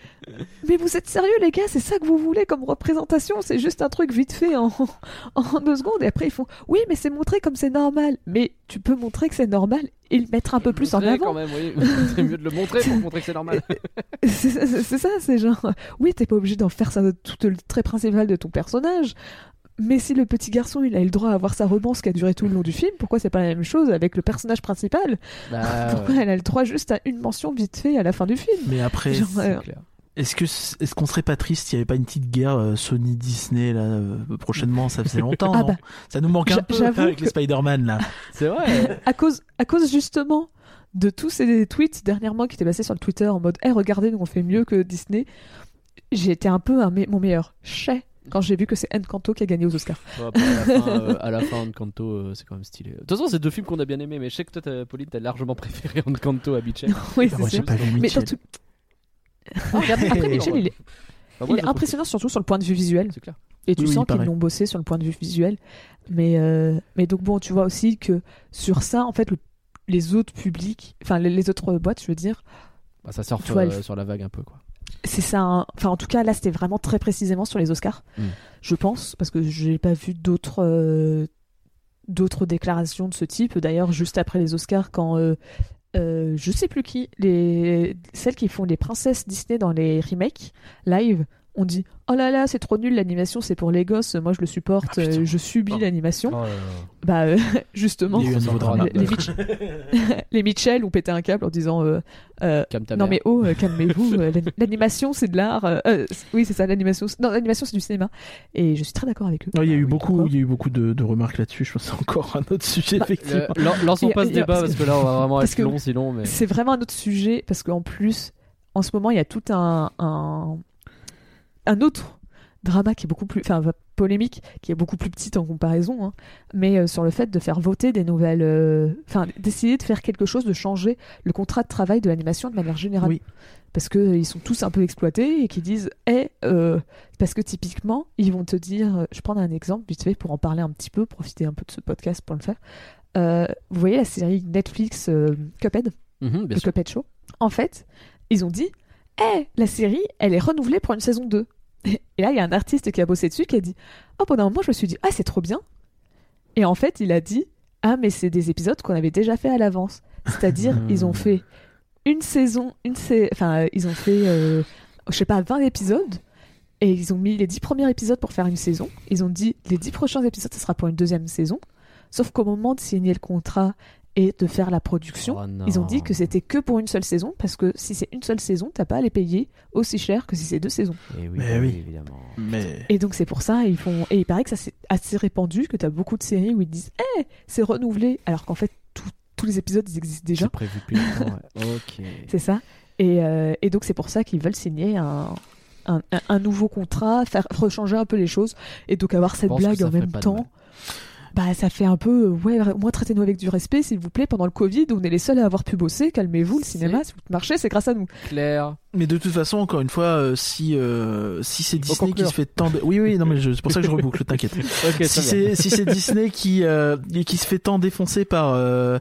Mais vous êtes sérieux les gars, c'est ça que vous voulez comme représentation C'est juste un truc vite fait en, en deux secondes. Et après ils font Oui, mais c'est montré comme c'est normal. Mais tu peux montrer que c'est normal et le mettre un peu plus en Montrer quand avant. même, oui. c'est mieux de le montrer pour montrer que c'est normal. C'est ça, c'est genre Oui, t'es pas obligé d'en faire ça tout le trait principal de ton personnage. Mais si le petit garçon il a eu le droit à avoir sa romance qui a duré tout le long du film, pourquoi c'est pas la même chose avec le personnage principal? Bah, Pourquoi ouais, elle a le droit juste à une mention vite fait à la fin du film? Mais après, Genre, c'est euh, clair. Est-ce que est-ce qu'on serait pas triste s'il y avait pas une petite guerre euh, Sony Disney là euh, prochainement Ça faisait longtemps. Ah non bah, ça nous manque un peu avec que- les Spider-Man là. C'est vrai. à cause, à cause justement de tous ces tweets dernièrement qui étaient passés sur le Twitter en mode Eh, regardez, nous on fait mieux que Disney. J'ai été un peu un me- mon meilleur chais quand j'ai vu que c'est Encanto qui a gagné aux Oscars. Bon, après, à, la fin, euh, à la fin, Encanto, euh, c'est quand même stylé. De toute façon, c'est deux films qu'on a bien aimés, mais je sais que toi, Pauline, t'as largement préféré Encanto à Beach. oui, Ah, c'est moi, j'ai sûr. pas vu Mais Mitchell. dans tout- Après, Mitchell, il est, Bah, moi, il est je trouve impressionnant surtout sur le point de vue visuel. C'est clair. Et tu Oui, sens qu'ils l'ont bossé sur le point de vue visuel. Mais, euh, mais donc bon, tu vois aussi que sur ça, en fait, le- les autres publics, enfin les, les autres boîtes, je veux dire, Bah, ça surfe vois, euh, sur la vague un peu, quoi. c'est ça. hein. Enfin, en tout cas, là, c'était vraiment très précisément sur les Oscars, Mm. je pense, parce que j'ai pas vu d'autres euh, d'autres déclarations de ce type. D'ailleurs, juste après les Oscars, quand euh, je sais plus qui, les celles qui font les princesses Disney dans les remakes live, on dit oh là là, c'est trop nul, l'animation c'est pour les gosses. Moi, je le supporte, Ah, euh, je subis Oh. l'animation. Oh. Bah euh, justement, les, les Mitch- les Mitchell ont pété un câble en disant euh, euh, Calme ta non mère. mais oh, calmez-vous. l'ani- l'animation c'est de l'art. oui c'est ça l'animation. c'est- Non l'animation c'est du cinéma. Et je suis très d'accord avec eux. Il y a eu oui, beaucoup, il y a eu beaucoup de, de remarques là-dessus. Je pense que c'est encore un autre sujet Bah, effectivement. Euh, lan- lançons pas ce débat parce parce que- là on va vraiment être long sinon mais C'est vraiment un autre sujet parce qu'en plus en ce moment il y a tout un un, un autre drama qui est beaucoup plus, enfin polémique, qui est beaucoup plus petite en comparaison, hein, mais euh, sur le fait de faire voter des nouvelles, euh, enfin d'essayer de faire quelque chose, de changer le contrat de travail de l'animation de manière générale. Oui. Parce que euh, ils sont tous un peu exploités et qui disent, eh, euh, parce que typiquement, ils vont te dire, euh, je prends un exemple vite fait pour en parler un petit peu, profiter un peu de ce podcast pour le faire. Euh, vous voyez la série Netflix euh, Cuphead? Mhm, bien le sûr. Cuphead Show? En fait, ils ont dit Eh, la série, elle est renouvelée pour une saison 2. Et là, il y a un artiste qui a bossé dessus qui a dit Oh, pendant un moment, je me suis dit Ah, c'est trop bien. Et en fait, il a dit Ah, mais c'est des épisodes qu'on avait déjà fait à l'avance. C'est-à-dire, ils ont fait une saison, une sa- enfin, ils ont fait, euh, je sais pas, 20 épisodes. Et ils ont mis les 10 premiers épisodes pour faire une saison. Ils ont dit les 10 prochains épisodes, ce sera pour une deuxième saison. Sauf qu'au moment de signer le contrat et de faire la production, Oh ils ont dit que c'était que pour une seule saison, parce que si c'est une seule saison, t'as pas à les payer aussi cher que si c'est deux saisons. Eh oui, Mais oui. évidemment. Mais Et donc c'est pour ça, ils font. Et il paraît que ça c'est assez répandu, que t'as beaucoup de séries où ils disent Eh, c'est renouvelé, alors qu'en fait, tout- tous les épisodes, ils existent déjà. C'est prévu depuis longtemps. ouais. Ok. C'est ça. Et, euh, et donc c'est pour ça qu'ils veulent signer un, un, un- un nouveau contrat, faire rechanger un peu les choses, et donc avoir cette blague en même temps. Bah, ça fait un peu, ouais, au moins traitez-nous avec du respect, s'il vous plaît. Pendant le Covid, on est les seuls à avoir pu bosser. Calmez-vous, le cinéma, si vous marchez, c'est grâce à nous. Claire. Mais de toute façon, encore une fois, euh, si euh, si c'est Disney qui se fait tant de... oui oui non mais je- c'est pour ça que je reboucle, t'inquiète. Si c'est si c'est Disney qui euh, qui se fait tant défoncer par euh,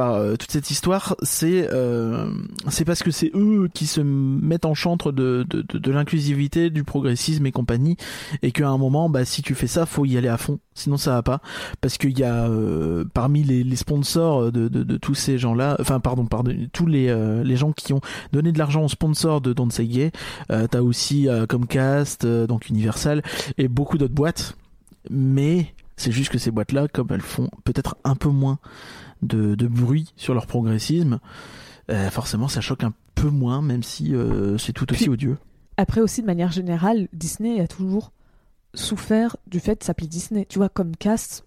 euh, toute cette histoire, c'est euh, c'est parce que c'est eux qui se mettent en chantre de l'inclusivité, du progressisme et compagnie, et qu'à un moment, bah si tu fais ça, faut y aller à fond, sinon ça va pas, parce qu'il y a euh, parmi les, sponsors de, tous ces gens-là, enfin pardon pardon, tous les les gens qui ont donné de l'argent aux sponsors de Don't Say Gay, t'as aussi Comcast, donc Universal et beaucoup d'autres boîtes, mais c'est juste que ces boîtes-là, comme elles font peut-être un peu moins de, de bruit sur leur progressisme, euh, forcément ça choque un peu moins, même si euh, c'est tout aussi Puis- odieux. Après aussi, de manière générale, Disney a toujours souffert du fait de s'appeler Disney. Tu vois, comme cast,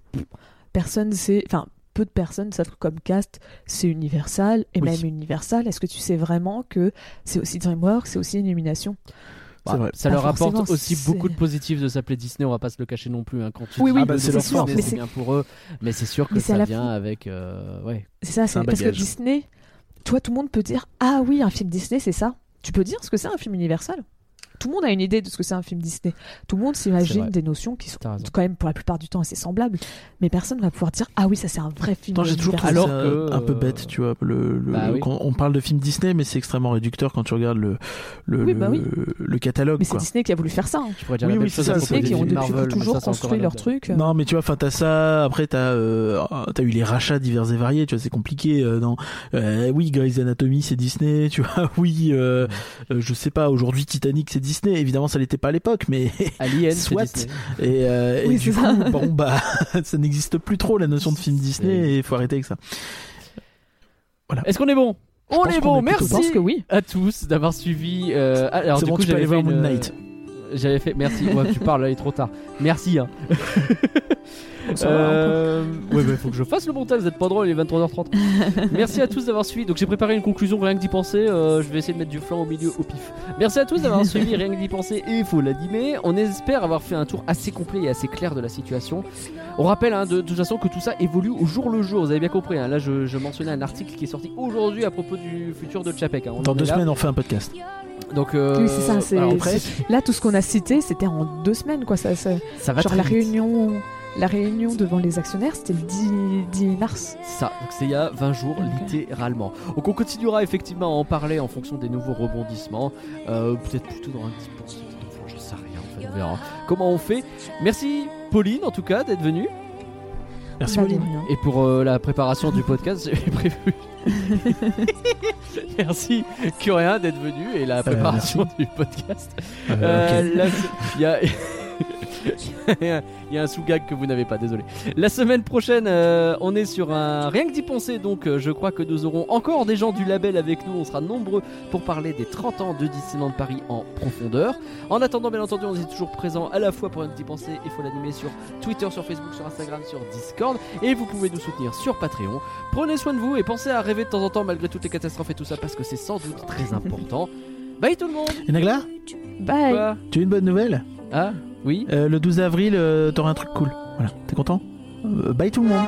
personne sait. Enfin, peu de personnes savent que comme cast, c'est Universal. Et Oui. même Universal, est-ce que tu sais vraiment que c'est aussi DreamWorks, c'est aussi une illumination? Vrai. Ça Pas leur apporte aussi beaucoup de positifs de s'appeler Disney, on va pas se le cacher non plus. hein, quand tu Oui, dis oui, Ah bah, que c'est leur c'est Mais c'est- bien pour eux, mais c'est sûr que ça la vient avec. euh, ouais. C'est ça, C'est un c'est parce que. Disney, toi, tout le monde peut dire Ah oui, un film Disney, c'est ça. Tu peux dire ce que c'est un film Universal Tout le monde a une idée de ce que c'est un film Disney. Tout le monde s'imagine des notions qui sont quand même pour la plupart du temps assez semblables, mais personne va pouvoir dire Ah oui, ça c'est un vrai film. J'ai toujours Alors que, un peu bête, tu vois. Le, le- bah oui. quand on parle de film Disney, mais c'est extrêmement réducteur quand tu regardes le, le, Oui, bah oui. le, le catalogue. Mais c'est. Disney qui a voulu faire ça. hein. Tu pourrais dire Oui, la même chose ça, Disney qui ont depuis Marvel, toujours ça, construit leur truc. Non, mais tu vois, enfin, t'as ça. Après, t'as, euh, t'as eu les rachats divers et variés. Tu vois, c'est compliqué. euh, dans, euh, oui, Grey's Anatomy, c'est Disney. Tu vois, oui, je sais pas. Aujourd'hui, Titanic, c'est Disney. Évidemment, ça l'était pas à l'époque, mais Alien, Soit. Disney. et, euh, et Oui, du c'est coup, bon bah, ça n'existe plus trop la notion de film Disney. Et il faut arrêter avec ça. Est-ce qu'on est bon? On est bon, est pense merci que oui. à tous d'avoir suivi. euh, Alors, C'est du bon, coup, aller voir fait Moon une- Knight. J'avais fait. Merci. Ouais, tu parles là, il est trop tard. Merci. Hein. Ça va, un peu. Euh, ouais, bah, faut que je fasse le montage, vous êtes pas drôle, il est 23h30. Merci à tous d'avoir suivi. Donc, j'ai préparé une conclusion, rien que d'y penser. euh, je vais essayer de mettre du flan au milieu au pif. Merci à tous d'avoir suivi, rien que d'y penser et il faut l'animer. On espère avoir fait un tour assez complet et assez clair de la situation. On rappelle hein, de, de toute façon que tout ça évolue au jour le jour, vous avez bien compris. hein. Là, je, je mentionnais un article qui est sorti aujourd'hui à propos du futur de Chapek. hein. Dans deux là. semaines, on fait un podcast. Donc, euh, Oui, c'est ça, Après, Là, tout ce qu'on a cité, c'était en deux semaines, quoi. Ça, ça- ça va Genre très la vite. réunion, la réunion devant les actionnaires, c'était le 10, 10 mars. Ça, donc c'est il y a 20 jours littéralement. Donc on continuera effectivement à en parler en fonction des nouveaux rebondissements. Euh, Peut-être plutôt dans un petit peu. Enfin, j'en sais rien, en fait, on verra comment on fait? Merci Pauline en tout cas d'être venue. merci Bah, Pauline. Et pour euh, la préparation du podcast, j'ai prévu. Merci Curien d'être venu et la préparation du podcast. Euh, Euh, ok. la- Il y a... Il y a un sous-gag que vous n'avez pas, désolé. La semaine prochaine, euh, on est sur un rien que d'y penser, donc euh, je crois que nous aurons encore des gens du label avec nous. On sera nombreux pour parler des 30 ans de Disneyland Paris en profondeur. En attendant, bien entendu, on est toujours présent à la fois pour rien que d'y penser. Il faut l'animer sur Twitter, sur Facebook, sur Instagram, sur Discord. Et vous pouvez nous soutenir sur Patreon. Prenez soin de vous et pensez à rêver de temps en temps malgré toutes les catastrophes et tout ça parce que c'est sans doute très important. Bye tout le monde Et Nagla, Bye. Quoi? Tu as une bonne nouvelle? Ah? Oui Euh, Le 12 avril, euh, t'auras un truc cool. Voilà, t'es content? Euh, Bye tout le monde.